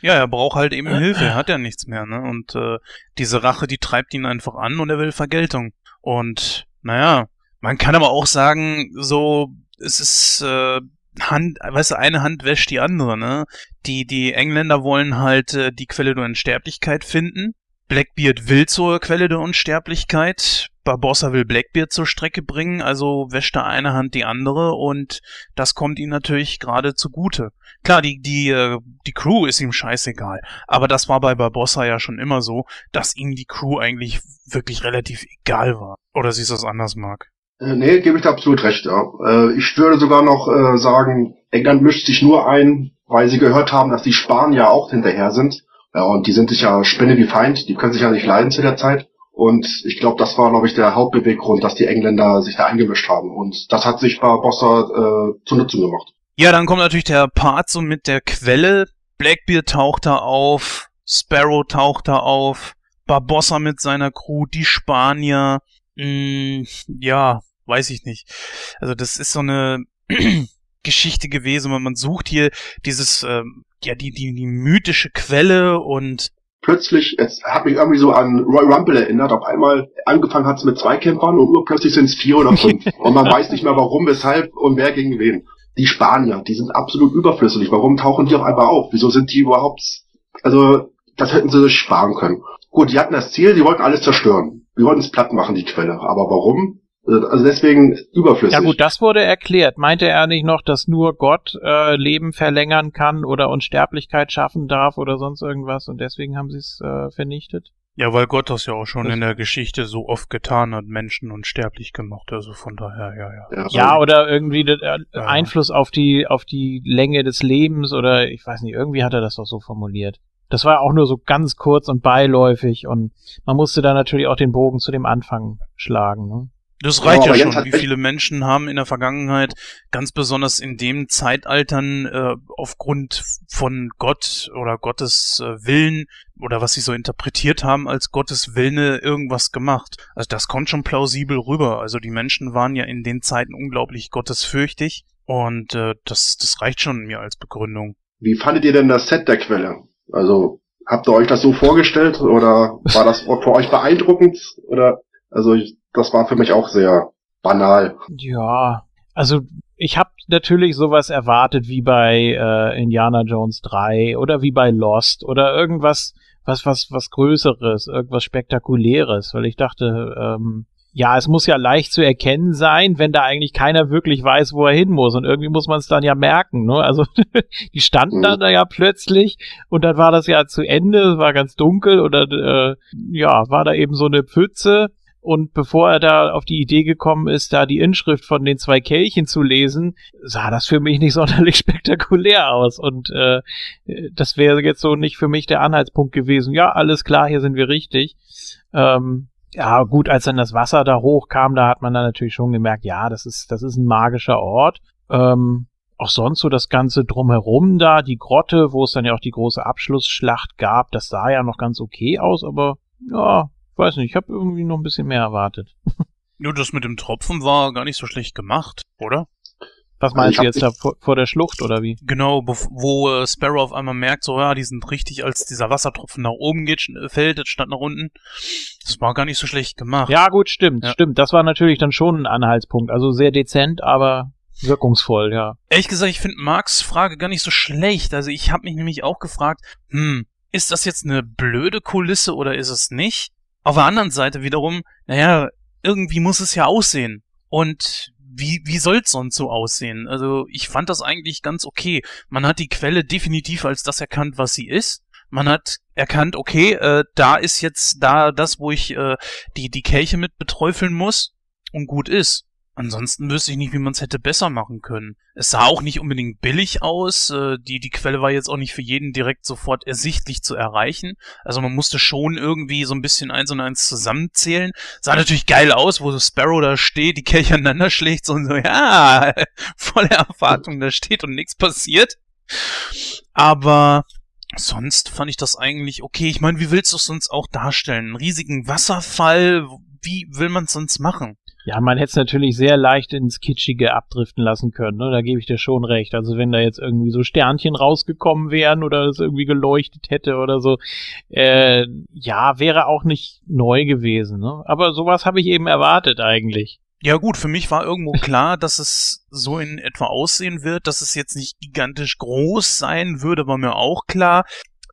Ja, er braucht halt eben Hilfe, er hat ja nichts mehr, ne? Und äh, diese Rache, die treibt ihn einfach an und er will Vergeltung. Und naja, man kann aber auch sagen, so, es ist äh, Hand, weißt du, eine Hand wäscht die andere, ne? Die, die Engländer wollen halt äh, die Quelle der Unsterblichkeit finden. Blackbeard will zur Quelle der Unsterblichkeit. Barbossa will Blackbeard zur Strecke bringen, also wäscht da eine Hand die andere und das kommt ihm natürlich gerade zugute. Klar, die, die, äh, die Crew ist ihm scheißegal, aber das war bei Barbossa ja schon immer so, dass ihm die Crew eigentlich wirklich relativ egal war. Oder siehst du das anders, Mark? Äh, nee, gebe ich da absolut recht, ja. Äh, ich würde sogar noch äh, sagen, England mischt sich nur ein, weil sie gehört haben, dass die Spanier auch hinterher sind. Ja, und die sind sich ja Spinne wie Feind, die können sich ja nicht leiden zu der Zeit. Und ich glaube, das war, glaube ich, der Hauptbeweggrund, dass die Engländer sich da eingemischt haben. Und das hat sich Barbossa äh, zu Nutzen gemacht. Ja, dann kommt natürlich der Part so mit der Quelle. Blackbeard taucht da auf, Sparrow taucht da auf, Barbossa mit seiner Crew, die Spanier, mh, ja, weiß ich nicht. Also das ist so eine Geschichte gewesen, weil man sucht hier dieses, ähm, ja, die, die, die mythische Quelle und Plötzlich, es hat mich irgendwie so an Roy Rumble erinnert. Auf einmal angefangen hat es mit zwei Campern und urplötzlich sind es vier oder fünf. und man weiß nicht mehr warum, weshalb und wer gegen wen. Die Spanier, die sind absolut überflüssig. Warum tauchen die auf einmal auf? Wieso sind die überhaupt, also, das hätten sie sich sparen können. Gut, die hatten das Ziel, die wollten alles zerstören. Die wollten es platt machen, die Quelle. Aber warum? Also deswegen überflüssig. Ja gut, das wurde erklärt. Meinte er nicht noch, dass nur Gott äh, Leben verlängern kann oder Unsterblichkeit schaffen darf oder sonst irgendwas und deswegen haben sie es äh, vernichtet? Ja, weil Gott das ja auch schon in der Geschichte so oft getan hat, Menschen unsterblich gemacht. Also von daher, ja, ja. Ja, Ja, oder irgendwie der äh, Ja. Einfluss auf die auf die Länge des Lebens oder ich weiß nicht, irgendwie hat er das doch so formuliert. Das war auch nur so ganz kurz und beiläufig und man musste da natürlich auch den Bogen zu dem Anfang schlagen. Ne? Das Ja, reicht ja, Jens schon. Wie viele Menschen haben in der Vergangenheit, ganz besonders in dem Zeitaltern, äh, aufgrund von Gott oder Gottes äh, Willen oder was sie so interpretiert haben als Gottes Willen irgendwas gemacht. Also das kommt schon plausibel rüber. Also die Menschen waren ja in den Zeiten unglaublich gottesfürchtig und äh, das, das reicht schon mir als Begründung. Wie fandet ihr denn das Set der Quelle? Also, habt ihr euch das so vorgestellt oder war das für euch beeindruckend? Oder, also, ich, das war für mich auch sehr banal. Ja, also ich habe natürlich sowas erwartet wie bei äh, Indiana Jones 3 oder wie bei Lost oder irgendwas, was was was Größeres, irgendwas Spektakuläres, weil ich dachte, ähm, ja, es muss ja leicht zu erkennen sein, wenn da eigentlich keiner wirklich weiß, wo er hin muss und irgendwie muss man es dann ja merken, ne? Also die standen Mhm. dann da ja plötzlich und dann war das ja zu Ende, es war ganz dunkel oder äh, ja, war da eben so eine Pfütze und bevor er da auf die Idee gekommen ist, da die Inschrift von den zwei Kelchen zu lesen, sah das für mich nicht sonderlich spektakulär aus. Und äh, das wäre jetzt so nicht für mich der Anhaltspunkt gewesen. Ja, alles klar, hier sind wir richtig. Ähm, ja, gut, als dann das Wasser da hochkam, da hat man dann natürlich schon gemerkt, ja, das ist, das ist ein magischer Ort. Ähm, auch sonst so das Ganze drumherum da, die Grotte, wo es dann ja auch die große Abschlussschlacht gab, das sah ja noch ganz okay aus, aber ja, weiß nicht, ich habe irgendwie noch ein bisschen mehr erwartet. Nur das mit dem Tropfen war gar nicht so schlecht gemacht, oder? Was Also meinst du jetzt da vor, vor der Schlucht oder wie? Genau, wo äh, Sparrow auf einmal merkt, so ja, die sind richtig, als dieser Wassertropfen nach oben geht, sch- fällt, statt nach unten. Das war gar nicht so schlecht gemacht. Ja, gut, stimmt, Ja. stimmt. Das war natürlich dann schon ein Anhaltspunkt. Also sehr dezent, aber wirkungsvoll, ja. Ehrlich gesagt, ich finde Marks Frage gar nicht so schlecht. Also ich habe mich nämlich auch gefragt, hm, ist das jetzt eine blöde Kulisse oder ist es nicht? Auf der anderen Seite wiederum, naja, irgendwie muss es ja aussehen. Und wie, wie soll's sonst so aussehen? Also ich fand das eigentlich ganz okay. Man hat die Quelle definitiv als das erkannt, was sie ist. Man hat erkannt, okay, äh, da ist jetzt da das, wo ich äh, die, die Kelche mit beträufeln muss und gut ist. Ansonsten wüsste ich nicht, wie man es hätte besser machen können. Es sah auch nicht unbedingt billig aus. Äh, die, die Quelle war jetzt auch nicht für jeden direkt sofort ersichtlich zu erreichen. Also man musste schon irgendwie so ein bisschen eins und eins zusammenzählen. Sah natürlich geil aus, wo so Sparrow da steht, die Kelche aneinander schlägt so und so, ja, volle Erwartung da steht und nichts passiert. Aber sonst fand ich das eigentlich okay. Ich meine, wie willst du es sonst auch darstellen? Einen riesigen Wasserfall? Wie will man es sonst machen? Ja, man hätte es natürlich sehr leicht ins Kitschige abdriften lassen können, ne? Da gebe ich dir schon recht. Also wenn da jetzt irgendwie so Sternchen rausgekommen wären oder es irgendwie geleuchtet hätte oder so, äh, ja, wäre auch nicht neu gewesen, ne? Aber sowas habe ich eben erwartet eigentlich. Ja gut, für mich war irgendwo klar, dass es so in etwa aussehen wird, dass es jetzt nicht gigantisch groß sein würde, war mir auch klar.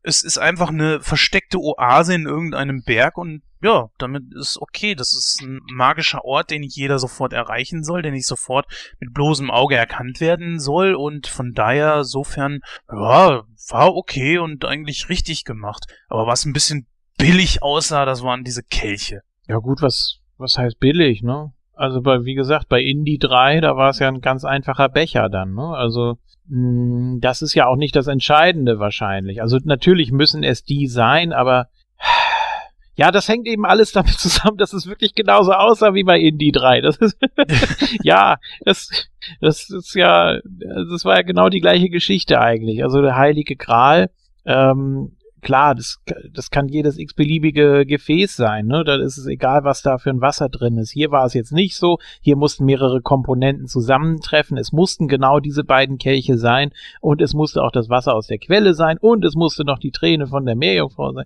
Es ist einfach eine versteckte Oase in irgendeinem Berg und ja, damit ist okay. Das ist ein magischer Ort, den nicht jeder sofort erreichen soll, der nicht sofort mit bloßem Auge erkannt werden soll und von daher sofern, ja, war okay und eigentlich richtig gemacht. Aber was ein bisschen billig aussah, das waren diese Kelche. Ja gut, was, was heißt billig, ne? Also bei, wie gesagt, bei Indie 3, da war es ja ein ganz einfacher Becher dann, ne? Also, mh, das ist ja auch nicht das Entscheidende wahrscheinlich. Also natürlich müssen es die sein, aber Ja, das hängt eben alles damit zusammen, dass es wirklich genauso aussah wie bei Indie 3. Das ist, ja, das, das ist ja, das war ja genau die gleiche Geschichte eigentlich. Also der Heilige Gral, ähm, klar, das, das kann jedes x-beliebige Gefäß sein, ne? Da ist es egal, was da für ein Wasser drin ist. Hier war es jetzt nicht so. Hier mussten mehrere Komponenten zusammentreffen. Es mussten genau diese beiden Kelche sein und es musste auch das Wasser aus der Quelle sein und es musste noch die Träne von der Meerjungfrau sein.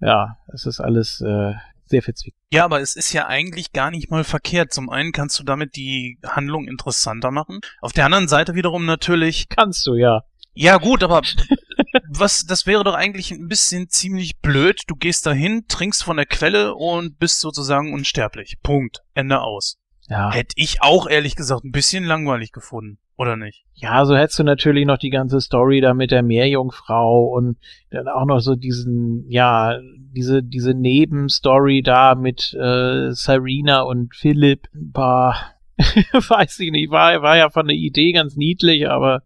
Ja, es ist alles äh, sehr verzwickt. Ja, aber es ist ja eigentlich gar nicht mal verkehrt. Zum einen kannst du damit die Handlung interessanter machen. Auf der anderen Seite wiederum natürlich. Kannst du, ja. Ja, gut, aber was, das wäre doch eigentlich ein bisschen ziemlich blöd. Du gehst dahin, trinkst von der Quelle und bist sozusagen unsterblich. Punkt. Ende aus. Ja. Hätte ich auch ehrlich gesagt ein bisschen langweilig gefunden. Oder nicht? Ja, so hättest du natürlich noch die ganze Story da mit der Meerjungfrau und dann auch noch so diesen, ja, diese, diese Nebenstory da mit äh, Serena und Philipp. Bah, weiß ich nicht, war, war ja von der Idee ganz niedlich, aber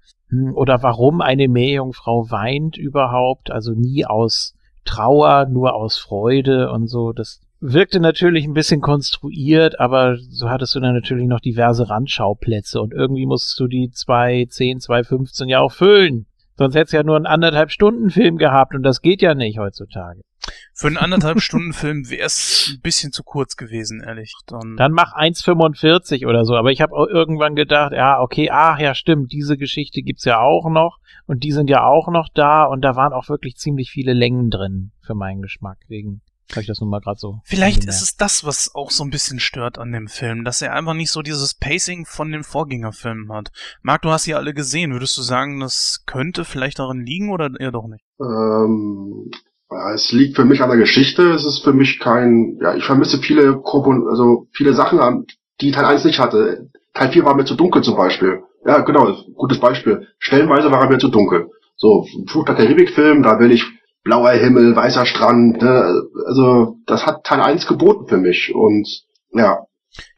oder warum eine Meerjungfrau weint überhaupt, also nie aus Trauer, nur aus Freude und so, das wirkte natürlich ein bisschen konstruiert, aber so hattest du dann natürlich noch diverse Randschauplätze und irgendwie musstest du die 2.10, 2.15 ja auch füllen. Sonst hättest du ja nur einen anderthalb Stunden Film gehabt und das geht ja nicht heutzutage. Für einen anderthalb Stunden Film wäre es ein bisschen zu kurz gewesen, ehrlich. Dann, Dann mach 1,45 oder so. Aber ich habe auch irgendwann gedacht, ja, okay, ach ja, stimmt, diese Geschichte gibt's ja auch noch und die sind ja auch noch da und da waren auch wirklich ziemlich viele Längen drin für meinen Geschmack. Wegen habe ich das nun mal gerade so. Vielleicht angemerkt. ist es das, was auch so ein bisschen stört an dem Film, dass er einfach nicht so dieses Pacing von den Vorgängerfilmen hat. Marc, du hast sie alle gesehen. Würdest du sagen, das könnte vielleicht daran liegen oder eher doch nicht? Ähm, ja, es liegt für mich an der Geschichte. Es ist für mich kein, ja, ich vermisse viele Kompon also viele Sachen, an- die Teil 1 nicht hatte. Teil 4 war mir zu dunkel zum Beispiel. Ja, genau, gutes Beispiel. Stellenweise war er mir zu dunkel. So, ein Fluch der Karibik-Film, da will ich blauer Himmel, weißer Strand, ne? also das hat Teil 1 geboten für mich und ja,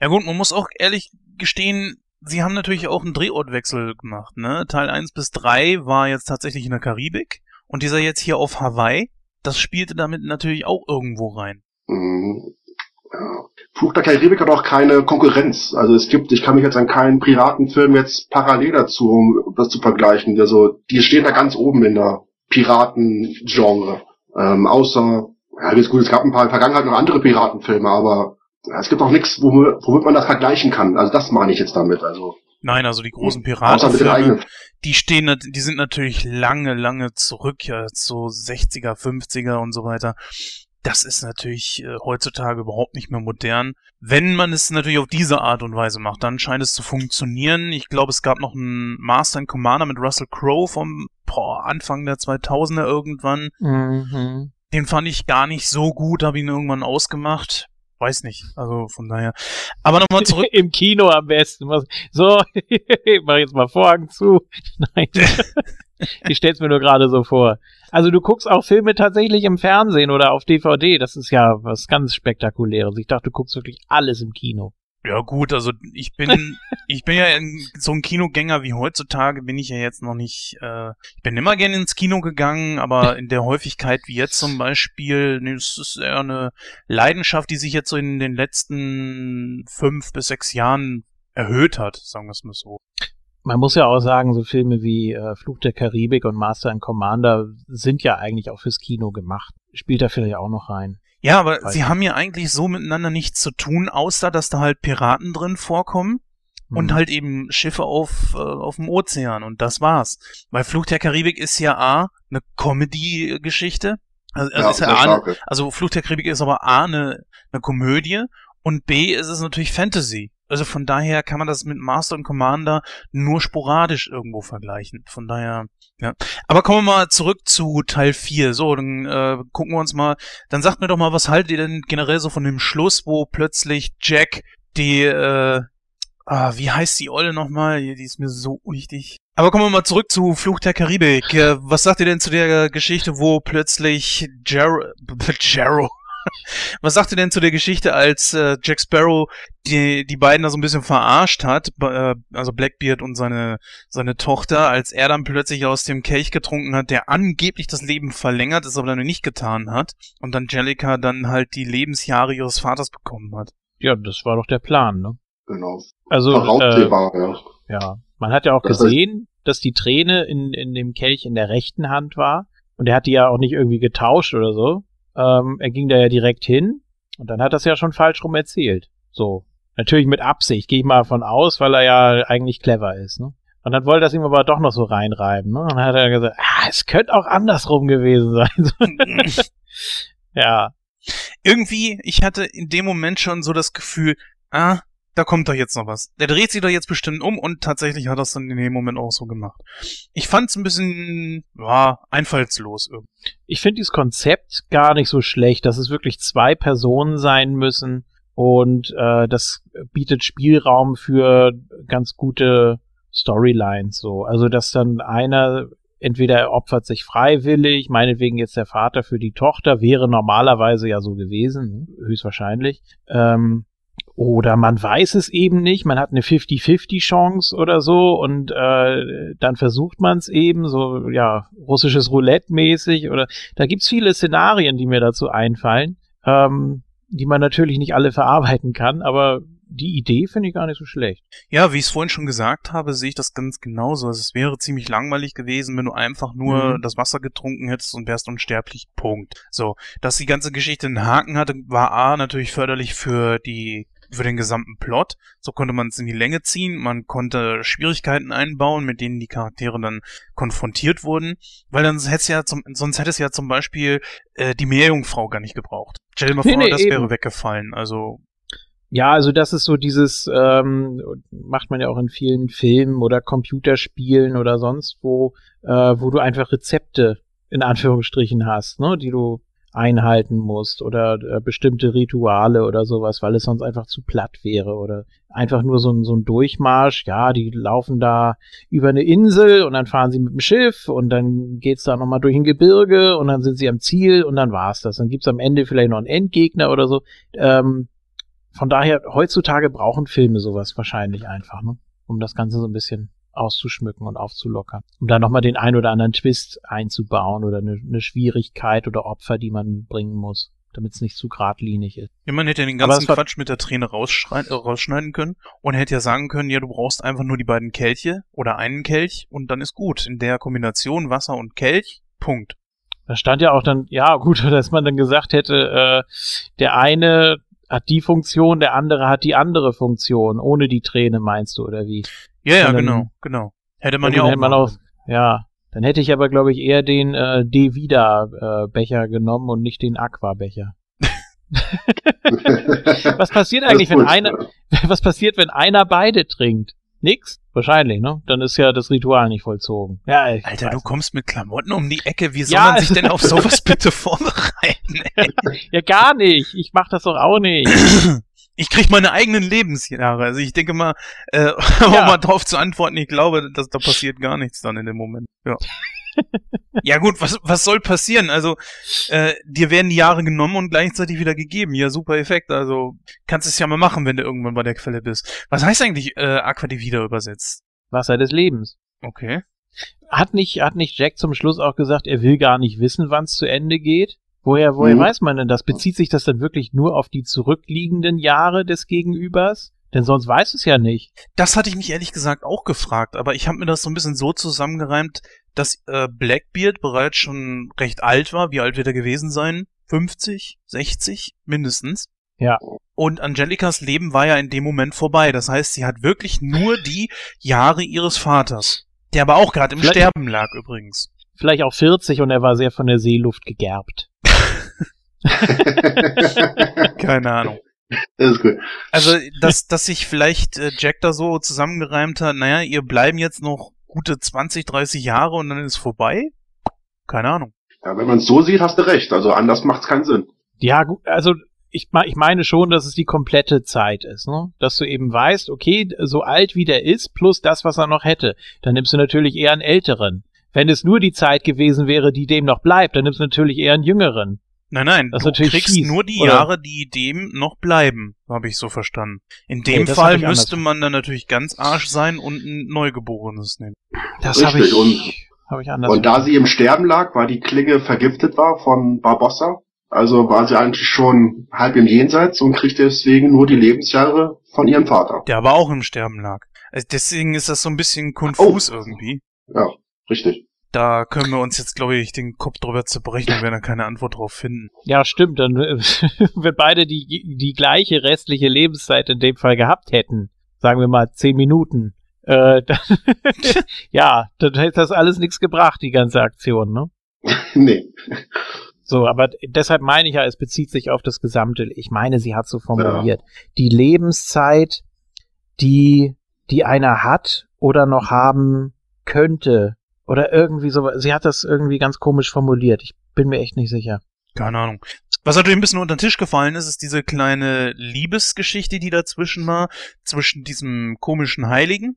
Ja gut, man muss auch ehrlich gestehen, sie haben natürlich auch einen Drehortwechsel gemacht, ne? Teil 1 bis 3 war jetzt tatsächlich in der Karibik und dieser jetzt hier auf Hawaii, das spielte damit natürlich auch irgendwo rein. Mhm. Ja. Fluch der Karibik hat auch keine Konkurrenz. Also es gibt, ich kann mich jetzt an keinen Piratenfilm jetzt parallel dazu, um das zu vergleichen. Also die stehen da ganz oben in der Piratengenre. Ähm, außer, ja ist gut, es gab ein paar in der Vergangenheit noch andere Piratenfilme, aber ja, es gibt auch nichts, womit, womit man das vergleichen kann. Also das meine ich jetzt damit. Also Nein, also die großen Piratenfilme, die stehen, die sind natürlich lange, lange zurück, ja, so 60er, 50er und so weiter. Das ist natürlich äh, heutzutage überhaupt nicht mehr modern. Wenn man es natürlich auf diese Art und Weise macht, dann scheint es zu funktionieren. Ich glaube, es gab noch einen Master and Commander mit Russell Crowe vom boah, Anfang der 2000er irgendwann. Mhm. Den fand ich gar nicht so gut, habe ihn irgendwann ausgemacht. Weiß nicht, also von daher. Aber nochmal zurück. Im Kino am besten. So, ich mach jetzt mal Vorhang zu. Nein. ich stell's mir nur gerade so vor. Also du guckst auch Filme tatsächlich im Fernsehen oder auf DVD. Das ist ja was ganz Spektakuläres. Ich dachte, du guckst wirklich alles im Kino. Ja gut, also ich bin ich bin ja so ein Kinogänger wie heutzutage bin ich ja jetzt noch nicht. Äh, ich bin immer gerne ins Kino gegangen, aber in der Häufigkeit wie jetzt zum Beispiel, nee, es ist eher eine Leidenschaft, die sich jetzt so in den letzten fünf bis sechs Jahren erhöht hat, sagen wir es mal so. Man muss ja auch sagen, so Filme wie äh, Fluch der Karibik und Master and Commander sind ja eigentlich auch fürs Kino gemacht. Spielt da vielleicht auch noch rein. Ja, aber Weiß sie nicht. haben ja eigentlich so miteinander nichts zu tun, außer dass da halt Piraten drin vorkommen. und Hm. halt eben Schiffe auf, äh, auf dem Ozean und das war's. Weil Fluch der Karibik ist ja A, eine Comedy-Geschichte. Also, also, ist ja A, stark. also Fluch der Karibik ist aber A, eine, eine Komödie und B, ist es natürlich Fantasy. Also von daher kann man das mit Master und Commander nur sporadisch irgendwo vergleichen. Von daher, ja. Aber kommen wir mal zurück zu Teil 4. So, dann äh, gucken wir uns mal, dann sagt mir doch mal, was haltet ihr denn generell so von dem Schluss, wo plötzlich Jack die, äh, Ah, wie heißt die Olle nochmal? Die ist mir so unwichtig. Aber kommen wir mal zurück zu Fluch der Karibik. Äh, Was sagt ihr denn zu der Geschichte, wo plötzlich Jero, Jero, Was sagt ihr denn zu der Geschichte, als äh, Jack Sparrow die, die beiden da so ein bisschen verarscht hat, äh, also Blackbeard und seine, seine Tochter, als er dann plötzlich aus dem Kelch getrunken hat, der angeblich das Leben verlängert, es aber dann nicht getan hat und Angelica dann halt die Lebensjahre ihres Vaters bekommen hat. Ja, das war doch der Plan, ne? Genau. Also, äh, ja. ja, man hat ja auch Das gesehen, dass die Träne in, in dem Kelch in der rechten Hand war. Und er hat die ja auch nicht irgendwie getauscht oder so. Ähm, er ging da ja direkt hin und dann hat es ja schon falsch rum erzählt. So. Natürlich mit Absicht, gehe ich mal von aus, weil er ja eigentlich clever ist, ne? Und dann wollte es ihm aber doch noch so reinreiben, ne? Und dann hat er gesagt, ah, es könnte auch andersrum gewesen sein. ja. Irgendwie, ich hatte in dem Moment schon so das Gefühl, ah, da kommt doch jetzt noch was. Der dreht sich doch jetzt bestimmt um und tatsächlich hat er es dann in dem Moment auch so gemacht. Ich fand's ein bisschen, ja, einfallslos irgendwie. Ich finde dieses Konzept gar nicht so schlecht, dass es wirklich zwei Personen sein müssen und äh, das bietet Spielraum für ganz gute Storylines so. Also dass dann einer entweder er opfert sich freiwillig, meinetwegen jetzt der Vater für die Tochter, wäre normalerweise ja so gewesen, höchstwahrscheinlich. Ähm, oder man weiß es eben nicht, man hat eine 50-50 Chance oder so und äh, dann versucht man es eben, so ja, russisches Roulette mäßig oder da gibt's viele Szenarien, die mir dazu einfallen, ähm, die man natürlich nicht alle verarbeiten kann, aber die Idee finde ich gar nicht so schlecht. Ja, wie ich es vorhin schon gesagt habe, sehe ich das ganz genauso. Also es wäre ziemlich langweilig gewesen, wenn du einfach nur Mhm. das Wasser getrunken hättest und wärst unsterblich. Punkt. So, dass die ganze Geschichte einen Haken hatte, war A natürlich förderlich für die für den gesamten Plot. So konnte man es in die Länge ziehen, man konnte Schwierigkeiten einbauen, mit denen die Charaktere dann konfrontiert wurden, weil dann hätte es ja zum, sonst hätte es ja zum Beispiel äh, die Meerjungfrau gar nicht gebraucht. Stell dir mal Nee, vor, nee, das eben. wäre weggefallen. Also Ja, also das ist so dieses, ähm, macht man ja auch in vielen Filmen oder Computerspielen oder sonst wo, äh, wo du einfach Rezepte in Anführungsstrichen hast, ne, die du einhalten musst oder äh, bestimmte Rituale oder sowas, weil es sonst einfach zu platt wäre oder einfach nur so ein, so ein Durchmarsch, ja, die laufen da über eine Insel und dann fahren sie mit dem Schiff und dann geht's da nochmal durch ein Gebirge und dann sind sie am Ziel und dann war's das. Dann gibt's am Ende vielleicht noch einen Endgegner oder so. Ähm, von daher, heutzutage brauchen Filme sowas wahrscheinlich einfach, ne? um das Ganze so ein bisschen auszuschmücken und aufzulockern. Um da nochmal den ein oder anderen Twist einzubauen oder eine, eine Schwierigkeit oder Opfer, die man bringen muss, damit es nicht zu geradlinig ist. Ja, man hätte ja den ganzen Quatsch mit der Träne äh, rausschneiden können und hätte ja sagen können, ja, du brauchst einfach nur die beiden Kelche oder einen Kelch und dann ist gut. In der Kombination Wasser und Kelch, Punkt. Da stand ja auch dann, ja gut, dass man dann gesagt hätte, äh, der eine hat die Funktion, der andere hat die andere Funktion, ohne die Träne meinst du, oder wie? Ja, ja, dann- genau, genau. Hätte man Ja, auch, hätte man auch Ja, dann hätte ich aber, glaube ich, eher den äh, Devida-Becher genommen und nicht den Aqua-Becher. Was passiert eigentlich, wenn einer, was passiert, wenn einer beide trinkt? Nix? Wahrscheinlich, ne? Dann ist ja das Ritual nicht vollzogen. Ja, ich Alter, du kommst mit Klamotten um die Ecke. Wie soll Ja, man sich denn auf sowas bitte vorbereiten? Ey? Ja, gar nicht. Ich mach das doch auch nicht. Ich krieg meine eigenen Lebensjahre. Also ich denke mal, äh, um Ja. mal drauf zu antworten, ich glaube, dass da passiert gar nichts dann in dem Moment. Ja. Ja gut, was, was soll passieren? Also, äh, dir werden die Jahre genommen und gleichzeitig wieder gegeben. Ja, super Effekt. Also, kannst es ja mal machen, wenn du irgendwann bei der Quelle bist. Was heißt eigentlich äh, Aqua di Vida übersetzt? Wasser des Lebens. Okay. Hat nicht, hat nicht Jack zum Schluss auch gesagt, er will gar nicht wissen, wann es zu Ende geht? Woher, woher Mhm. weiß man denn das? Bezieht sich das dann wirklich nur auf die zurückliegenden Jahre des Gegenübers? Denn sonst weiß es ja nicht. Das hatte ich mich ehrlich gesagt auch gefragt, aber ich habe mir das so ein bisschen so zusammengereimt, dass äh, Blackbeard bereits schon recht alt war. Wie alt wird er gewesen sein? 50, 60 mindestens. Ja. Und Angelicas Leben war ja in dem Moment vorbei. Das heißt, sie hat wirklich nur die Jahre ihres Vaters. Der aber auch gerade im Vielleicht- Sterben lag übrigens. Vielleicht auch 40 und er war sehr von der Seeluft gegerbt. Keine Ahnung. Das ist gut. Also, dass, dass sich vielleicht äh, Jack da so zusammengereimt hat, naja, ihr bleiben jetzt noch gute 20, 30 Jahre und dann ist vorbei? Keine Ahnung. Ja, wenn man es so sieht, hast du recht. Also anders macht's keinen Sinn. Ja, gut, also ich, ich meine schon, dass es die komplette Zeit ist, ne? Dass du eben weißt, okay, so alt wie der ist, plus das, was er noch hätte, dann nimmst du natürlich eher einen älteren. Wenn es nur die Zeit gewesen wäre, die dem noch bleibt, dann nimmst du natürlich eher einen jüngeren. Nein, nein, Das du natürlich kriegst fies, nur die oder? Jahre, die dem noch bleiben, habe ich so verstanden. In dem das Fall müsste anders. man dann natürlich ganz arsch sein und ein Neugeborenes nehmen. Das habe Richtig, ich, und- hab ich anders. Und da sie im Sterben lag, weil die Klinge vergiftet war von Barbossa, also war sie eigentlich schon halb im Jenseits und kriegt deswegen nur die Lebensjahre von ihrem Vater. Der aber auch im Sterben lag. Also deswegen ist das so ein bisschen konfus irgendwie. Ja, richtig. Da können wir uns jetzt, glaube ich, den Kopf drüber zerbrechen und werden dann keine Antwort drauf finden. Ja, stimmt. Dann, äh, wenn beide die, die gleiche restliche Lebenszeit in dem Fall gehabt hätten, sagen wir mal zehn Minuten, äh, dann, ja, dann hätte das alles nichts gebracht, die ganze Aktion, ne? nee. So, aber deshalb meine ich ja, es bezieht sich auf das Gesamte. Ich meine, sie hat so formuliert. Die Lebenszeit, die, die einer hat oder noch haben könnte. Oder irgendwie so. Sie hat das irgendwie ganz komisch formuliert. Ich bin mir echt nicht sicher. Keine Ahnung. Was natürlich ein bisschen unter den Tisch gefallen ist, ist diese kleine Liebesgeschichte, die dazwischen war, zwischen diesem komischen Heiligen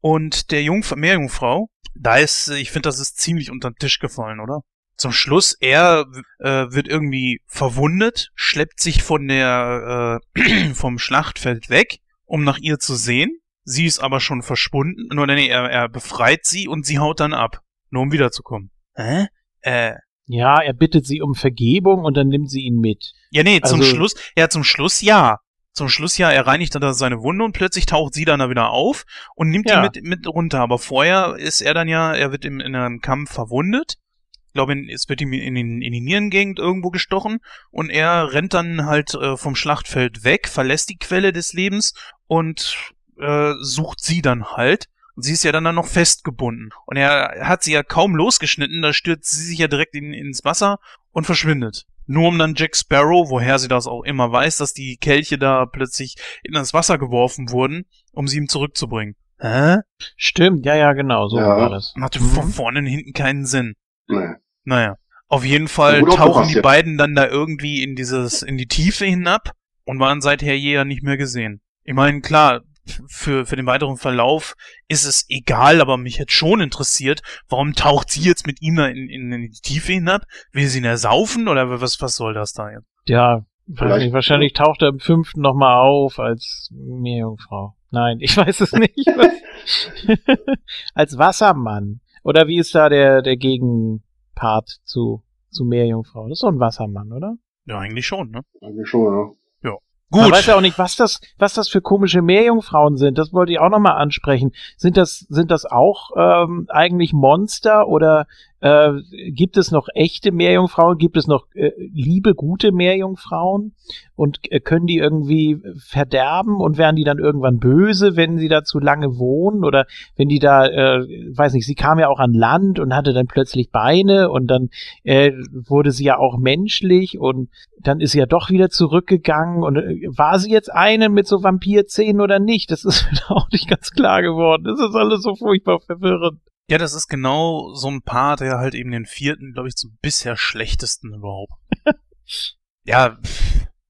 und der Jungf Meerjungfrau. Da ist, ich finde, das ist ziemlich unter den Tisch gefallen, oder? Zum Schluss, er äh, wird irgendwie verwundet, schleppt sich von der äh, vom Schlachtfeld weg, um nach ihr zu sehen. Sie ist aber schon verschwunden. Nur nee, er, er befreit sie und sie haut dann ab, nur um wiederzukommen. Hä? Äh, Ja, er bittet sie um Vergebung und dann nimmt sie ihn mit. Ja, nee, zum Also- Schluss, ja, zum Schluss ja. Zum Schluss ja, er reinigt dann da seine Wunde und plötzlich taucht sie dann da wieder auf und nimmt Ja. die mit, mit runter. Aber vorher ist er dann ja, er wird im, in einem Kampf verwundet. Ich glaube, in- es wird ihm in, den, in die Nierengegend irgendwo gestochen und er rennt dann halt äh, vom Schlachtfeld weg, verlässt die Quelle des Lebens und äh, sucht sie dann halt. Und sie ist ja dann, dann noch festgebunden. Und er hat sie ja kaum losgeschnitten, da stürzt sie sich ja direkt in, ins Wasser und verschwindet. Nur um dann Jack Sparrow, woher sie das auch immer weiß, dass die Kelche da plötzlich in das Wasser geworfen wurden, um sie ihm zurückzubringen. Hä? Stimmt, ja, ja, genau, so Ja. war das. Macht Mhm. von vorne und hinten keinen Sinn. Nee. Naja. Auf jeden Fall tauchen die jetzt. beiden dann da irgendwie in dieses, in die Tiefe hinab und waren seither je ja nicht mehr gesehen. Ich meine, klar, für, für den weiteren Verlauf ist es egal, aber mich hätte schon interessiert, warum taucht sie jetzt mit ihm da in, in, in die Tiefe hinab? Will sie ihn ersaufen oder was, was soll das da jetzt? Ja, Vielleicht- wahrscheinlich taucht er im fünften nochmal auf als Meerjungfrau. Nein, ich weiß es nicht. als Wassermann. Oder wie ist da der, der Gegenpart zu, zu Meerjungfrau? Das ist doch ein Wassermann, oder? Ja, eigentlich schon, ne? Eigentlich schon, ja. Man Gut. weiß ja auch nicht, was das, was das für komische Meerjungfrauen sind. Das wollte ich auch nochmal ansprechen. Sind das, sind das auch ähm, eigentlich Monster oder äh, gibt es noch echte Meerjungfrauen? Gibt es noch äh, liebe, gute Meerjungfrauen? Und äh, können die irgendwie verderben und werden die dann irgendwann böse, wenn sie da zu lange wohnen? Oder wenn die da, äh, weiß nicht, sie kam ja auch an Land und hatte dann plötzlich Beine und dann äh, wurde sie ja auch menschlich und dann ist sie ja doch wieder zurückgegangen und äh, war sie jetzt eine mit so Vampirzähnen oder nicht? Das ist mir auch nicht ganz klar geworden. Das ist alles so furchtbar verwirrend. Ja, das ist genau so ein Paar, der halt eben den vierten, glaube ich, zum bisher schlechtesten überhaupt. ja,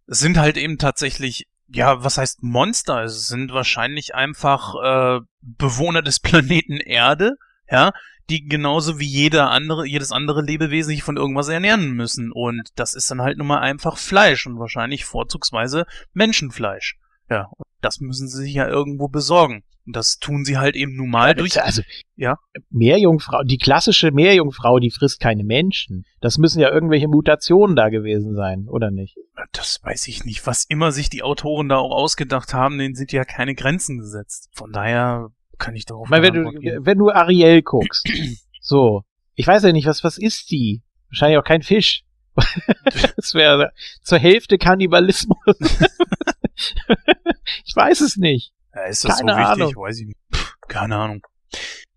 es sind halt eben tatsächlich, ja, was heißt Monster? Es sind wahrscheinlich einfach äh, Bewohner des Planeten Erde, ja, die genauso wie jeder andere, jedes andere Lebewesen sich von irgendwas ernähren müssen. Und das ist dann halt nun mal einfach Fleisch und wahrscheinlich vorzugsweise Menschenfleisch. Ja, das müssen sie sich ja irgendwo besorgen. Und das tun sie halt eben nun mal durch. also, Ja. Meerjungfrau, die klassische Meerjungfrau, die frisst keine Menschen. Das müssen ja irgendwelche Mutationen da gewesen sein, oder nicht? Das weiß ich nicht. Was immer sich die Autoren da auch ausgedacht haben, denen sind ja keine Grenzen gesetzt. Von daher kann ich darauf meine, wenn du, geben. wenn du Ariel guckst, so, ich weiß ja nicht, was, was ist die? Wahrscheinlich auch kein Fisch. das wäre zur Hälfte Kannibalismus. ich weiß es nicht. Ja, ist das keine so wichtig? Ahnung. Weiß ich nicht. Pff, keine Ahnung.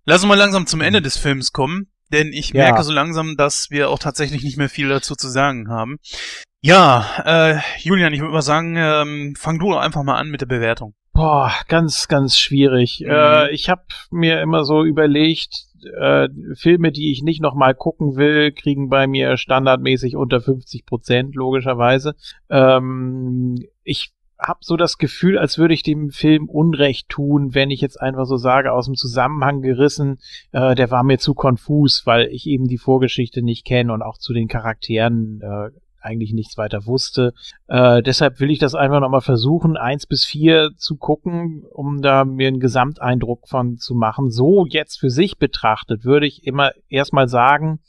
Lass uns mal langsam zum Ende des Films kommen, denn ich Ja. merke so langsam, dass wir auch tatsächlich nicht mehr viel dazu zu sagen haben. Ja, äh, Julian, ich würde mal sagen, ähm, fang du doch einfach mal an mit der Bewertung. Boah, ganz, ganz schwierig. Mhm. Äh, ich habe mir immer so überlegt, äh, Filme, die ich nicht nochmal gucken will, kriegen bei mir standardmäßig unter 50 Prozent, logischerweise. Ähm, ich habe so das Gefühl, als würde ich dem Film Unrecht tun, wenn ich jetzt einfach so sage, aus dem Zusammenhang gerissen, äh, der war mir zu konfus, weil ich eben die Vorgeschichte nicht kenne und auch zu den Charakteren äh, eigentlich nichts weiter wusste. Äh, deshalb will ich das einfach nochmal versuchen, eins bis vier zu gucken, um da mir einen Gesamteindruck von zu machen. So jetzt für sich betrachtet würde ich immer erstmal sagen,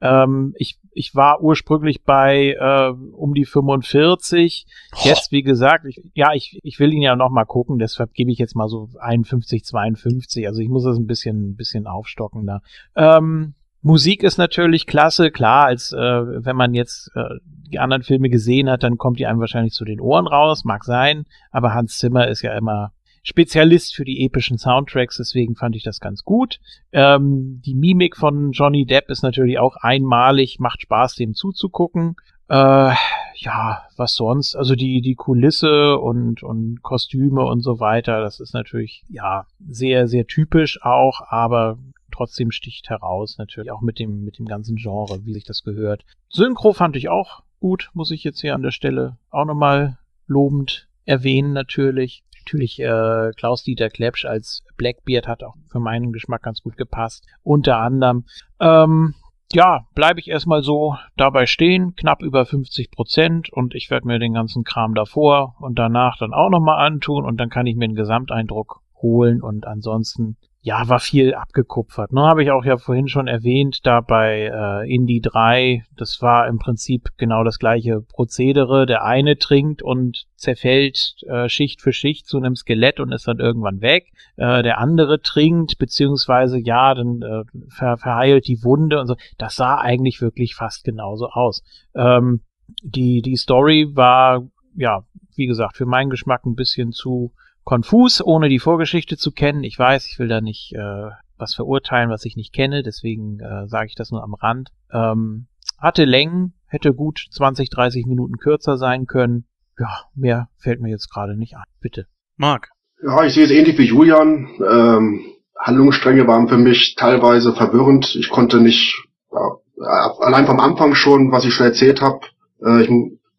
ähm, ich, ich war ursprünglich bei äh, um die 45. Jetzt, wie gesagt, ich, ja, ich, ich will ihn ja noch mal gucken, deshalb gebe ich jetzt mal so 51, 52. Also ich muss das ein bisschen, ein bisschen aufstocken da. Ähm, Musik ist natürlich klasse, klar, als äh, wenn man jetzt äh, die anderen Filme gesehen hat, dann kommt die einem wahrscheinlich zu den Ohren raus, mag sein, aber Hans Zimmer ist ja immer Spezialist für die epischen Soundtracks, deswegen fand ich das ganz gut. Ähm, die Mimik von Johnny Depp ist natürlich auch einmalig, macht Spaß, dem zuzugucken. Äh, ja, was sonst? Also die, die Kulisse und, und Kostüme und so weiter, das ist natürlich, ja, sehr, sehr typisch auch, aber trotzdem sticht heraus, natürlich auch mit dem, mit dem ganzen Genre, wie sich das gehört. Synchro fand ich auch gut, muss ich jetzt hier an der Stelle auch nochmal lobend erwähnen, natürlich. Natürlich äh, Klaus-Dieter Klepsch als Blackbeard hat auch für meinen Geschmack ganz gut gepasst. Unter anderem. Ähm, ja, bleibe ich erstmal so dabei stehen, knapp über 50 Prozent und ich werde mir den ganzen Kram davor und danach dann auch nochmal antun und dann kann ich mir einen Gesamteindruck holen und ansonsten ja, war viel abgekupfert. Ne, habe ich auch ja vorhin schon erwähnt, da bei äh, Indie 3, das war im Prinzip genau das gleiche Prozedere. Der eine trinkt und zerfällt äh, Schicht für Schicht zu einem Skelett und ist dann irgendwann weg. Äh, der andere trinkt, beziehungsweise ja, dann äh, ver verheilt die Wunde und so. Das sah eigentlich wirklich fast genauso aus. Ähm, die, die Story war, ja, wie gesagt, für meinen Geschmack ein bisschen zu konfus, ohne die Vorgeschichte zu kennen. Ich weiß, ich will da nicht äh, was verurteilen, was ich nicht kenne, deswegen äh, sage ich das nur am Rand. Ähm, hatte Längen, hätte gut 20, 30 Minuten kürzer sein können. Ja, mehr fällt mir jetzt gerade nicht ein. Bitte. Marc. Ja, ich sehe es ähnlich wie Julian. Ähm, Handlungsstränge waren für mich teilweise verwirrend. Ich konnte nicht, ja, allein vom Anfang schon, was ich schon erzählt habe, äh, ich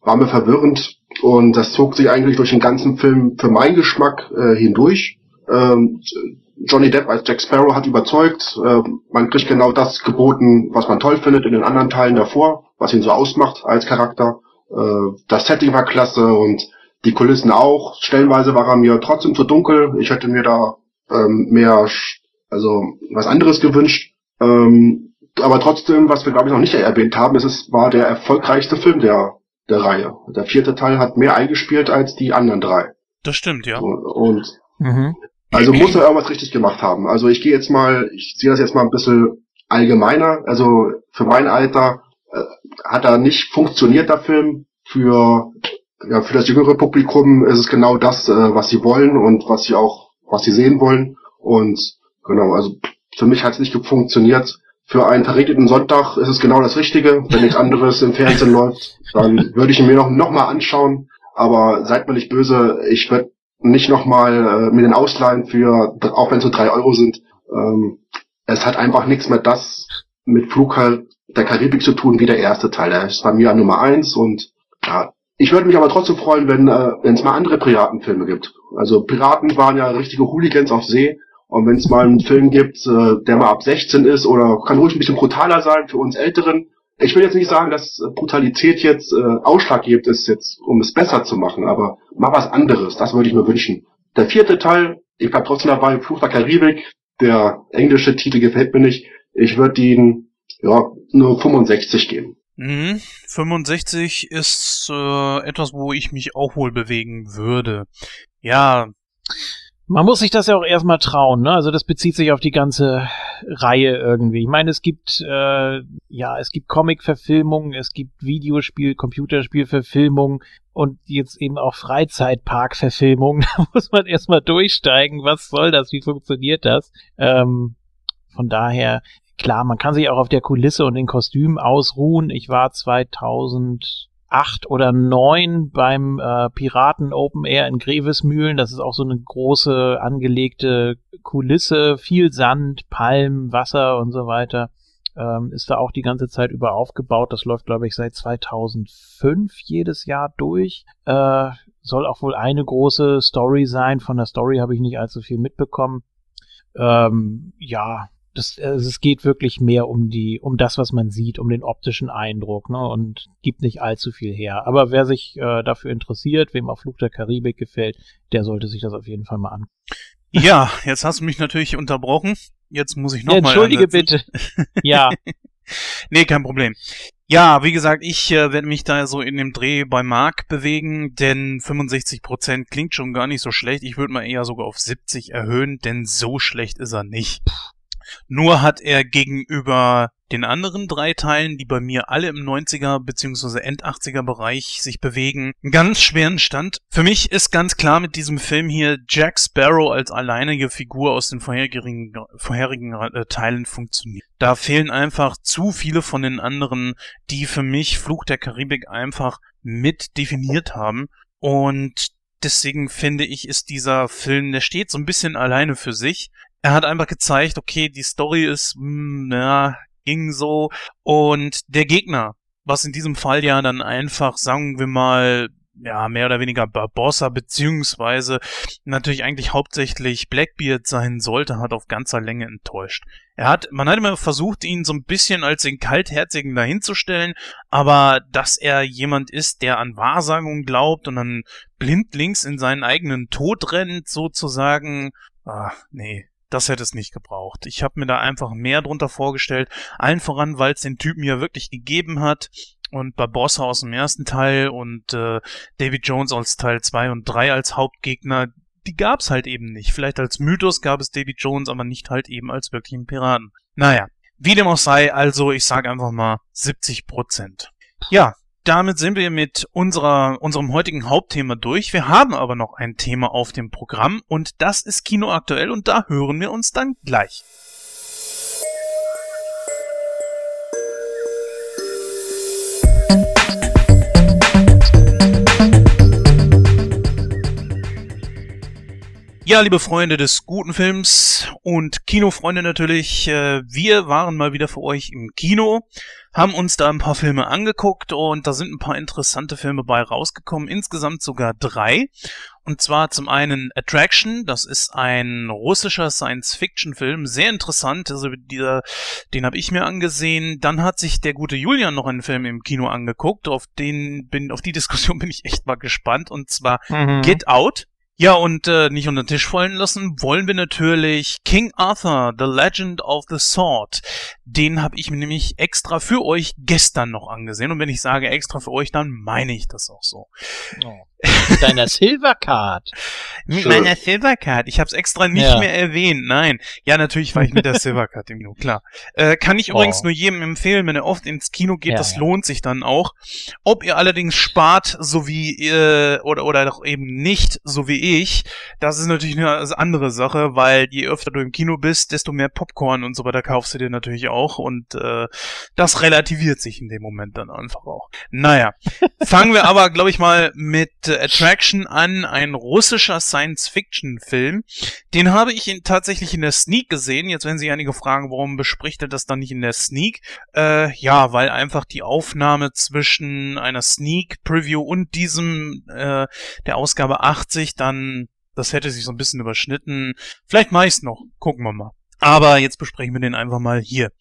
war mir verwirrend und das zog sich eigentlich durch den ganzen Film für meinen Geschmack äh, hindurch. Ähm, Johnny Depp als Jack Sparrow hat überzeugt. Äh, man kriegt genau das geboten, was man toll findet in den anderen Teilen davor, was ihn so ausmacht als Charakter. Äh, das Setting war klasse und die Kulissen auch. Stellenweise war er mir trotzdem zu dunkel. Ich hätte mir da ähm, mehr, also was anderes gewünscht. Ähm, aber trotzdem, was wir glaube ich noch nicht erwähnt haben, ist es war der erfolgreichste Film der der Reihe. Der vierte Teil hat mehr eingespielt als die anderen drei. Das stimmt, ja. Und mhm. also muss er irgendwas richtig gemacht haben. Also ich gehe jetzt mal, ich sehe das jetzt mal ein bisschen allgemeiner. Also für mein Alter äh, hat er nicht funktioniert, der Film. Für, ja, für das jüngere Publikum ist es genau das, äh, was sie wollen und was sie auch, was sie sehen wollen. Und genau, also für mich hat es nicht funktioniert für einen verregneten Sonntag ist es genau das Richtige. Wenn nichts anderes im Fernsehen läuft, dann würde ich ihn mir noch, noch mal anschauen. Aber seid mir nicht böse, ich würde nicht noch mal äh, mir den ausleihen für, auch wenn es so drei Euro sind. Ähm, es hat einfach nichts mehr das mit Flughalt der Karibik zu tun wie der erste Teil. Er ist bei mir an Nummer eins und ja, ich würde mich aber trotzdem freuen, wenn äh, es mal andere Piratenfilme gibt. Also Piraten waren ja richtige Hooligans auf See und wenn es mal einen Film gibt, äh, der mal ab 16 ist oder kann ruhig ein bisschen brutaler sein für uns Älteren. Ich will jetzt nicht sagen, dass Brutalität jetzt äh, ausschlaggebend ist, jetzt, um es besser zu machen, aber mal was anderes, das würde ich mir wünschen. Der vierte Teil, ich bleib trotzdem dabei, Fluch der Karibik, der englische Titel gefällt mir nicht. Ich würde ihn ja nur 65 geben. Mhm. 65 ist äh, etwas, wo ich mich auch wohl bewegen würde. Ja, man muss sich das ja auch erstmal trauen, ne? Also das bezieht sich auf die ganze Reihe irgendwie. Ich meine, es gibt äh, ja, es gibt Comic-Verfilmungen, es gibt Videospiel, Computerspiel-Verfilmungen und jetzt eben auch Freizeitpark-Verfilmungen. Da muss man erstmal durchsteigen. Was soll das? Wie funktioniert das? Ähm, von daher, klar, man kann sich auch auf der Kulisse und den Kostümen ausruhen. Ich war 2000 acht oder neun beim äh, Piraten Open Air in Grevesmühlen. Das ist auch so eine große angelegte Kulisse, viel Sand, Palmen, Wasser und so weiter. Ähm, ist da auch die ganze Zeit über aufgebaut. Das läuft, glaube ich, seit 2005 jedes Jahr durch. Äh, soll auch wohl eine große Story sein. Von der Story habe ich nicht allzu viel mitbekommen. Ähm, ja, das, also es geht wirklich mehr um die, um das, was man sieht, um den optischen Eindruck, ne, und gibt nicht allzu viel her. Aber wer sich äh, dafür interessiert, wem auch Flug der Karibik gefällt, der sollte sich das auf jeden Fall mal an. Ja, jetzt hast du mich natürlich unterbrochen. Jetzt muss ich noch Ja, Entschuldige ansetzen. bitte. Ja, Nee, kein Problem. Ja, wie gesagt, ich äh, werde mich da so in dem Dreh bei Mark bewegen, denn 65% klingt schon gar nicht so schlecht. Ich würde mal eher sogar auf 70 erhöhen, denn so schlecht ist er nicht. Nur hat er gegenüber den anderen drei Teilen, die bei mir alle im 90er bzw. End 80er Bereich sich bewegen, einen ganz schweren Stand. Für mich ist ganz klar mit diesem Film hier Jack Sparrow als alleinige Figur aus den vorherigen, vorherigen äh, Teilen funktioniert. Da fehlen einfach zu viele von den anderen, die für mich Fluch der Karibik einfach mit definiert haben. Und deswegen finde ich, ist dieser Film, der steht so ein bisschen alleine für sich. Er hat einfach gezeigt, okay, die Story ist, hm, ja, ging so. Und der Gegner, was in diesem Fall ja dann einfach, sagen wir mal, ja, mehr oder weniger Barbossa, beziehungsweise natürlich eigentlich hauptsächlich Blackbeard sein sollte, hat auf ganzer Länge enttäuscht. Er hat, man hat immer versucht, ihn so ein bisschen als den Kaltherzigen dahinzustellen, aber dass er jemand ist, der an Wahrsagung glaubt und dann blindlings in seinen eigenen Tod rennt, sozusagen, ah, nee, das hätte es nicht gebraucht. Ich habe mir da einfach mehr drunter vorgestellt. Allen voran, weil es den Typen ja wirklich gegeben hat. Und Barbossa aus dem ersten Teil und äh, David Jones als Teil 2 und 3 als Hauptgegner, die gab's halt eben nicht. Vielleicht als Mythos gab es David Jones, aber nicht halt eben als wirklichen Piraten. Naja, wie dem auch sei, also ich sage einfach mal 70 Prozent. Ja, damit sind wir mit unserer, unserem heutigen Hauptthema durch. Wir haben aber noch ein Thema auf dem Programm und das ist Kino aktuell und da hören wir uns dann gleich. Ja, liebe Freunde des guten Films und Kinofreunde natürlich, äh, wir waren mal wieder für euch im Kino, haben uns da ein paar Filme angeguckt und da sind ein paar interessante Filme bei rausgekommen, insgesamt sogar drei. Und zwar zum einen Attraction, das ist ein russischer Science-Fiction-Film, sehr interessant, also dieser, den habe ich mir angesehen. Dann hat sich der gute Julian noch einen Film im Kino angeguckt, auf den bin, auf die Diskussion bin ich echt mal gespannt, und zwar Mhm. Get Out. Ja, und äh, nicht unter den Tisch fallen lassen, wollen wir natürlich King Arthur, The Legend of the Sword. Den habe ich mir nämlich extra für euch gestern noch angesehen. Und wenn ich sage extra für euch, dann meine ich das auch so. Oh. Mit deiner Silvercard. Mit meiner Silvercard. Ich habe es extra nicht Ja. mehr erwähnt. Nein. Ja, natürlich war ich mit der Silvercard im Kino, klar. Äh, kann ich übrigens Oh. nur jedem empfehlen, wenn er oft ins Kino geht, Ja, das ja. lohnt sich dann auch. Ob ihr allerdings spart, so wie äh, oder oder doch eben nicht, so wie ich, das ist natürlich eine andere Sache, weil je öfter du im Kino bist, desto mehr Popcorn und so weiter kaufst du dir natürlich auch und äh, das relativiert sich in dem Moment dann einfach auch. Naja, fangen wir aber, glaube ich mal, mit Attraction an, ein russischer Science-Fiction-Film. Den habe ich in, tatsächlich in der Sneak gesehen. Jetzt werden sich einige fragen, warum bespricht er das dann nicht in der Sneak? Äh, ja, weil einfach die Aufnahme zwischen einer Sneak-Preview und diesem, äh, der Ausgabe 80 dann, das hätte sich so ein bisschen überschnitten. Vielleicht meist noch. Gucken wir mal. Aber jetzt besprechen wir den einfach mal hier.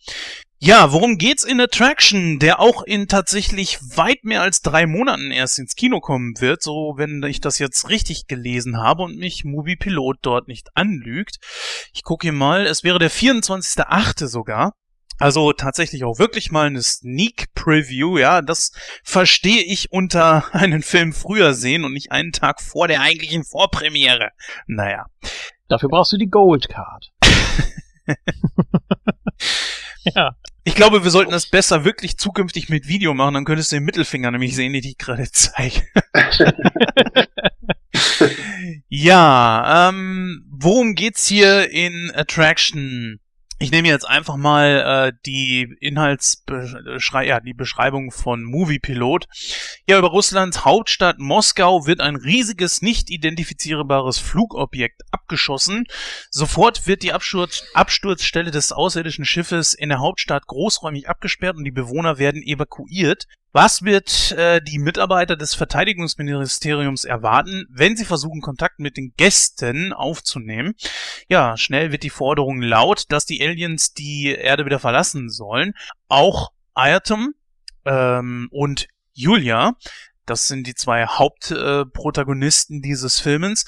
Ja, worum geht's in Attraction, der auch in tatsächlich weit mehr als drei Monaten erst ins Kino kommen wird, so wenn ich das jetzt richtig gelesen habe und mich Movie Pilot dort nicht anlügt. Ich gucke hier mal, es wäre der 24.8. sogar. Also tatsächlich auch wirklich mal eine Sneak Preview, ja, das verstehe ich unter einen Film früher sehen und nicht einen Tag vor der eigentlichen Vorpremiere. Naja. Dafür brauchst du die Gold Card. ja. Ich glaube, wir sollten das besser wirklich zukünftig mit Video machen, dann könntest du den Mittelfinger nämlich sehen, den ich gerade zeige. ja, ähm, worum geht's hier in Attraction? Ich nehme jetzt einfach mal äh, die Inhaltsbeschrei ja, die Beschreibung von Movie Pilot. Ja, über Russlands Hauptstadt Moskau wird ein riesiges, nicht identifizierbares Flugobjekt abgeschossen. Sofort wird die Absturz Absturzstelle des außerirdischen Schiffes in der Hauptstadt großräumig abgesperrt und die Bewohner werden evakuiert. Was wird äh, die Mitarbeiter des Verteidigungsministeriums erwarten, wenn sie versuchen, Kontakt mit den Gästen aufzunehmen? Ja, schnell wird die Forderung laut, dass die Aliens die Erde wieder verlassen sollen. Auch Ayrton ähm, und Julia, das sind die zwei Hauptprotagonisten äh, dieses Filmens,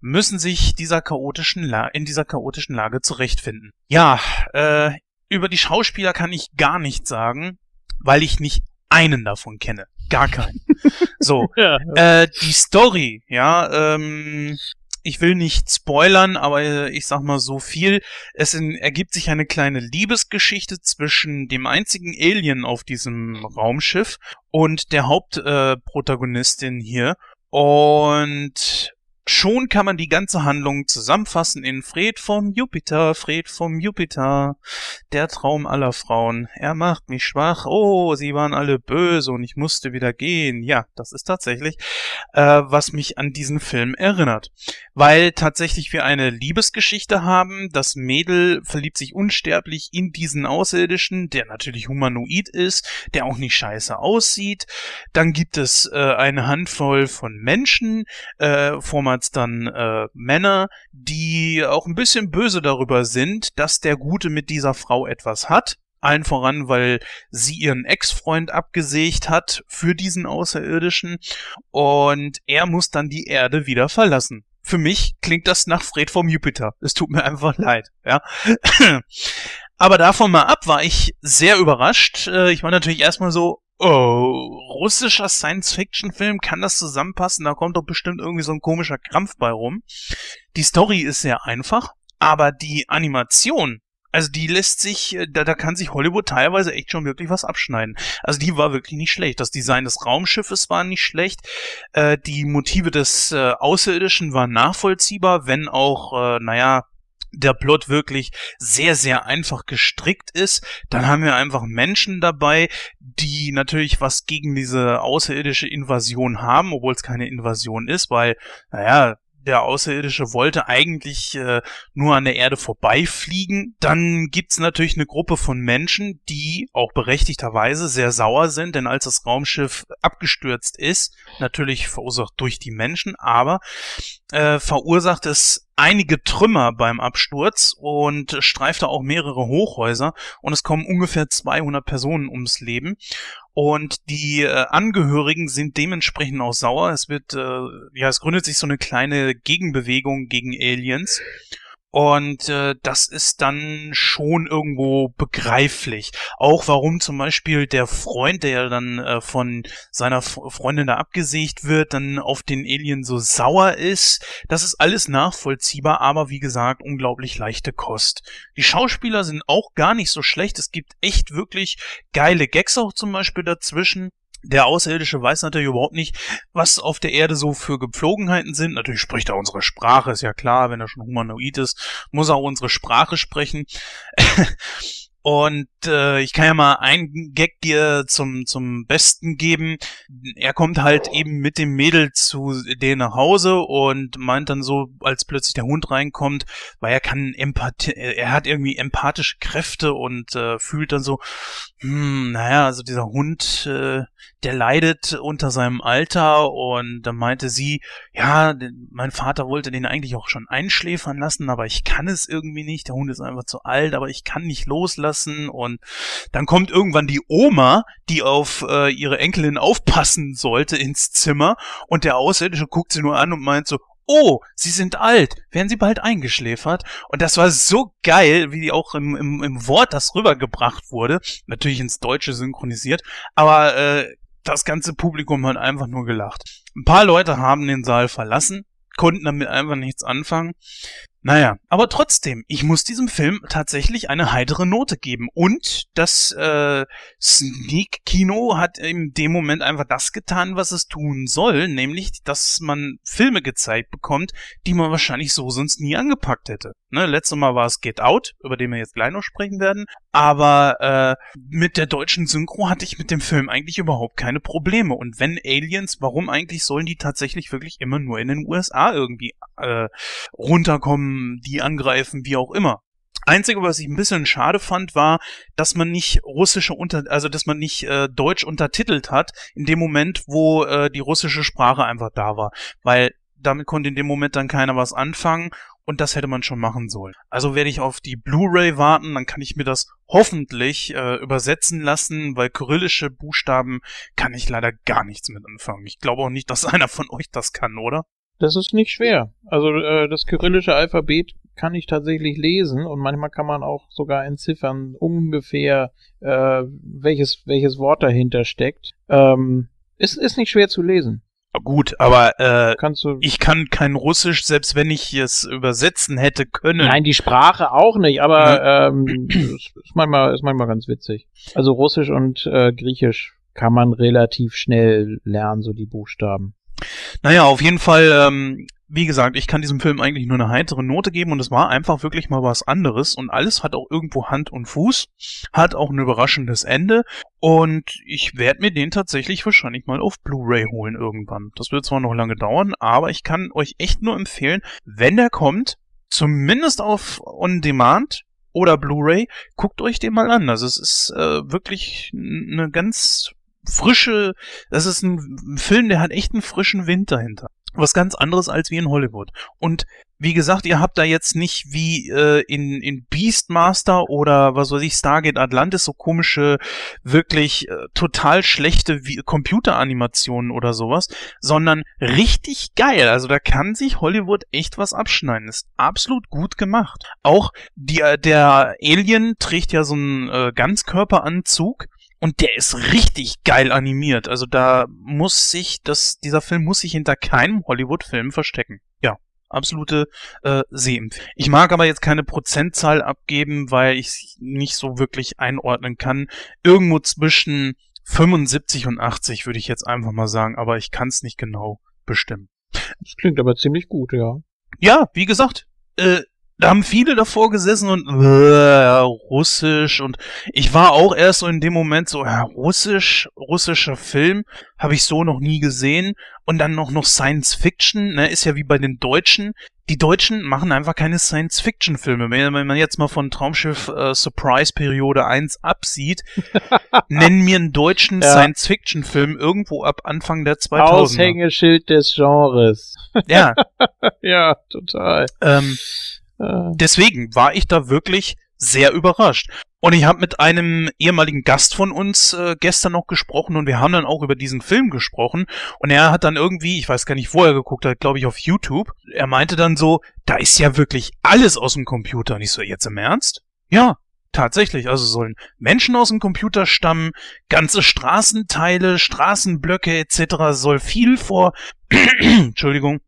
müssen sich dieser chaotischen La in dieser chaotischen Lage zurechtfinden. Ja, äh, über die Schauspieler kann ich gar nichts sagen, weil ich nicht einen davon kenne. Gar keinen. so, ja, ja. Äh, die Story, ja, ähm, ich will nicht spoilern, aber äh, ich sag mal so viel. Es in, ergibt sich eine kleine Liebesgeschichte zwischen dem einzigen Alien auf diesem Raumschiff und der Hauptprotagonistin äh, hier. Und Schon kann man die ganze Handlung zusammenfassen in Fred vom Jupiter, Fred vom Jupiter, der Traum aller Frauen. Er macht mich schwach. Oh, sie waren alle böse und ich musste wieder gehen. Ja, das ist tatsächlich, äh, was mich an diesen Film erinnert. Weil tatsächlich wir eine Liebesgeschichte haben. Das Mädel verliebt sich unsterblich in diesen Außerirdischen, der natürlich humanoid ist, der auch nicht scheiße aussieht. Dann gibt es äh, eine Handvoll von Menschen, äh, vor damals dann äh, Männer, die auch ein bisschen böse darüber sind, dass der Gute mit dieser Frau etwas hat. Allen voran, weil sie ihren Ex-Freund abgesägt hat für diesen Außerirdischen und er muss dann die Erde wieder verlassen. Für mich klingt das nach Fred vom Jupiter. Es tut mir einfach leid, ja. Aber davon mal ab war ich sehr überrascht. Äh, ich war natürlich erstmal so, Oh, russischer Science-Fiction-Film, kann das zusammenpassen? Da kommt doch bestimmt irgendwie so ein komischer Krampf bei rum. Die Story ist sehr einfach, aber die Animation, also die lässt sich, äh, da, da kann sich Hollywood teilweise echt schon wirklich was abschneiden. Also die war wirklich nicht schlecht. Das Design des Raumschiffes war nicht schlecht. Äh, die Motive des äh, Außerirdischen waren nachvollziehbar, wenn auch, äh, naja, der Plot wirklich sehr, sehr einfach gestrickt ist, dann haben wir einfach Menschen dabei, die natürlich was gegen diese außerirdische Invasion haben, obwohl es keine Invasion ist, weil, naja, der Außerirdische wollte eigentlich äh, nur an der Erde vorbeifliegen. Dann gibt's natürlich eine Gruppe von Menschen, die auch berechtigterweise sehr sauer sind, denn als das Raumschiff abgestürzt ist, natürlich verursacht durch die Menschen, aber äh, verursacht es einige Trümmer beim Absturz und streifte auch mehrere Hochhäuser und es kommen ungefähr 200 Personen ums Leben. Und die äh, Angehörigen sind dementsprechend auch sauer. Es wird, äh, ja, es gründet sich so eine kleine Gegenbewegung gegen Aliens. Und äh, das ist dann schon irgendwo begreiflich. Auch warum zum Beispiel der Freund, der ja dann äh, von seiner Freundin da abgesägt wird, dann auf den Alien so sauer ist. Das ist alles nachvollziehbar, aber wie gesagt, unglaublich leichte Kost. Die Schauspieler sind auch gar nicht so schlecht. Es gibt echt wirklich geile Gags auch zum Beispiel dazwischen. Der Außerirdische weiß natürlich überhaupt nicht, was auf der Erde so für Gepflogenheiten sind. Natürlich spricht er unsere Sprache, ist ja klar, wenn er schon humanoid ist, muss er auch unsere Sprache sprechen. Und äh, ich kann ja mal einen Gag dir zum, zum Besten geben. Er kommt halt eben mit dem Mädel zu denen nach Hause und meint dann so, als plötzlich der Hund reinkommt, weil er kann Empathie, er hat irgendwie empathische Kräfte und äh, fühlt dann so, hm, naja, also dieser Hund, äh, der leidet unter seinem Alter und dann meinte sie, ja, mein Vater wollte den eigentlich auch schon einschläfern lassen, aber ich kann es irgendwie nicht. Der Hund ist einfach zu alt, aber ich kann nicht loslassen und dann kommt irgendwann die Oma, die auf äh, ihre Enkelin aufpassen sollte, ins Zimmer und der Außerirdische guckt sie nur an und meint so, oh, sie sind alt, werden sie bald eingeschläfert? Und das war so geil, wie auch im, im, im Wort das rübergebracht wurde. Natürlich ins Deutsche synchronisiert, aber äh, das ganze Publikum hat einfach nur gelacht. Ein paar Leute haben den Saal verlassen, konnten damit einfach nichts anfangen. Naja, aber trotzdem, ich muss diesem Film tatsächlich eine heitere Note geben. Und das äh, Sneak-Kino hat in dem Moment einfach das getan, was es tun soll, nämlich, dass man Filme gezeigt bekommt, die man wahrscheinlich so sonst nie angepackt hätte. Ne, letztes Mal war es Get Out, über den wir jetzt gleich noch sprechen werden. Aber äh, mit der deutschen Synchro hatte ich mit dem Film eigentlich überhaupt keine Probleme. Und wenn Aliens, warum eigentlich sollen die tatsächlich wirklich immer nur in den USA irgendwie äh, runterkommen, die angreifen, wie auch immer? Einzige, was ich ein bisschen schade fand, war, dass man nicht russische unter, also dass man nicht äh, Deutsch untertitelt hat in dem Moment, wo äh, die russische Sprache einfach da war, weil damit konnte in dem Moment dann keiner was anfangen und das hätte man schon machen sollen. Also werde ich auf die Blu-ray warten, dann kann ich mir das hoffentlich äh, übersetzen lassen, weil kyrillische Buchstaben kann ich leider gar nichts mit anfangen. Ich glaube auch nicht, dass einer von euch das kann, oder? Das ist nicht schwer. Also äh, das kyrillische Alphabet kann ich tatsächlich lesen und manchmal kann man auch sogar entziffern ungefähr, äh, welches, welches Wort dahinter steckt. Ähm, ist, ist nicht schwer zu lesen. Gut, aber äh, Kannst du. ich kann kein Russisch, selbst wenn ich es übersetzen hätte können. Nein, die Sprache auch nicht, aber ähm, ist, ist manchmal ist manchmal ganz witzig. Also Russisch und äh, Griechisch kann man relativ schnell lernen, so die Buchstaben. Naja, auf jeden Fall, ähm, wie gesagt, ich kann diesem Film eigentlich nur eine heitere Note geben und es war einfach wirklich mal was anderes und alles hat auch irgendwo Hand und Fuß, hat auch ein überraschendes Ende und ich werde mir den tatsächlich wahrscheinlich mal auf Blu-ray holen irgendwann. Das wird zwar noch lange dauern, aber ich kann euch echt nur empfehlen, wenn der kommt, zumindest auf On Demand oder Blu-ray, guckt euch den mal an. Also es ist äh, wirklich eine ganz frische, das ist ein Film, der hat echt einen frischen Wind dahinter. Was ganz anderes als wie in Hollywood. Und wie gesagt, ihr habt da jetzt nicht wie äh, in, in Beastmaster oder was weiß ich, Stargate Atlantis so komische, wirklich äh, total schlechte wie Computeranimationen oder sowas, sondern richtig geil. Also da kann sich Hollywood echt was abschneiden. Ist absolut gut gemacht. Auch die, äh, der Alien trägt ja so einen äh, Ganzkörperanzug und der ist richtig geil animiert. Also da muss sich das, dieser Film muss sich hinter keinem Hollywood-Film verstecken. Ja, absolute äh, Sehempfehlung. Ich mag aber jetzt keine Prozentzahl abgeben, weil ich nicht so wirklich einordnen kann. Irgendwo zwischen 75 und 80 würde ich jetzt einfach mal sagen, aber ich kann es nicht genau bestimmen. Das klingt aber ziemlich gut, ja. Ja, wie gesagt, äh, da haben viele davor gesessen und äh, Russisch und ich war auch erst so in dem Moment so, ja, Russisch, russischer Film, habe ich so noch nie gesehen und dann noch noch Science Fiction, ne, ist ja wie bei den Deutschen. Die Deutschen machen einfach keine Science Fiction Filme. Wenn, wenn man jetzt mal von Traumschiff äh, Surprise Periode 1 absieht, nennen mir einen deutschen Ja. Science Fiction Film irgendwo ab Anfang der 2000er. Aushängeschild des Genres. Ja, ja, total. ähm, Äh, deswegen war ich da wirklich sehr überrascht. Und ich habe mit einem ehemaligen Gast von uns äh, gestern noch gesprochen und wir haben dann auch über diesen Film gesprochen. Und er hat dann irgendwie, ich weiß gar nicht, wo er geguckt hat, glaube ich auf YouTube, er meinte dann so, da ist ja wirklich alles aus dem Computer. Und ich so, jetzt im Ernst? Ja, tatsächlich. Also sollen Menschen aus dem Computer stammen, ganze Straßenteile, Straßenblöcke etc. soll viel vor, Entschuldigung,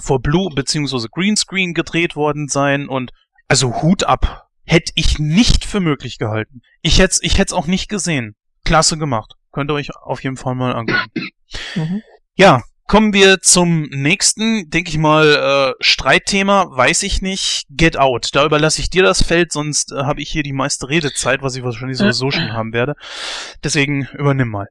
vor Blue beziehungsweise Greenscreen gedreht worden sein und also Hut ab. Hätte ich nicht für möglich gehalten. Ich hätte ich hätte auch nicht gesehen. Klasse gemacht. Könnt ihr euch auf jeden Fall mal angucken. Mhm. Ja, kommen wir zum nächsten, denke ich mal, äh, Streitthema, weiß ich nicht, Get Out. Da überlasse ich dir das Feld, sonst äh, habe ich hier die meiste Redezeit, was ich wahrscheinlich sowieso schon haben werde. Deswegen übernimm mal.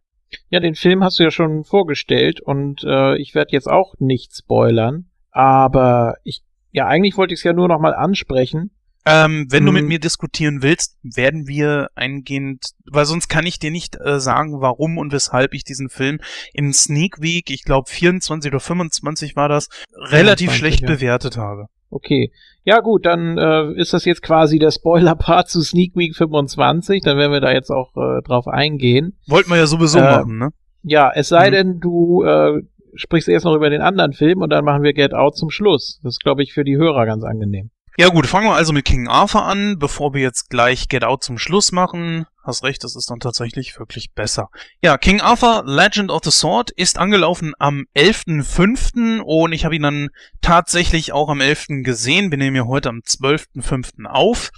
Ja, den Film hast du ja schon vorgestellt und äh, ich werde jetzt auch nicht spoilern, aber ich, ja, eigentlich wollte ich es ja nur noch mal ansprechen. Ähm, wenn du mit Mhm. mir diskutieren willst, werden wir eingehend, weil sonst kann ich dir nicht äh, sagen, warum und weshalb ich diesen Film in Sneak Week, ich glaube 24 oder 25 war das, relativ 24, schlecht ja. bewertet habe. Okay. Ja gut, dann äh, ist das jetzt quasi der Spoiler-Part zu Sneak Week 25, dann werden wir da jetzt auch äh, drauf eingehen. Wollten wir ja sowieso Äh, machen, ne? Ja, es sei Mhm. denn, du äh, sprichst erst noch über den anderen Film und dann machen wir Get Out zum Schluss. Das ist, glaube ich, für die Hörer ganz angenehm. Ja gut, fangen wir also mit King Arthur an, bevor wir jetzt gleich Get Out zum Schluss machen. Hast recht, das ist dann tatsächlich wirklich besser. Ja, King Arthur, Legend of the Sword, ist angelaufen am 11.05. und ich habe ihn dann tatsächlich auch am 11. gesehen. Wir nehmen ja heute am 12.05. auf.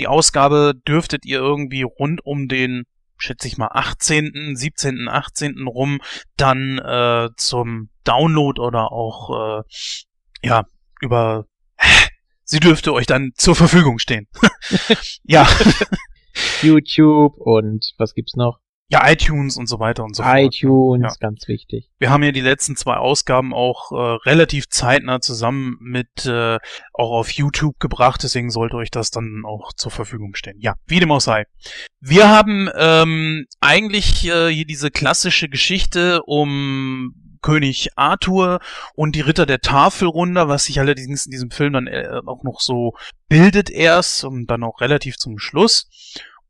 Die Ausgabe dürftet ihr irgendwie rund um den, schätze ich mal, 18., 17., 18. rum dann äh, zum Download oder auch, äh, ja, über sie dürfte euch dann zur Verfügung stehen. ja, YouTube und was gibt's noch? Ja, iTunes und so weiter und so fort. iTunes, Ja. ganz wichtig. Wir haben ja die letzten zwei Ausgaben auch äh, relativ zeitnah zusammen mit äh, auch auf YouTube gebracht, deswegen sollte euch das dann auch zur Verfügung stehen. Ja, wie dem auch sei. Wir haben ähm, eigentlich äh, hier diese klassische Geschichte um König Arthur und die Ritter der Tafelrunde, was sich allerdings in diesem Film dann äh, auch noch so bildet erst und dann auch relativ zum Schluss.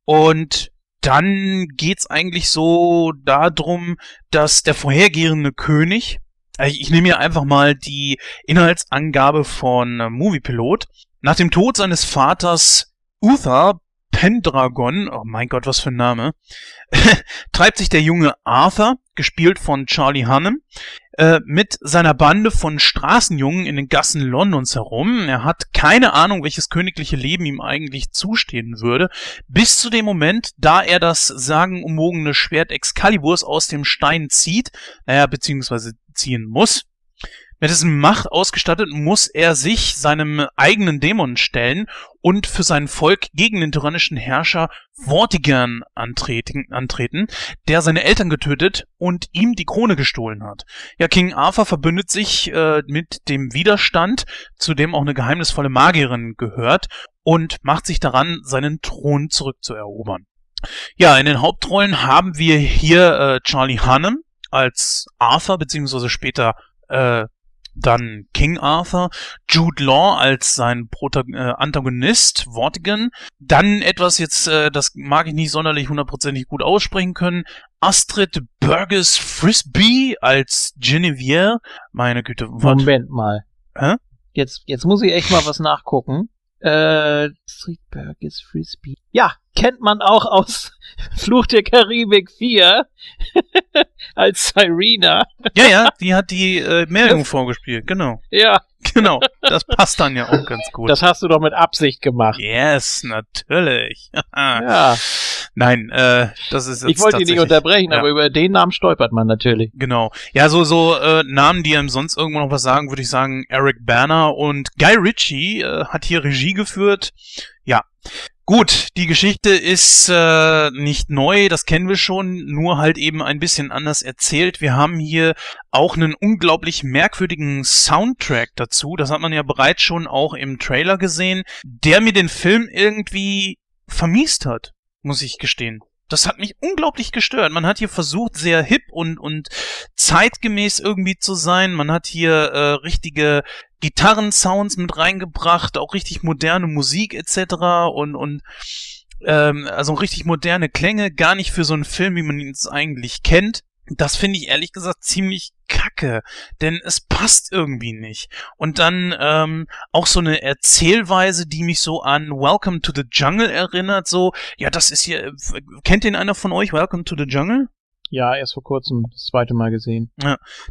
Und dann geht's eigentlich so darum, dass der vorhergehende König, also ich nehme hier einfach mal die Inhaltsangabe von Moviepilot, nach dem Tod seines Vaters Uther Pendragon, oh mein Gott, was für ein Name, treibt sich der junge Arthur, gespielt von Charlie Hunnam, äh, mit seiner Bande von Straßenjungen in den Gassen Londons herum. Er hat keine Ahnung, welches königliche Leben ihm eigentlich zustehen würde, bis zu dem Moment, da er das sagenumwogene Schwert Excaliburs aus dem Stein zieht, naja, beziehungsweise ziehen muss. Mit diesem Macht ausgestattet muss er sich seinem eigenen Dämon stellen und für sein Volk gegen den tyrannischen Herrscher Vortigern antreten, antreten, der seine Eltern getötet und ihm die Krone gestohlen hat. Ja, King Arthur verbündet sich äh, mit dem Widerstand, zu dem auch eine geheimnisvolle Magierin gehört, und macht sich daran, seinen Thron zurückzuerobern. Ja, in den Hauptrollen haben wir hier äh, Charlie Hunnam als Arthur, beziehungsweise später äh, dann King Arthur, Jude Law als sein Prota äh, Antagonist, Vortigern, dann etwas jetzt, äh, das mag ich nicht sonderlich hundertprozentig gut aussprechen können, Astrid Burgess Frisbee als Genevieve, meine Güte, was? Moment mal. Hä? Jetzt, jetzt muss ich echt mal was nachgucken. Äh, Streetberg ist Frisbee. Ja, kennt man auch aus Fluch der Karibik 4 als Cyrena. Ja, ja, die hat die äh, Meerjungfrau vorgespielt, genau, Ja, genau, das passt dann ja auch ganz gut. das hast du doch mit Absicht gemacht. yes, natürlich. Ja, Nein, äh, das ist jetzt ich wollte ihn nicht unterbrechen, ja. aber über den Namen stolpert man natürlich. Genau. Ja, so, so äh, Namen, die einem sonst irgendwo noch was sagen, würde ich sagen, Eric Berner und Guy Ritchie äh, hat hier Regie geführt. Ja. Gut, die Geschichte ist äh, nicht neu, das kennen wir schon, nur halt eben ein bisschen anders erzählt. Wir haben hier auch einen unglaublich merkwürdigen Soundtrack dazu. Das hat man ja bereits schon auch im Trailer gesehen, der mir den Film irgendwie vermiest hat, muss ich gestehen. Das hat mich unglaublich gestört. Man hat hier versucht, sehr hip und, und zeitgemäß irgendwie zu sein. Man hat hier äh, richtige Gitarrensounds mit reingebracht, auch richtig moderne Musik etc. und, und ähm, also richtig moderne Klänge, gar nicht für so einen Film, wie man ihn jetzt eigentlich kennt. Das finde ich ehrlich gesagt ziemlich kacke, denn es passt irgendwie nicht. Und dann ähm, auch so eine Erzählweise, die mich so an Welcome to the Jungle erinnert, so, ja, das ist hier, äh, kennt den einer von euch, Welcome to the Jungle? Ja, erst vor kurzem das zweite Mal gesehen.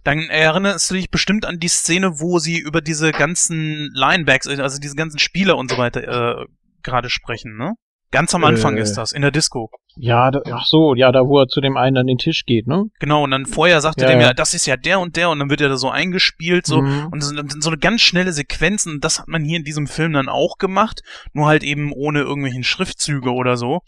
Dann erinnerst du dich bestimmt an die Szene, wo sie über diese ganzen Linebacks, also diese ganzen Spieler und so weiter äh, gerade sprechen, ne? Ganz am Anfang Äh. ist das, in der Disco. Ja, da, ach so, ja, da wo er zu dem einen an den Tisch geht, ne? Genau, und dann vorher sagte Ja, der ja. mir, das ist ja der und der, und dann wird er da so eingespielt, so, Mhm. und so, so eine ganz schnelle Sequenz, und das hat man hier in diesem Film dann auch gemacht, nur halt eben ohne irgendwelchen Schriftzüge oder so.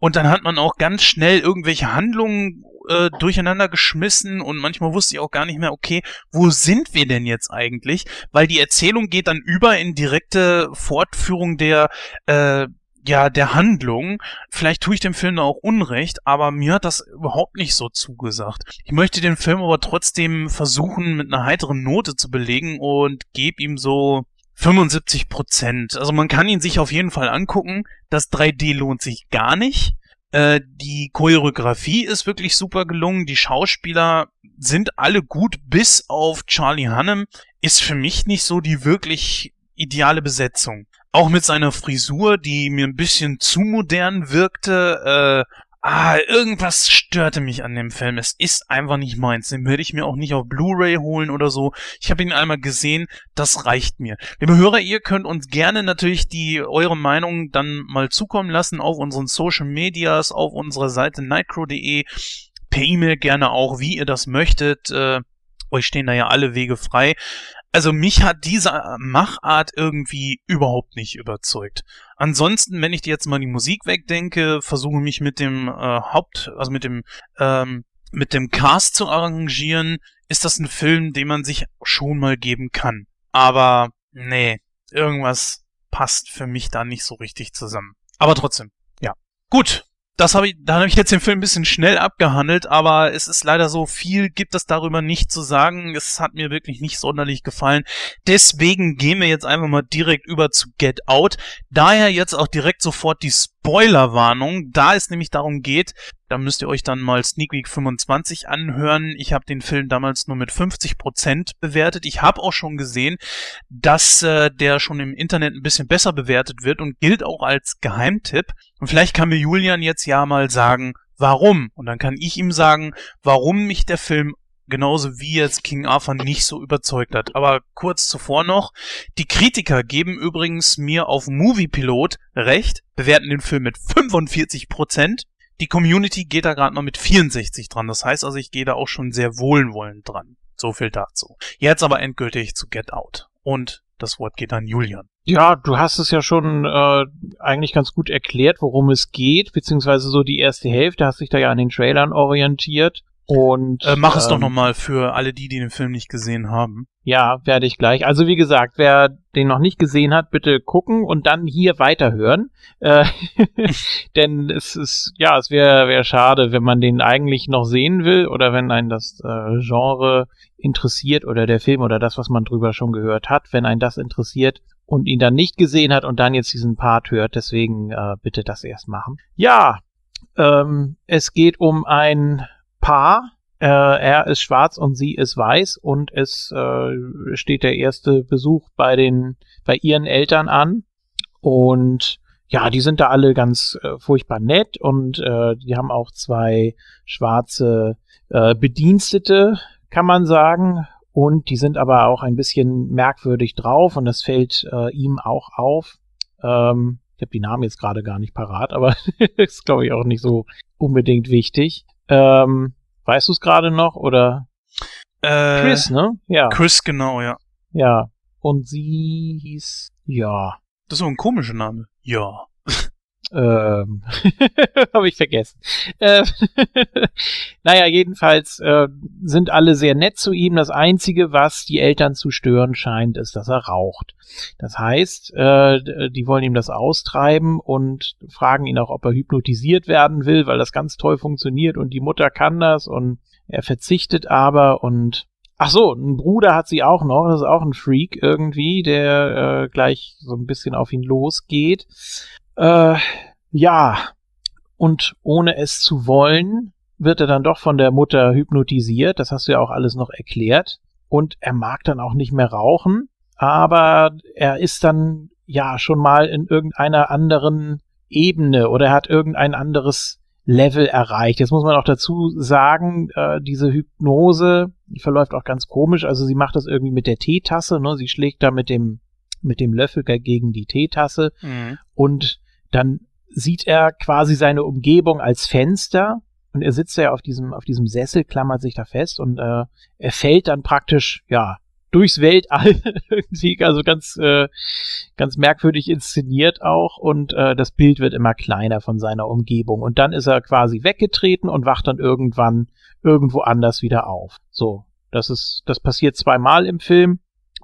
Und dann hat man auch ganz schnell irgendwelche Handlungen äh, durcheinander geschmissen und manchmal wusste ich auch gar nicht mehr, okay, wo sind wir denn jetzt eigentlich? Weil die Erzählung geht dann über in direkte Fortführung der äh, ja, der Handlung. Vielleicht tue ich dem Film da auch Unrecht, aber mir hat das überhaupt nicht so zugesagt. Ich möchte den Film aber trotzdem versuchen, mit einer heiteren Note zu belegen und gebe ihm so 75 Prozent. Also man kann ihn sich auf jeden Fall angucken. Das 3D lohnt sich gar nicht. Äh, die Choreografie ist wirklich super gelungen. Die Schauspieler sind alle gut, bis auf Charlie Hunnam. Ist für mich nicht so die wirklich ideale Besetzung. Auch mit seiner Frisur, die mir ein bisschen zu modern wirkte. Äh, ah, irgendwas störte mich an dem Film. Es ist einfach nicht meins. Den werde ich mir auch nicht auf Blu-ray holen oder so. Ich habe ihn einmal gesehen. Das reicht mir. Liebe Hörer, ihr könnt uns gerne natürlich die eure Meinung dann mal zukommen lassen auf unseren Social Medias, auf unserer Seite nightcrow.de, per E-Mail gerne auch, wie ihr das möchtet. Äh, euch stehen da ja alle Wege frei. Also mich hat diese Machart irgendwie überhaupt nicht überzeugt. Ansonsten, wenn ich dir jetzt mal die Musik wegdenke, versuche mich mit dem äh, Haupt, also mit dem ähm, mit dem Cast zu arrangieren, ist das ein Film, den man sich schon mal geben kann. Aber nee, irgendwas passt für mich da nicht so richtig zusammen. Aber trotzdem, ja. Gut, das habe ich, da habe ich jetzt den Film ein bisschen schnell abgehandelt, aber es ist leider so viel gibt es darüber nicht zu sagen. Es hat mir wirklich nicht sonderlich gefallen. Deswegen gehen wir jetzt einfach mal direkt über zu Get Out. Daher jetzt auch direkt sofort die Spoilerwarnung, da es nämlich darum geht, da müsst ihr euch dann mal Sneak Week 25 anhören. Ich habe den Film damals nur mit 50% bewertet. Ich habe auch schon gesehen, dass äh, der schon im Internet ein bisschen besser bewertet wird und gilt auch als Geheimtipp. Und vielleicht kann mir Julian jetzt ja mal sagen, warum. Und dann kann ich ihm sagen, warum mich der Film genauso wie jetzt King Arthur nicht so überzeugt hat. Aber kurz zuvor noch, die Kritiker geben übrigens mir auf Moviepilot recht, bewerten den Film mit 45 Prozent die Community geht da gerade mal mit 64 dran. Das heißt also, ich gehe da auch schon sehr wohlwollend dran. So viel dazu. Jetzt aber endgültig zu Get Out. Und das Wort geht an Julian. Ja, du hast es ja schon äh, eigentlich ganz gut erklärt, worum es geht, beziehungsweise so die erste Hälfte hast dich da ja an den Trailern orientiert. Und äh, mach es ähm, doch nochmal für alle die, die den Film nicht gesehen haben. Ja, werde ich gleich. Also wie gesagt, wer den noch nicht gesehen hat, bitte gucken und dann hier weiterhören. Äh, denn es ist, ja, es wäre wär schade, wenn man den eigentlich noch sehen will oder wenn einen das äh, Genre interessiert oder der Film oder das, was man drüber schon gehört hat, wenn einen das interessiert und ihn dann nicht gesehen hat und dann jetzt diesen Part hört. Deswegen äh, bitte das erst machen. Ja, ähm, es geht um ein Paar. Äh, er ist schwarz und sie ist weiß und es äh, steht der erste Besuch bei den bei ihren Eltern an und ja, die sind da alle ganz äh, furchtbar nett und äh, die haben auch zwei schwarze äh, Bedienstete, kann man sagen. Und die sind aber auch ein bisschen merkwürdig drauf und das fällt äh, ihm auch auf. Ähm, ich habe die Namen jetzt gerade gar nicht parat, aber ist, glaube ich, auch nicht so unbedingt wichtig. Ähm, weißt du es gerade noch oder? Äh, Chris, ne? Ja. Chris, genau, ja. Ja. Und sie hieß, ja. Das ist so ein komischer Name. Ja. Ähm, habe ich vergessen. Äh, naja, jedenfalls äh, sind alle sehr nett zu ihm. Das Einzige, was die Eltern zu stören scheint, ist, dass er raucht. Das heißt, äh, die wollen ihm das austreiben und fragen ihn auch, ob er hypnotisiert werden will, weil das ganz toll funktioniert und die Mutter kann das und er verzichtet aber und Ach so, ein Bruder hat sie auch noch, das ist auch ein Freak irgendwie, der äh, gleich so ein bisschen auf ihn losgeht. Äh, ja, und ohne es zu wollen, wird er dann doch von der Mutter hypnotisiert, das hast du ja auch alles noch erklärt. Und er mag dann auch nicht mehr rauchen, aber er ist dann ja schon mal in irgendeiner anderen Ebene oder er hat irgendein anderes Level erreicht. Jetzt muss man auch dazu sagen, äh, diese Hypnose die verläuft auch ganz komisch. Also sie macht das irgendwie mit der Teetasse, ne? Sie schlägt da mit dem mit dem Löffel gegen die Teetasse mhm. und dann sieht er quasi seine Umgebung als Fenster und er sitzt ja auf diesem auf diesem Sessel, klammert sich da fest und äh, er fällt dann praktisch ja durchs Weltall irgendwie, also ganz, äh, ganz merkwürdig inszeniert auch und äh, das Bild wird immer kleiner von seiner Umgebung und dann ist er quasi weggetreten und wacht dann irgendwann irgendwo anders wieder auf. So, das ist, das passiert zweimal im Film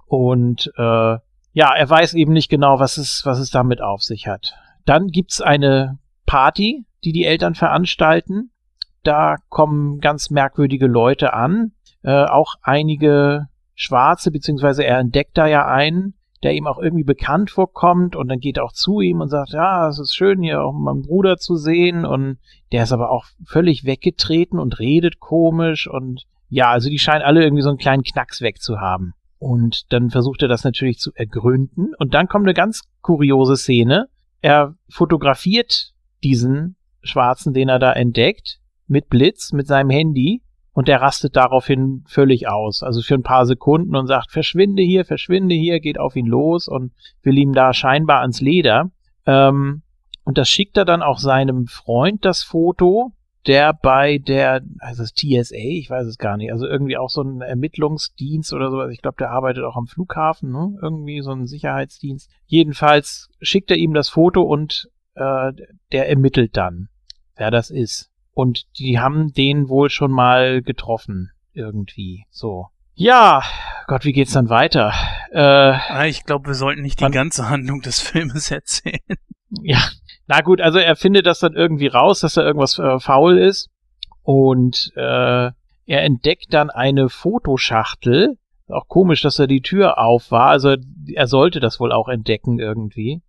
und äh, ja, er weiß eben nicht genau, was es, was es damit auf sich hat. Dann gibt's eine Party, die die Eltern veranstalten. Da kommen ganz merkwürdige Leute an, äh, auch einige Schwarze, beziehungsweise er entdeckt da ja einen, der ihm auch irgendwie bekannt vorkommt und dann geht er auch zu ihm und sagt, ja, es ist schön hier auch meinen Bruder zu sehen und der ist aber auch völlig weggetreten und redet komisch und ja, also die scheinen alle irgendwie so einen kleinen Knacks wegzuhaben. Und dann versucht er das natürlich zu ergründen und dann kommt eine ganz kuriose Szene. Er fotografiert diesen Schwarzen, den er da entdeckt, mit Blitz, mit seinem Handy und der rastet daraufhin völlig aus. Also für ein paar Sekunden und sagt, verschwinde hier, verschwinde hier, geht auf ihn los und will ihm da scheinbar ans Leder. Ähm, und das schickt er dann auch seinem Freund, das Foto, der bei der, also das TSA, ich weiß es gar nicht, also irgendwie auch so ein Ermittlungsdienst oder sowas. Ich glaube, der arbeitet auch am Flughafen, ne? Irgendwie so ein Sicherheitsdienst. Jedenfalls schickt er ihm das Foto und äh, der ermittelt dann, wer das ist. Und die haben den wohl schon mal getroffen, irgendwie. So. Ja, Gott, wie geht's dann weiter? Äh, Ah, ich glaube, wir sollten nicht die ganze Handlung des Filmes erzählen. Ja, na gut, also er findet das dann irgendwie raus, dass da irgendwas äh, faul ist und äh, er entdeckt dann eine Fotoschachtel. Auch komisch, dass da die Tür auf war. Also er sollte das wohl auch entdecken irgendwie.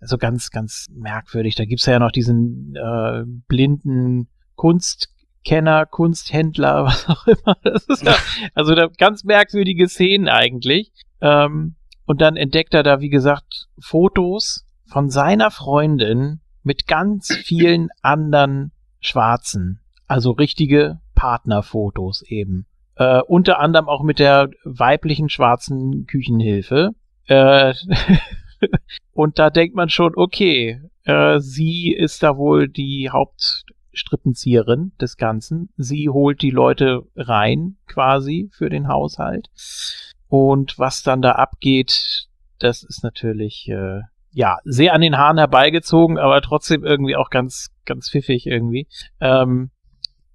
Also ganz, ganz merkwürdig. Da gibt's ja noch diesen äh, blinden Kunstkenner, Kunsthändler, was auch immer. Das ist ja, also da ganz merkwürdige Szenen eigentlich. Ähm, und dann entdeckt er da, wie gesagt, Fotos von seiner Freundin mit ganz vielen anderen Schwarzen. Also richtige Partnerfotos eben. Äh, unter anderem auch mit der weiblichen schwarzen Küchenhilfe. Äh, und da denkt man schon, okay, äh, sie ist da wohl die Hauptstrippenzieherin des Ganzen. Sie holt die Leute rein quasi für den Haushalt. Und was dann da abgeht, das ist natürlich äh, ja sehr an den Haaren herbeigezogen, aber trotzdem irgendwie auch ganz ganz pfiffig irgendwie. Ähm,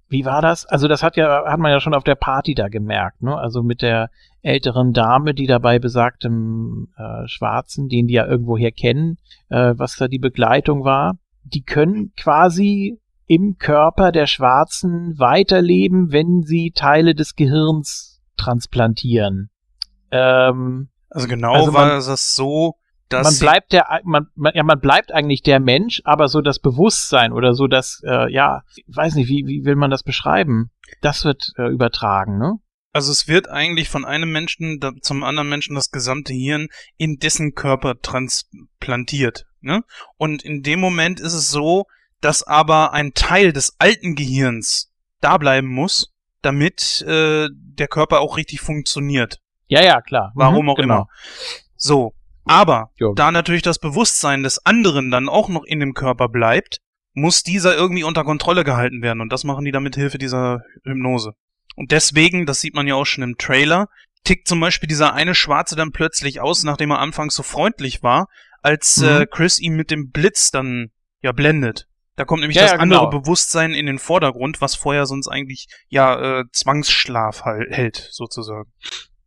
wie war das? Also das hat ja hat man ja schon auf der Party da gemerkt, ne? Also mit der älteren Dame, die dabei besagtem äh, Schwarzen, den die ja irgendwoher kennen, äh, was da die Begleitung war, die können quasi im Körper der Schwarzen weiterleben, wenn sie Teile des Gehirns transplantieren. Ähm, Also genau Also man- war das so, dass man bleibt der, man, man, ja, man bleibt eigentlich der Mensch, aber so das Bewusstsein oder so das, äh, ja, ich weiß nicht, wie, wie will man das beschreiben? Das wird äh, übertragen, ne? Also es wird eigentlich von einem Menschen zum anderen Menschen das gesamte Hirn in dessen Körper transplantiert. Ne? Und in dem Moment ist es so, dass aber ein Teil des alten Gehirns da bleiben muss, damit äh, der Körper auch richtig funktioniert. Ja, ja, klar. Warum Mhm, auch genau. immer. So. Aber Jo. da natürlich das Bewusstsein des anderen dann auch noch in dem Körper bleibt, muss dieser irgendwie unter Kontrolle gehalten werden. Und das machen die dann mit Hilfe dieser Hypnose. Und deswegen, das sieht man ja auch schon im Trailer, tickt zum Beispiel dieser eine Schwarze dann plötzlich aus, nachdem er anfangs so freundlich war, als Mhm. äh, Chris ihn mit dem Blitz dann ja blendet. Da kommt nämlich Ja, das ja, andere genau. Bewusstsein in den Vordergrund, was vorher sonst eigentlich ja äh, Zwangsschlaf hal- hält, sozusagen.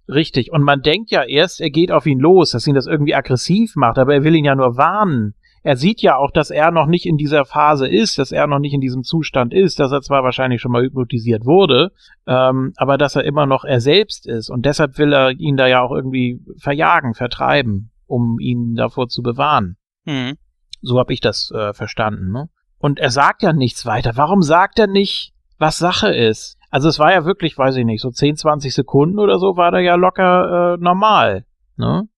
Richtig. Und man denkt ja erst, er geht auf ihn los, dass ihn das irgendwie aggressiv macht, aber er will ihn ja nur warnen. Er sieht ja auch, dass er noch nicht in dieser Phase ist, dass er noch nicht in diesem Zustand ist, dass er zwar wahrscheinlich schon mal hypnotisiert wurde, ähm, aber dass er immer noch er selbst ist. Und deshalb will er ihn da ja auch irgendwie verjagen, vertreiben, um ihn davor zu bewahren. Mhm. So habe ich das äh, verstanden. Ne? Und er sagt ja nichts weiter. Warum sagt er nicht, was Sache ist? Also es war ja wirklich, weiß ich nicht, so 10, 20 Sekunden oder so war da ja locker äh, normal. Ne?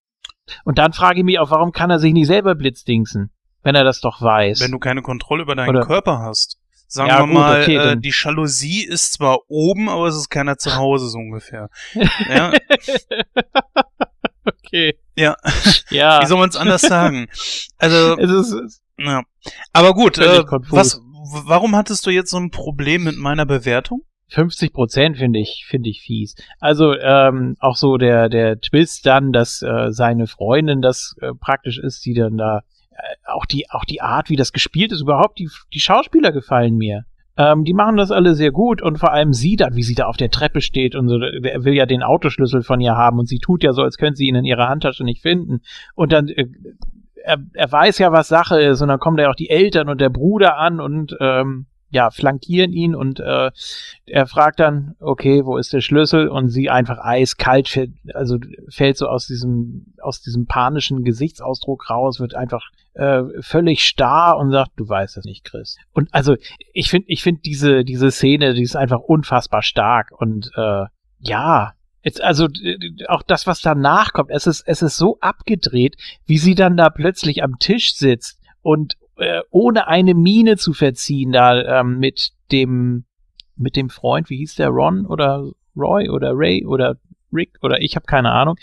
Und dann frage ich mich auch, warum kann er sich nicht selber blitzdingsen, wenn er das doch weiß? Wenn du keine Kontrolle über deinen Oder- Körper hast. Sagen Ja, wir gut, mal, okay, äh, die Jalousie ist zwar oben, aber es ist keiner zu Hause, so ungefähr. ja, okay. Ja. Ja. wie soll man es anders sagen? Also, es ist, es- ja. Aber gut, äh, was, warum hattest du jetzt so ein Problem mit meiner Bewertung? 50 Prozent finde ich, finde ich fies. Also ähm, auch so der der Twist dann, dass äh, seine Freundin das äh, praktisch ist, die dann da äh, auch die auch die Art, wie das gespielt ist, überhaupt die die Schauspieler gefallen mir. Ähm, die machen das alle sehr gut und vor allem sie dann, wie sie da auf der Treppe steht und so, er will ja den Autoschlüssel von ihr haben und sie tut ja so, als könnte sie ihn in ihrer Handtasche nicht finden und dann äh, er, er weiß ja, was Sache ist und dann kommen da ja auch die Eltern und der Bruder an und ähm, ja, flankieren ihn und äh, er fragt dann, okay, wo ist der Schlüssel? Und sie einfach eiskalt fällt, also fällt so aus diesem, aus diesem panischen Gesichtsausdruck raus, wird einfach äh, völlig starr und sagt, du weißt das nicht, Chris. Und also ich finde, ich finde diese, diese Szene, die ist einfach unfassbar stark und äh, ja, Jetzt, also auch das, was danach kommt, es ist, es ist so abgedreht, wie sie dann da plötzlich am Tisch sitzt und äh, ohne eine Miene zu verziehen, da ähm, mit dem mit dem Freund, wie hieß der, Ron oder Roy oder Ray oder Rick oder ich habe keine Ahnung,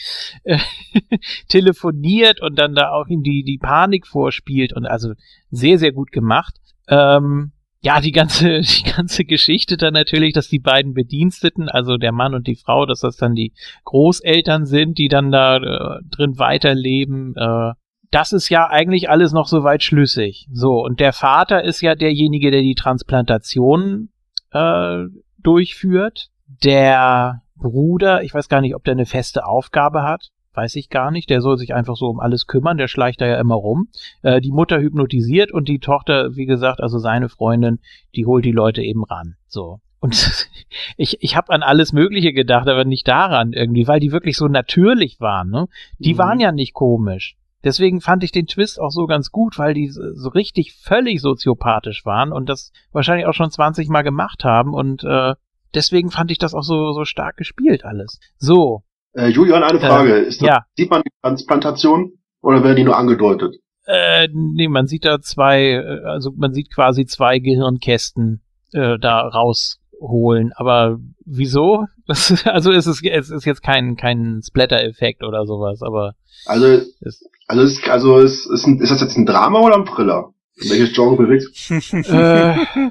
telefoniert und dann da auch ihm die, die Panik vorspielt und also sehr, sehr gut gemacht. Ähm, ja, die ganze, die ganze Geschichte dann natürlich, dass die beiden Bediensteten, also der Mann und die Frau, dass das dann die Großeltern sind, die dann da äh, drin weiterleben, äh, das ist ja eigentlich alles noch soweit schlüssig. So, und der Vater ist ja derjenige, der die Transplantation äh, durchführt. Der Bruder, ich weiß gar nicht, ob der eine feste Aufgabe hat. Weiß ich gar nicht. Der soll sich einfach so um alles kümmern. Der schleicht da ja immer rum. Äh, die Mutter hypnotisiert und die Tochter, wie gesagt, also seine Freundin, die holt die Leute eben ran. So. Und ich, ich habe an alles Mögliche gedacht, aber nicht daran irgendwie, weil die wirklich so natürlich waren. Ne? Die Mhm. waren ja nicht komisch. Deswegen fand ich den Twist auch so ganz gut, weil die so richtig völlig soziopathisch waren und das wahrscheinlich auch schon 20 Mal gemacht haben und äh, deswegen fand ich das auch so, so stark gespielt alles. So, Äh, Julian, eine Frage. ist das, ja. Sieht man die Transplantation oder werden die nur angedeutet? Äh, nee, man sieht da zwei, äh, also man sieht quasi zwei Gehirnkästen äh, da rausholen. Aber wieso? Das, also es ist, es ist jetzt kein, kein Splatter-Effekt oder sowas, aber Also, es, also, ist, also ist, ist, ein, ist das jetzt ein Drama oder ein Thriller? Welches Genre bewegt? äh,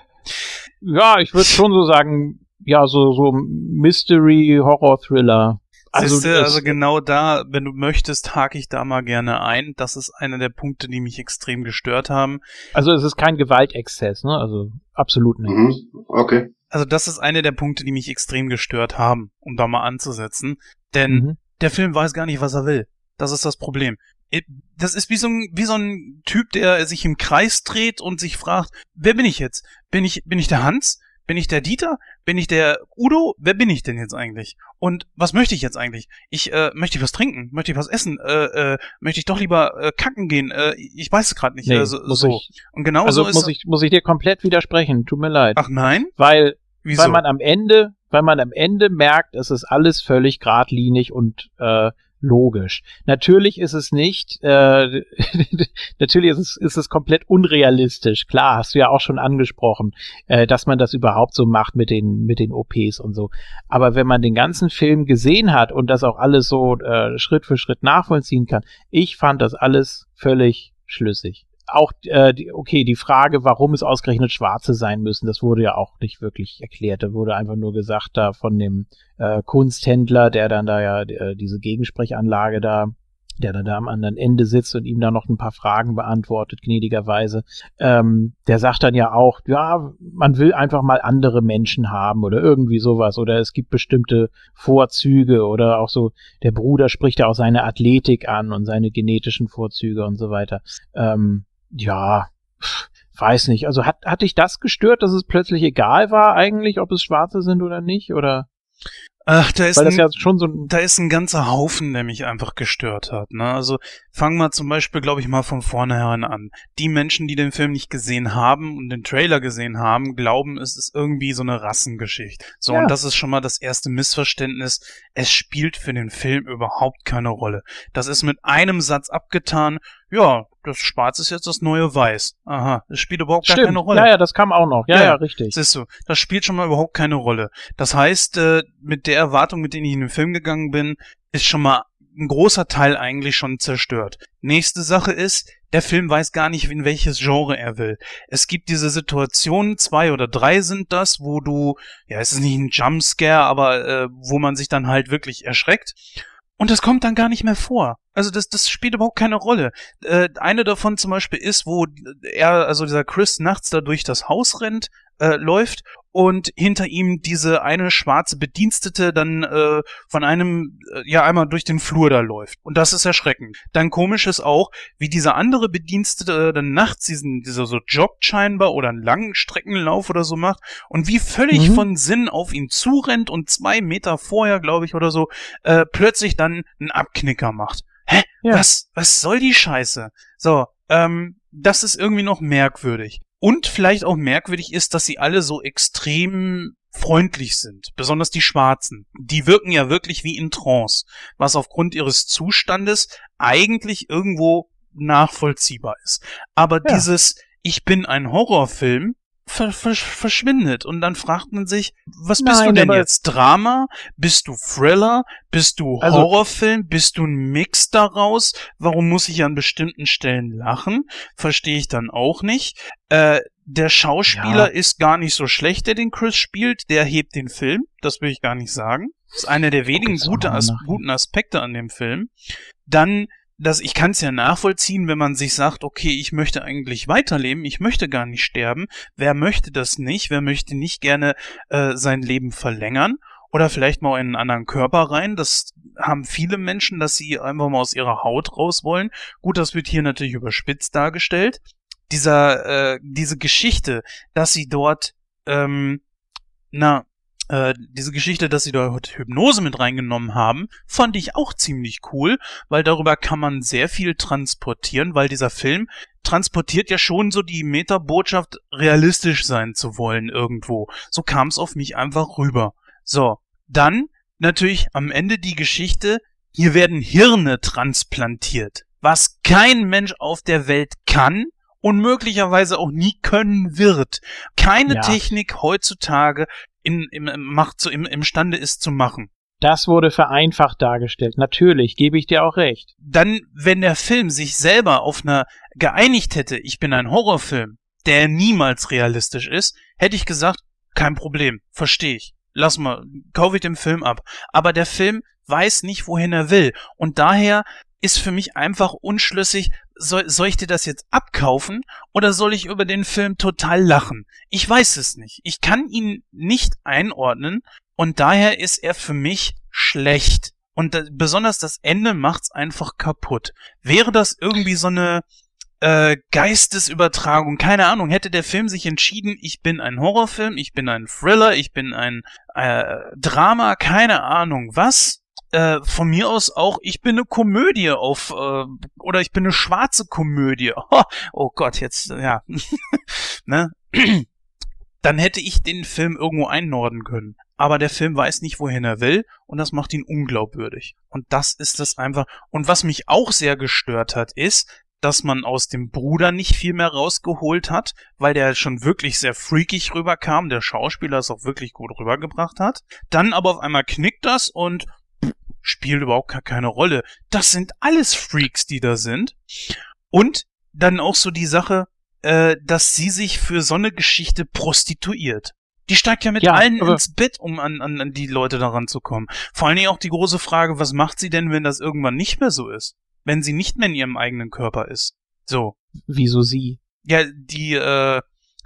ja, ich würde schon so sagen, ja, so, so Mystery, Horror-Thriller. Also, Siehste, also genau da, wenn du möchtest, hake ich da mal gerne ein. Das ist einer der Punkte, die mich extrem gestört haben. also es ist kein Gewaltexzess, ne? Also absolut nicht. Mhm. Okay. Also das ist einer der Punkte, die mich extrem gestört haben, um da mal anzusetzen. Denn Mhm. der Film weiß gar nicht, was er will. Das ist das Problem. I- Das ist wie so ein, wie so ein Typ, der sich im Kreis dreht und sich fragt, wer bin ich jetzt? Bin ich, bin ich der Hans? Bin ich der Dieter? Bin ich der Udo? Wer bin ich denn jetzt eigentlich? Und was möchte ich jetzt eigentlich? Ich, äh, möchte ich was trinken? Möchte ich was essen? Äh, äh, möchte ich doch lieber äh, kacken gehen? Äh, ich weiß es gerade nicht. Nee, also, muss so. ich, Und genau also so muss ich, muss ich dir komplett widersprechen. Tut mir leid. Ach nein? Weil Wieso? Weil man am Ende, weil man am Ende merkt, es ist alles völlig geradlinig und äh, logisch. Natürlich ist es nicht, äh, natürlich ist es, ist es komplett unrealistisch. Klar, hast du ja auch schon angesprochen, äh, dass man das überhaupt so macht mit den mit den OPs und so. Aber wenn man den ganzen Film gesehen hat und das auch alles so äh, Schritt für Schritt nachvollziehen kann, ich fand das alles völlig schlüssig auch, äh, die, okay, die Frage, warum es ausgerechnet Schwarze sein müssen, das wurde ja auch nicht wirklich erklärt. Da wurde einfach nur gesagt da von dem äh, Kunsthändler, der dann da ja äh, diese Gegensprechanlage da, der dann da am anderen Ende sitzt und ihm da noch ein paar Fragen beantwortet, gnädigerweise. Ähm, der sagt dann ja auch, ja, man will einfach mal andere Menschen haben oder irgendwie sowas oder es gibt bestimmte Vorzüge oder auch so, der Bruder spricht ja auch seine Athletik an und seine genetischen Vorzüge und so weiter. Ähm, ja, weiß nicht. Also hat, hat dich das gestört, dass es plötzlich egal war eigentlich, ob es Schwarze sind oder nicht? Oder Ach, da ist ein, ja schon so ein da ist ein ganzer Haufen, der mich einfach gestört hat. Ne? Also fangen wir zum Beispiel, glaube ich, mal von vornherein an. Die Menschen, die den Film nicht gesehen haben und den Trailer gesehen haben, glauben, es ist irgendwie so eine Rassengeschichte. So, Ja. und das ist schon mal das erste Missverständnis. Es spielt für den Film überhaupt keine Rolle. Das ist mit einem Satz abgetan. Ja, das Schwarz ist jetzt das neue Weiß. Aha, es spielt überhaupt gar Stimmt. keine Rolle. Ja, ja, das kam auch noch. Ja, Ja, ja, richtig. Siehst du, das spielt schon mal überhaupt keine Rolle. Das heißt, äh, mit der Erwartung, mit der ich in den Film gegangen bin, ist schon mal ein großer Teil eigentlich schon zerstört. Nächste Sache ist, der Film weiß gar nicht, in welches Genre er will. Es gibt diese Situationen, zwei oder drei sind das, wo du, ja, es ist nicht ein Jumpscare, aber äh, wo man sich dann halt wirklich erschreckt. Und das kommt dann gar nicht mehr vor. Also das, das spielt überhaupt keine Rolle. Äh, eine davon zum Beispiel ist, wo er, also dieser Chris nachts da durch das Haus rennt, äh, läuft und hinter ihm diese eine schwarze Bedienstete dann äh, von einem, äh, ja, einmal durch den Flur da läuft. Und das ist erschreckend. Dann komisch ist auch, wie dieser andere Bedienstete äh, dann nachts diesen, dieser so joggt scheinbar oder einen langen Streckenlauf oder so macht und wie völlig Mhm. von Sinn auf ihn zurennt und zwei Meter vorher, glaube ich, oder so, äh, plötzlich dann einen Abknicker macht. Ja. Was, was soll die Scheiße? So, ähm, das ist irgendwie noch merkwürdig. Und vielleicht auch merkwürdig ist, dass sie alle so extrem freundlich sind, besonders die Schwarzen. Die wirken ja wirklich wie in Trance, was aufgrund ihres Zustandes eigentlich irgendwo nachvollziehbar ist. Aber Ja. dieses Ich bin ein Horrorfilm, ver ver verschwindet. Und dann fragt man sich, was bist Nein, du denn jetzt? Drama? Bist du Thriller? Bist du Also- Horrorfilm? Bist du ein Mix daraus? Warum muss ich an bestimmten Stellen lachen? Verstehe ich dann auch nicht. Äh, der Schauspieler Ja. ist gar nicht so schlecht, der den Chris spielt. Der hebt den Film. Das will ich gar nicht sagen. ist einer der wenigen gute As nach. guten Aspekte an dem Film. Dann das, ich kann es ja nachvollziehen, wenn man sich sagt, okay, ich möchte eigentlich weiterleben, ich möchte gar nicht sterben. Wer möchte das nicht? Wer möchte nicht gerne äh, sein Leben verlängern? Oder vielleicht mal in einen anderen Körper rein. Das haben viele Menschen, dass sie einfach mal aus ihrer Haut raus wollen. Gut, das wird hier natürlich überspitzt dargestellt. Dieser, äh, diese Geschichte, dass sie dort, ähm, na, äh, diese Geschichte, dass sie dort Hypnose mit reingenommen haben, fand ich auch ziemlich cool, weil darüber kann man sehr viel transportieren, weil dieser Film transportiert ja schon so die Metabotschaft, realistisch sein zu wollen irgendwo. So kam es auf mich einfach rüber. So, dann natürlich am Ende die Geschichte, hier werden Hirne transplantiert, was kein Mensch auf der Welt kann und möglicherweise auch nie können wird. Keine Ja. Technik heutzutage in, im, macht so im, imstande ist zu machen. Das wurde vereinfacht dargestellt. Natürlich, gebe ich dir auch recht. Dann, wenn der Film sich selber auf einer geeinigt hätte, ich bin ein Horrorfilm, der niemals realistisch ist, hätte ich gesagt, kein Problem, verstehe ich. Lass mal, kaufe ich den Film ab. Aber der Film weiß nicht, wohin er will. Und daher ist für mich einfach unschlüssig, soll, soll ich dir das jetzt abkaufen oder soll ich über den Film total lachen? Ich weiß es nicht. Ich kann ihn nicht einordnen und daher ist er für mich schlecht. Und da, besonders das Ende macht's einfach kaputt. Wäre das irgendwie so eine äh, Geistesübertragung, keine Ahnung, hätte der Film sich entschieden, ich bin ein Horrorfilm, ich bin ein Thriller, ich bin ein äh, Drama, keine Ahnung, was? Äh, von mir aus auch, ich bin eine Komödie auf, äh, oder ich bin eine schwarze Komödie. Oh, oh Gott, jetzt, ja. ne? Dann hätte ich den Film irgendwo einnorden können. Aber der Film weiß nicht, wohin er will, und das macht ihn unglaubwürdig. Und das ist es einfach. Und was mich auch sehr gestört hat, ist, dass man aus dem Bruder nicht viel mehr rausgeholt hat, weil der schon wirklich sehr freakig rüberkam, der Schauspieler es auch wirklich gut rübergebracht hat. Dann aber auf einmal knickt das und spielt überhaupt gar keine Rolle. Das sind alles Freaks, die da sind. Und dann auch so die Sache, äh, dass sie sich für so eine Geschichte prostituiert. Die steigt ja mit Ja, allen ins Bett, um an, an, an die Leute daran zu kommen. Vor allen Dingen auch die große Frage, was macht sie denn, wenn das irgendwann nicht mehr so ist? Wenn sie nicht mehr in ihrem eigenen Körper ist. So. Wieso sie? Ja, die äh,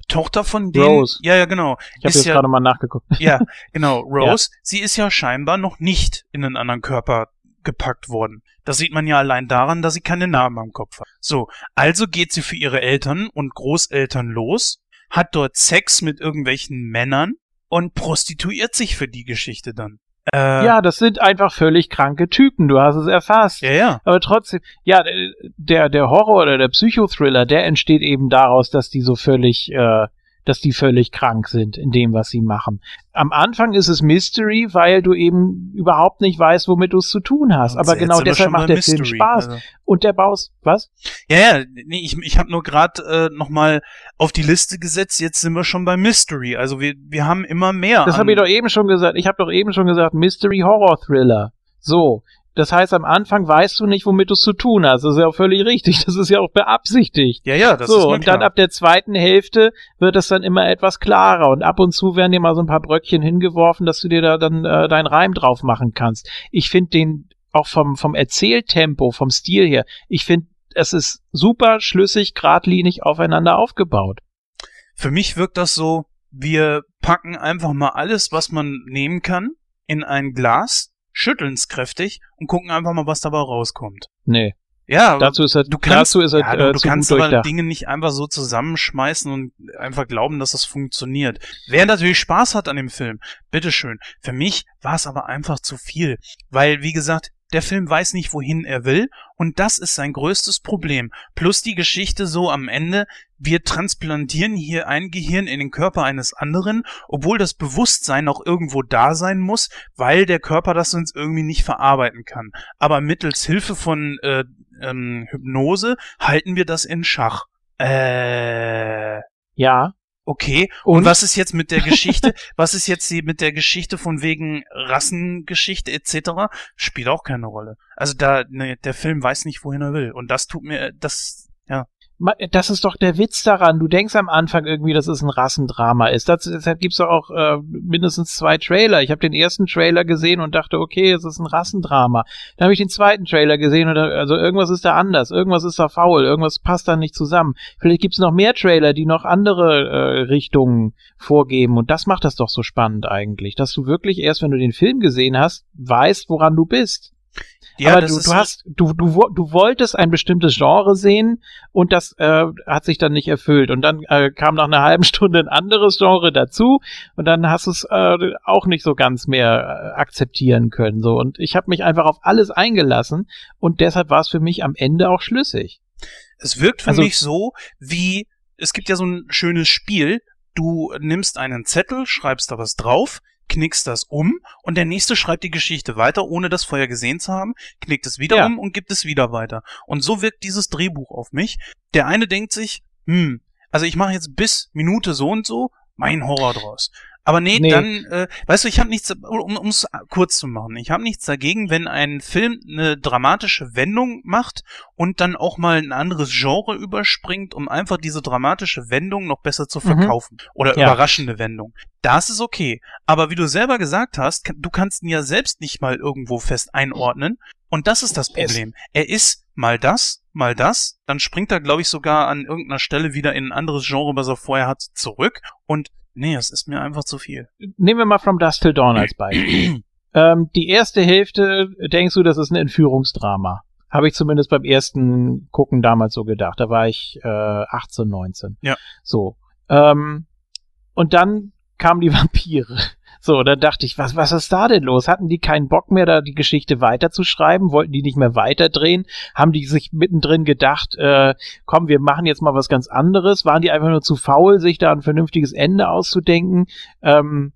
Tochter von denen. Rose. Ja, ja, genau. Ich habe jetzt ja- gerade mal nachgeguckt. Ja, genau. Rose, sie ist ja scheinbar noch nicht in einen anderen Körper gepackt worden. Das sieht man ja allein daran, dass sie keine Narben am Kopf hat. So, also geht sie für ihre Eltern und Großeltern los, hat dort Sex mit irgendwelchen Männern und prostituiert sich für die Geschichte dann. Äh, Ja, das sind einfach völlig kranke Typen. Du hast es erfasst. ja, ja. Aber trotzdem, ja, der, der Horror oder der Psychothriller, der entsteht eben daraus, dass die so völlig, äh, dass die völlig krank sind in dem, was sie machen. Am Anfang ist es Mystery, weil du eben überhaupt nicht weißt, womit du es zu tun hast. Und Aber genau deshalb macht der Film Mystery. Spaß. Also, Und der Baus, was? ja, ja, nee, ich, ich habe nur gerade äh, nochmal auf die Liste gesetzt, jetzt sind wir schon bei Mystery. Also wir, wir haben immer mehr. Das habe ich doch eben schon gesagt. Ich habe doch eben schon gesagt, Mystery Horror Thriller. So. Das heißt, am Anfang weißt du nicht, womit du es zu tun hast. Das ist ja auch völlig richtig. Das ist ja auch beabsichtigt. Ja, ja, das ist so, und dann ab der zweiten Hälfte wird es dann immer etwas klarer. Und ab und zu werden dir mal so ein paar Bröckchen hingeworfen, dass du dir da dann äh, deinen Reim drauf machen kannst. Ich finde den auch vom, vom Erzähltempo, vom Stil her, ich finde, es ist super schlüssig, geradlinig aufeinander aufgebaut. Für mich wirkt das so, wir packen einfach mal alles, was man nehmen kann, in ein Glas, schütteln es kräftig und gucken einfach mal, was dabei rauskommt. Nee, Ja, dazu ist er, du kannst, dazu ist er ja, äh, du, du zu kannst aber. Dinge nicht einfach so zusammenschmeißen und einfach glauben, dass das funktioniert. Wer natürlich Spaß hat an dem Film, bitteschön. Für mich war es aber einfach zu viel, weil, wie gesagt, der Film weiß nicht, wohin er will und das ist sein größtes Problem. Plus die Geschichte so am Ende, wir transplantieren hier ein Gehirn in den Körper eines anderen, obwohl das Bewusstsein auch irgendwo da sein muss, weil der Körper das sonst irgendwie nicht verarbeiten kann. Aber mittels Hilfe von äh, ähm, Hypnose halten wir das in Schach. Äh, Ja, Okay, und, Und? was ist jetzt mit der Geschichte? was ist jetzt die, mit der Geschichte von wegen Rassengeschichte etc.? Spielt auch keine Rolle. Also da, ne, der Film weiß nicht, wohin er will. Und das tut mir, das, Das ist doch der Witz daran. Du denkst am Anfang irgendwie, dass es ein Rassendrama ist. Das, deshalb gibt's doch auch äh, mindestens zwei Trailer. Ich habe den ersten Trailer gesehen und dachte, okay, es ist ein Rassendrama. Dann habe ich den zweiten Trailer gesehen und also irgendwas ist da anders, irgendwas ist da faul, irgendwas passt da nicht zusammen. Vielleicht gibt's noch mehr Trailer, die noch andere äh, Richtungen vorgeben. Und das macht das doch so spannend eigentlich, dass du wirklich erst, wenn du den Film gesehen hast, weißt, woran du bist. Ja, aber du, du hast, du, du, du wolltest ein bestimmtes Genre sehen und das äh, hat sich dann nicht erfüllt. Und dann äh, kam nach einer halben Stunde ein anderes Genre dazu und dann hast du es äh, auch nicht so ganz mehr äh, akzeptieren können. So und ich habe mich einfach auf alles eingelassen und deshalb war es für mich am Ende auch schlüssig. Es wirkt für Also- mich so, wie, es gibt ja so ein schönes Spiel, du nimmst einen Zettel, schreibst da was drauf, knickst das um und der nächste schreibt die Geschichte weiter, ohne das vorher gesehen zu haben, knickt es wieder Ja. um und gibt es wieder weiter. Und so wirkt dieses Drehbuch auf mich. Der eine denkt sich, hm, also ich mache jetzt bis Minute so und so mein Horror draus. Aber nee, Nee. dann, äh, weißt du, ich habe nichts, um es kurz zu machen, ich habe nichts dagegen, wenn ein Film eine dramatische Wendung macht und dann auch mal ein anderes Genre überspringt, um einfach diese dramatische Wendung noch besser zu Mhm. verkaufen. Oder Ja. überraschende Wendung. Das ist okay. Aber wie du selber gesagt hast, du kannst ihn ja selbst nicht mal irgendwo fest einordnen. Und das ist das Problem. Er ist mal das, mal das. Dann springt er, glaube ich, sogar an irgendeiner Stelle wieder in ein anderes Genre, was er vorher hat, zurück. Und nee, es ist mir einfach zu viel. Nehmen wir mal From Dusk Till Dawn als Beispiel. ähm, die erste Hälfte denkst du, das ist ein Entführungsdrama. Habe ich zumindest beim ersten Gucken damals so gedacht. Da war ich äh, 18, 19. Ja. So. Ähm, und dann kamen die Vampire. So, dann dachte ich, was, was ist da denn los? Hatten die keinen Bock mehr, da die Geschichte weiterzuschreiben? Wollten die nicht mehr weiterdrehen? Haben die sich mittendrin gedacht, äh, komm, wir machen jetzt mal was ganz anderes? Waren die einfach nur zu faul, sich da ein vernünftiges Ende auszudenken? Ähm,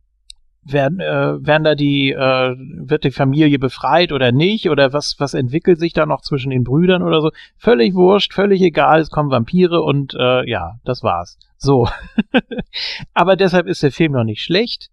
werden, äh, werden da die, äh, wird die Familie befreit oder nicht? Oder was, was entwickelt sich da noch zwischen den Brüdern oder so? Völlig wurscht, völlig egal, es kommen Vampire und äh, ja, das war's. So. Aber deshalb ist der Film noch nicht schlecht.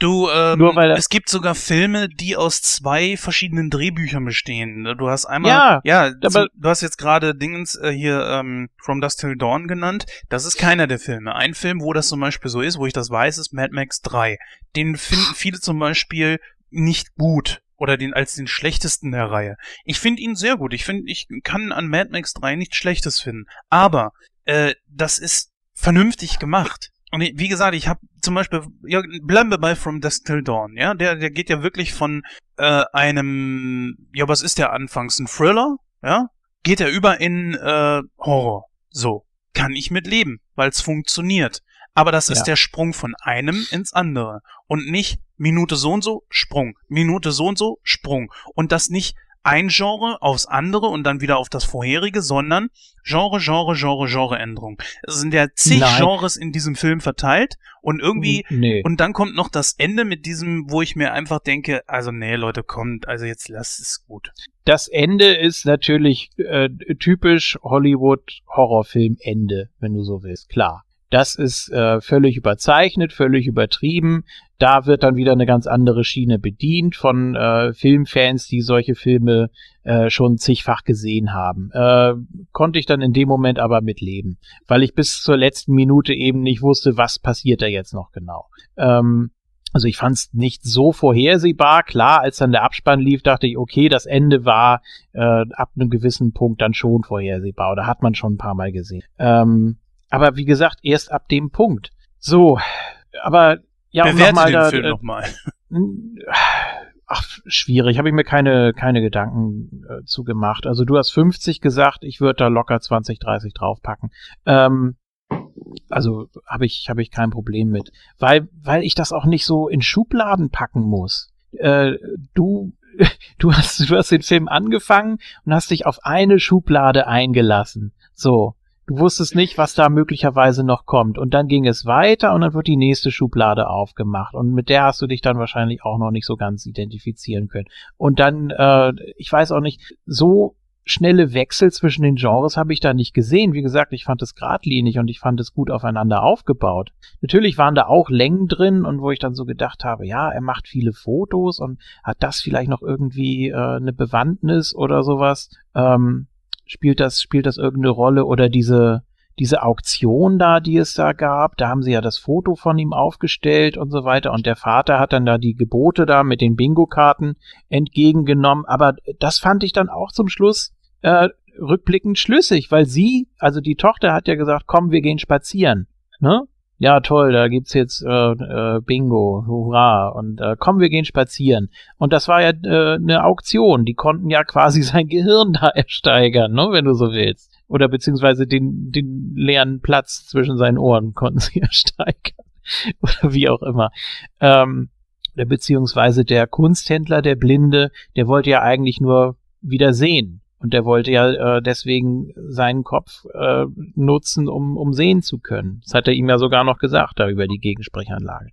Du, ähm, Nur weil es gibt sogar Filme, die aus zwei verschiedenen Drehbüchern bestehen. Du hast einmal, Ja, ja, aber- du hast jetzt gerade Dingens äh, hier ähm, From Dusk Till Dawn genannt. Das ist keiner der Filme. Ein Film, wo das zum Beispiel so ist, wo ich das weiß, ist Mad Max 3. Den finden viele zum Beispiel nicht gut oder den als den schlechtesten der Reihe. Ich finde ihn sehr gut. Ich finde, ich kann an Mad Max 3 nichts Schlechtes finden. Aber äh, das ist vernünftig gemacht. Und wie gesagt, ich habe zum Beispiel, ja, bleiben wir bei From Dusk Till Dawn, ja, der, der geht ja wirklich von äh, einem, ja, was ist der anfangs, ein Thriller, ja, geht er über in äh, Horror. So, kann ich mit leben, weil es funktioniert. Aber das ist Ja. der Sprung von einem ins andere und nicht Minute so und so, Sprung, Minute so und so, Sprung. Und das nicht ein Genre aufs andere und dann wieder auf das vorherige, sondern Genre, Genre, Genre, Genreänderung. Es sind ja zig Nein. Genres in diesem Film verteilt und irgendwie Nee. und dann kommt noch das Ende mit diesem, wo ich mir einfach denke, also nee, Leute, kommt, also jetzt lasst es gut. Das Ende ist natürlich äh, typisch Hollywood Horrorfilm-Ende, wenn du so willst. Klar. Das ist äh, völlig überzeichnet, völlig übertrieben. Da wird dann wieder eine ganz andere Schiene bedient von äh, Filmfans, die solche Filme äh, schon zigfach gesehen haben. Äh, konnte ich dann in dem Moment aber mitleben, weil ich bis zur letzten Minute eben nicht wusste, was passiert da jetzt noch genau. Ähm, also ich fand es nicht so vorhersehbar. Klar, als dann der Abspann lief, dachte ich, okay, das Ende war äh, ab einem gewissen Punkt dann schon vorhersehbar. Oder hat man schon ein paar Mal gesehen. Ähm, aber wie gesagt, erst ab dem Punkt. So, aber ja, Bewerte nochmal den da. Film äh, nochmal. Ach, schwierig. Habe ich mir keine, keine Gedanken äh, zu gemacht. Also du hast 50 gesagt, ich würde da locker 20, 30 draufpacken. Ähm, also habe ich, habe ich kein Problem mit. Weil, weil ich das auch nicht so in Schubladen packen muss. Äh, du, du hast, du hast den Film angefangen und hast dich auf eine Schublade eingelassen. So. Du wusstest nicht, was da möglicherweise noch kommt. Und dann ging es weiter und dann wird die nächste Schublade aufgemacht. Und mit der hast du dich dann wahrscheinlich auch noch nicht so ganz identifizieren können. Und dann, äh, ich weiß auch nicht, so schnelle Wechsel zwischen den Genres habe ich da nicht gesehen. Wie gesagt, ich fand es geradlinig und ich fand es gut aufeinander aufgebaut. Natürlich waren da auch Längen drin und wo ich dann so gedacht habe, ja, er macht viele Fotos und hat das vielleicht noch irgendwie äh, eine Bewandtnis oder sowas. Ähm, spielt das, spielt das irgendeine Rolle oder diese, diese Auktion da, die es da gab, da haben sie ja das Foto von ihm aufgestellt und so weiter. Und der Vater hat dann da die Gebote da mit den Bingo-Karten entgegengenommen, aber das fand ich dann auch zum Schluss äh, rückblickend schlüssig, weil sie, also die Tochter hat ja gesagt, komm, wir gehen spazieren, ne? Ja, toll, da gibt's jetzt äh, äh, Bingo, hurra, und äh, komm, wir gehen spazieren. Und das war ja äh, eine Auktion, die konnten ja quasi sein Gehirn da ersteigern, ne, wenn du so willst. Oder beziehungsweise den, den leeren Platz zwischen seinen Ohren konnten sie ersteigern. Oder wie auch immer. Ähm, beziehungsweise der Kunsthändler, der Blinde, der wollte ja eigentlich nur wieder sehen. Und der wollte ja äh, deswegen seinen Kopf äh, nutzen, um, um sehen zu können. Das hat er ihm ja sogar noch gesagt, da über die Gegensprechanlage.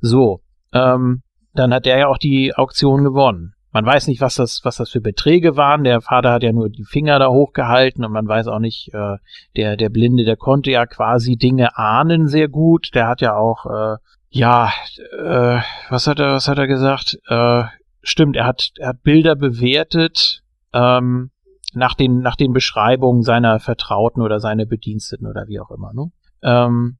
So, ähm, dann hat er ja auch die Auktion gewonnen. Man weiß nicht, was das, was das für Beträge waren. Der Vater hat ja nur die Finger da hochgehalten und man weiß auch nicht, äh, der, der Blinde, der konnte ja quasi Dinge ahnen sehr gut. Der hat ja auch, äh, ja, äh, was hat er, was hat er gesagt? Äh, stimmt, er hat, er hat Bilder bewertet, ähm, nach den, nach den Beschreibungen seiner Vertrauten oder seiner Bediensteten oder wie auch immer. Ne? Ähm,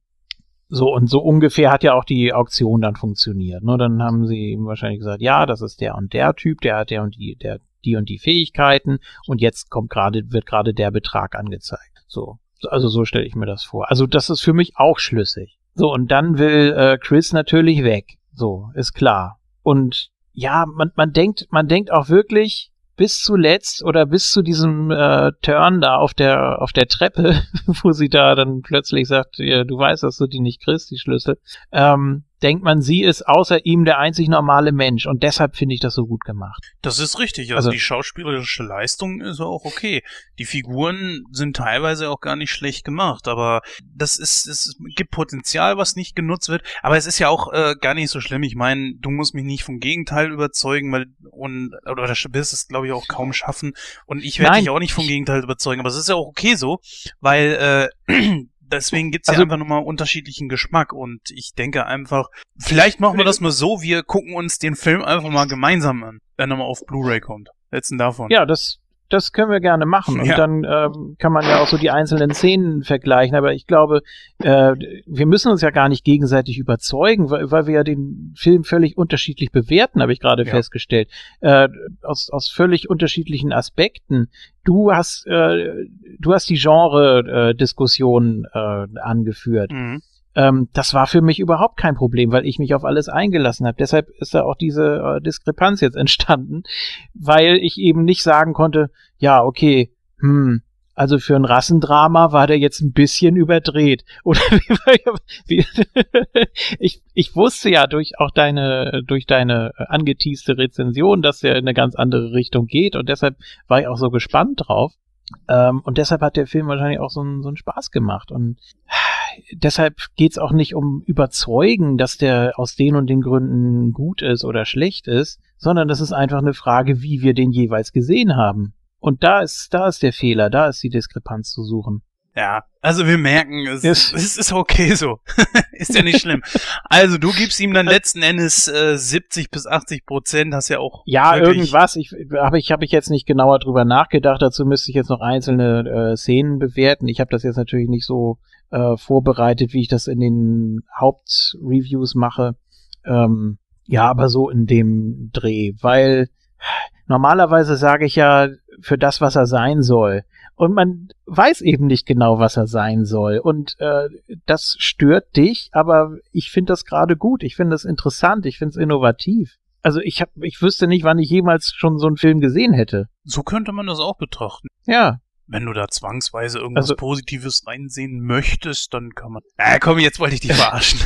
so und so ungefähr hat ja auch die Auktion dann funktioniert. Ne? Dann haben sie ihm wahrscheinlich gesagt, ja, das ist der und der Typ, der hat der und die, der, die und die Fähigkeiten und jetzt kommt gerade, wird gerade der Betrag angezeigt. So. Also so stelle ich mir das vor. Also das ist für mich auch schlüssig. So, und dann will äh, Chris natürlich weg. So, ist klar. Und ja, man, man denkt, man denkt auch wirklich, bis zuletzt oder bis zu diesem äh, Turn da auf der auf der Treppe, wo sie da dann plötzlich sagt, ja, du weißt, dass du die nicht kriegst, die Schlüssel, ähm, denkt man, sie ist außer ihm der einzig normale Mensch und deshalb finde ich das so gut gemacht. Das ist richtig. Also, also, die schauspielerische Leistung ist auch okay. Die Figuren sind teilweise auch gar nicht schlecht gemacht, aber das ist, es gibt Potenzial, was nicht genutzt wird. Aber es ist ja auch äh, gar nicht so schlimm. Ich meine, du musst mich nicht vom Gegenteil überzeugen, weil und oder das wirst es glaube ich auch kaum schaffen und ich werde dich auch nicht vom Gegenteil überzeugen. Aber es ist ja auch okay so, weil äh, deswegen gibt's also, ja einfach nochmal unterschiedlichen Geschmack und ich denke einfach, vielleicht machen wir das mal so, wir gucken uns den Film einfach mal gemeinsam an, wenn er mal auf Blu-ray kommt. Letzten davon. Ja, das, das können wir gerne machen. Und ja. dann ähm, kann man ja auch so die einzelnen Szenen vergleichen. Aber ich glaube, äh, wir müssen uns ja gar nicht gegenseitig überzeugen, weil, weil wir ja den Film völlig unterschiedlich bewerten, habe ich gerade ja. festgestellt. Äh, aus, aus völlig unterschiedlichen Aspekten. Du hast, äh, du hast die Genre-Diskussion äh, angeführt. Mhm. Ähm, das war für mich überhaupt kein Problem, weil ich mich auf alles eingelassen habe. Deshalb ist da auch diese äh, Diskrepanz jetzt entstanden, weil ich eben nicht sagen konnte, ja, okay, hm, also für ein Rassendrama war der jetzt ein bisschen überdreht. Oder wie, wie, ich, ich wusste ja durch auch deine, durch deine angeteaste Rezension, dass der in eine ganz andere Richtung geht und deshalb war ich auch so gespannt drauf. Ähm, und deshalb hat der Film wahrscheinlich auch so einen, so einen Spaß gemacht. Und deshalb geht's auch nicht um überzeugen, dass der aus den und den Gründen gut ist oder schlecht ist, sondern das ist einfach eine Frage, wie wir den jeweils gesehen haben. Und da ist, da ist der Fehler, da ist die Diskrepanz zu suchen. Ja, also wir merken, es, yes. es ist okay so. ist ja nicht schlimm. Also du gibst ihm dann letzten Endes äh, 70 bis 80 Prozent, hast ja auch. Ja, irgendwas. Ich habe ich, hab ich jetzt nicht genauer drüber nachgedacht. Dazu müsste ich jetzt noch einzelne äh, Szenen bewerten. Ich habe das jetzt natürlich nicht so äh, vorbereitet, wie ich das in den Hauptreviews mache. Ähm, ja, aber so in dem Dreh, weil normalerweise sage ich ja für das, was er sein soll. Und man weiß eben nicht genau, was er sein soll. Und äh, das stört dich, aber ich finde das gerade gut. Ich finde das interessant. Ich finde es innovativ. Also ich hab, ich wüsste nicht, wann ich jemals schon so einen Film gesehen hätte. So könnte man das auch betrachten. Ja. Wenn du da zwangsweise irgendwas also, Positives reinsehen möchtest, dann kann man. Äh, komm, jetzt wollte ich dich verarschen.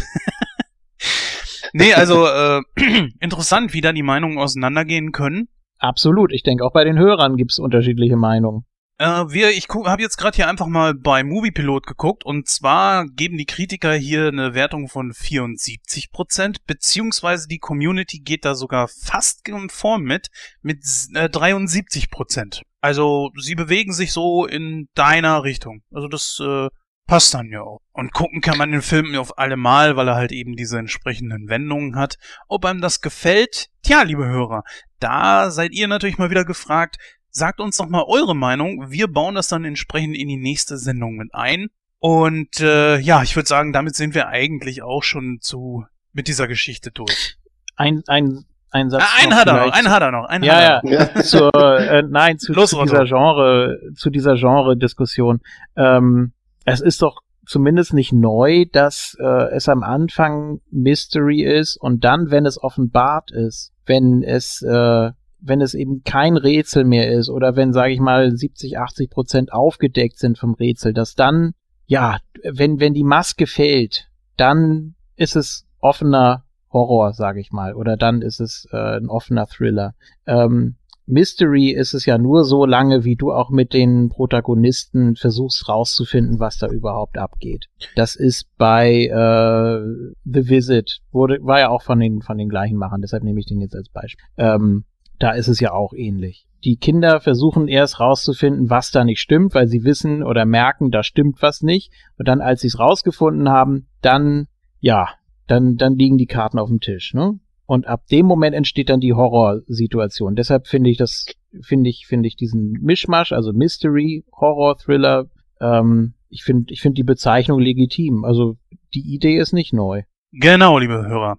nee, also äh, interessant, wie da die Meinungen auseinandergehen können. Absolut. Ich denke, auch bei den Hörern gibt es unterschiedliche Meinungen. Äh, wir, ich habe jetzt gerade hier einfach mal bei Moviepilot geguckt und zwar geben die Kritiker hier eine Wertung von 74 Prozent, beziehungsweise die Community geht da sogar fast konform mit, mit äh, 73 Prozent. Also sie bewegen sich so in deiner Richtung. Also das äh, passt dann ja auch. Und gucken kann man den Film auf alle Mal, weil er halt eben diese entsprechenden Wendungen hat. Ob einem das gefällt? Tja, liebe Hörer, da seid ihr natürlich mal wieder gefragt. Sagt uns doch mal eure Meinung. Wir bauen das dann entsprechend in die nächste Sendung mit ein. Und äh, ja, ich würde sagen, damit sind wir eigentlich auch schon zu mit dieser Geschichte durch. Ein, ein, ein Satz. Ah, einen hat er noch, einen hat er noch. Einen ja, hat er ja. noch. Zur, äh, nein, zu, Los, zu dieser Genre, zu dieser Genre-Diskussion. Ähm, es ist doch zumindest nicht neu, dass äh, es am Anfang Mystery ist und dann, wenn es offenbart ist, wenn es äh, wenn es eben kein Rätsel mehr ist oder wenn, sage ich mal, 70, 80 Prozent aufgedeckt sind vom Rätsel, dass dann, ja, wenn, wenn die Maske fällt, dann ist es offener Horror, sage ich mal, oder dann ist es äh, ein offener Thriller. Ähm, Mystery ist es ja nur so lange, wie du auch mit den Protagonisten versuchst rauszufinden, was da überhaupt abgeht. Das ist bei äh, The Visit, wurde, war ja auch von den, von den gleichen Machern, deshalb nehme ich den jetzt als Beispiel. Ähm, da ist es ja auch ähnlich. Die Kinder versuchen erst rauszufinden, was da nicht stimmt, weil sie wissen oder merken, da stimmt was nicht. Und dann, als sie es rausgefunden haben, dann, ja, dann, dann liegen die Karten auf dem Tisch, ne? Und ab dem Moment entsteht dann die Horrorsituation. Deshalb finde ich das, finde ich, finde ich diesen Mischmasch, also Mystery, Horror, Thriller, ähm, ich finde, ich finde die Bezeichnung legitim. Also die Idee ist nicht neu. Genau, liebe Hörer.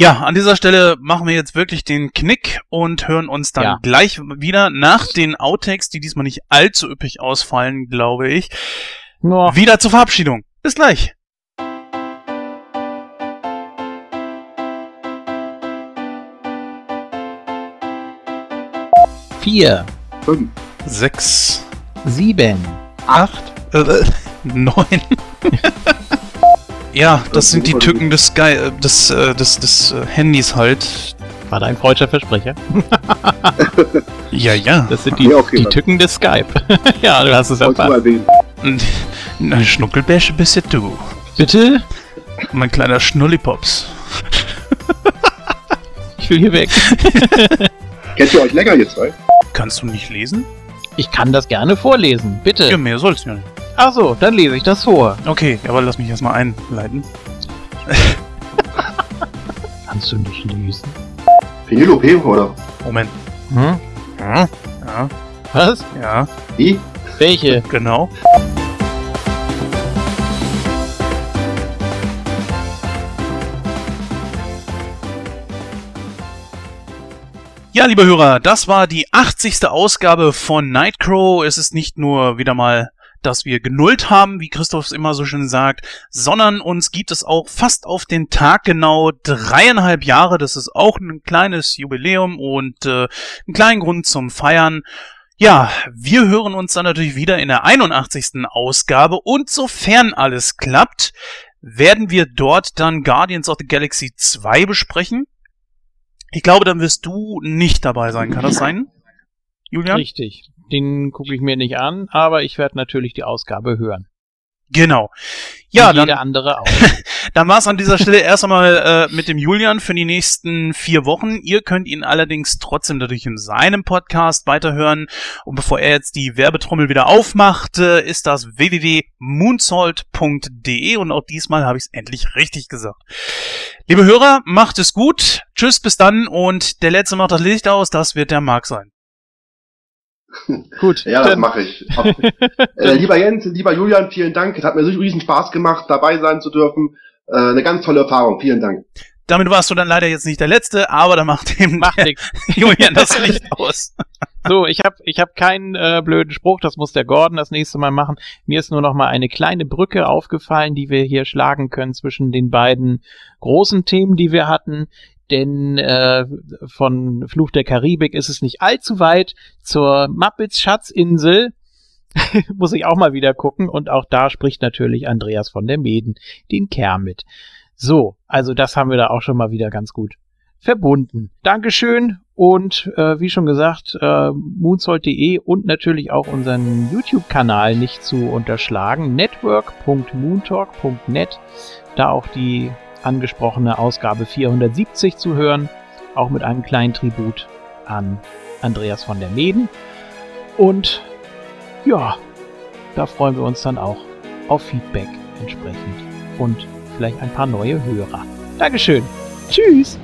Ja, an dieser Stelle machen wir jetzt wirklich den Knick und hören uns dann Ja. gleich wieder nach den Outtakes, die diesmal nicht allzu üppig ausfallen, glaube ich, Nur wieder zur Verabschiedung. Bis gleich. vier, Fünf. Sechs, sieben, acht, äh, neun. ja, das sind die Tücken des Sky, äh, des, des, des äh, Handys halt. war dein freudscher Versprecher. Ja, ja. Das sind die, Ja, okay, die. Tücken des Skype. ja, du hast es erwähnen. Eine Schnuckelbäsche bist ja du. Bitte? Mein kleiner Schnullipops. Ich will hier weg. Kennt ihr euch länger, ihr zwei? Kannst du nicht lesen? Ich kann das gerne vorlesen. Ja, Bitte. mehr soll's ja nicht. Ach so, dann lese ich das vor. Okay, aber lass mich erstmal einleiten. Kannst du nicht lesen? Penelope, oder? Moment. Hm? Ja, ja, Was? ja, Wie? Welche? genau. Ja, liebe Hörer, das war die 80. Ausgabe von Nightcrow. Es ist nicht nur wieder mal, dass wir genullt haben, wie Christoph es immer so schön sagt, sondern uns gibt es auch fast auf den Tag genau dreieinhalb Jahre. Das ist auch ein kleines Jubiläum und äh, einen kleinen Grund zum Feiern. Ja, wir hören uns dann natürlich wieder in der 81. Ausgabe und sofern alles klappt, werden wir dort dann Guardians of the Galaxy 2 besprechen. Ich glaube, dann wirst du nicht dabei sein. Kann das sein? Julian? Richtig. Den gucke ich mir nicht an, aber ich werde natürlich die Ausgabe hören. Genau. Ja, dann, jeder andere auch. dann war es an dieser Stelle erst einmal äh, mit dem Julian für die nächsten vier Wochen. Ihr könnt ihn allerdings trotzdem natürlich in seinem Podcast weiterhören. Und bevor er jetzt die Werbetrommel wieder aufmacht, äh, ist das www.moonsalt.de und auch diesmal habe ich es endlich richtig gesagt. Liebe Hörer, macht es gut. Tschüss, bis dann und der letzte macht das Licht aus, das wird der Marc sein. Gut. Ja, das mache ich. äh, lieber Jens, lieber Julian, vielen Dank. Es hat mir so riesen Spaß gemacht, dabei sein zu dürfen. Äh, eine ganz tolle Erfahrung. Vielen Dank. Damit warst du dann leider jetzt nicht der Letzte, aber da macht dem Macht der. Julian das Licht aus. So, ich habe ich hab keinen äh, blöden Spruch, das muss der Gordon das nächste Mal machen. Mir ist nur noch mal eine kleine Brücke aufgefallen, die wir hier schlagen können zwischen den beiden großen Themen, die wir hatten. Denn äh, von Fluch der Karibik ist es nicht allzu weit zur Muppets Schatzinsel. muss ich auch mal wieder gucken. Und auch da spricht natürlich Andreas von der Meden den Kermit. So, also das haben wir da auch schon mal wieder ganz gut verbunden. Dankeschön Und äh, wie schon gesagt, äh, moonsault.de und natürlich auch unseren YouTube-Kanal nicht zu unterschlagen. network.moontalk.net. Da auch die angesprochene Ausgabe 470 zu hören, auch mit einem kleinen Tribut an Andreas von der Meden. Und ja, da freuen wir uns dann auch auf Feedback entsprechend und vielleicht ein paar neue Hörer. Dankeschön. Tschüss.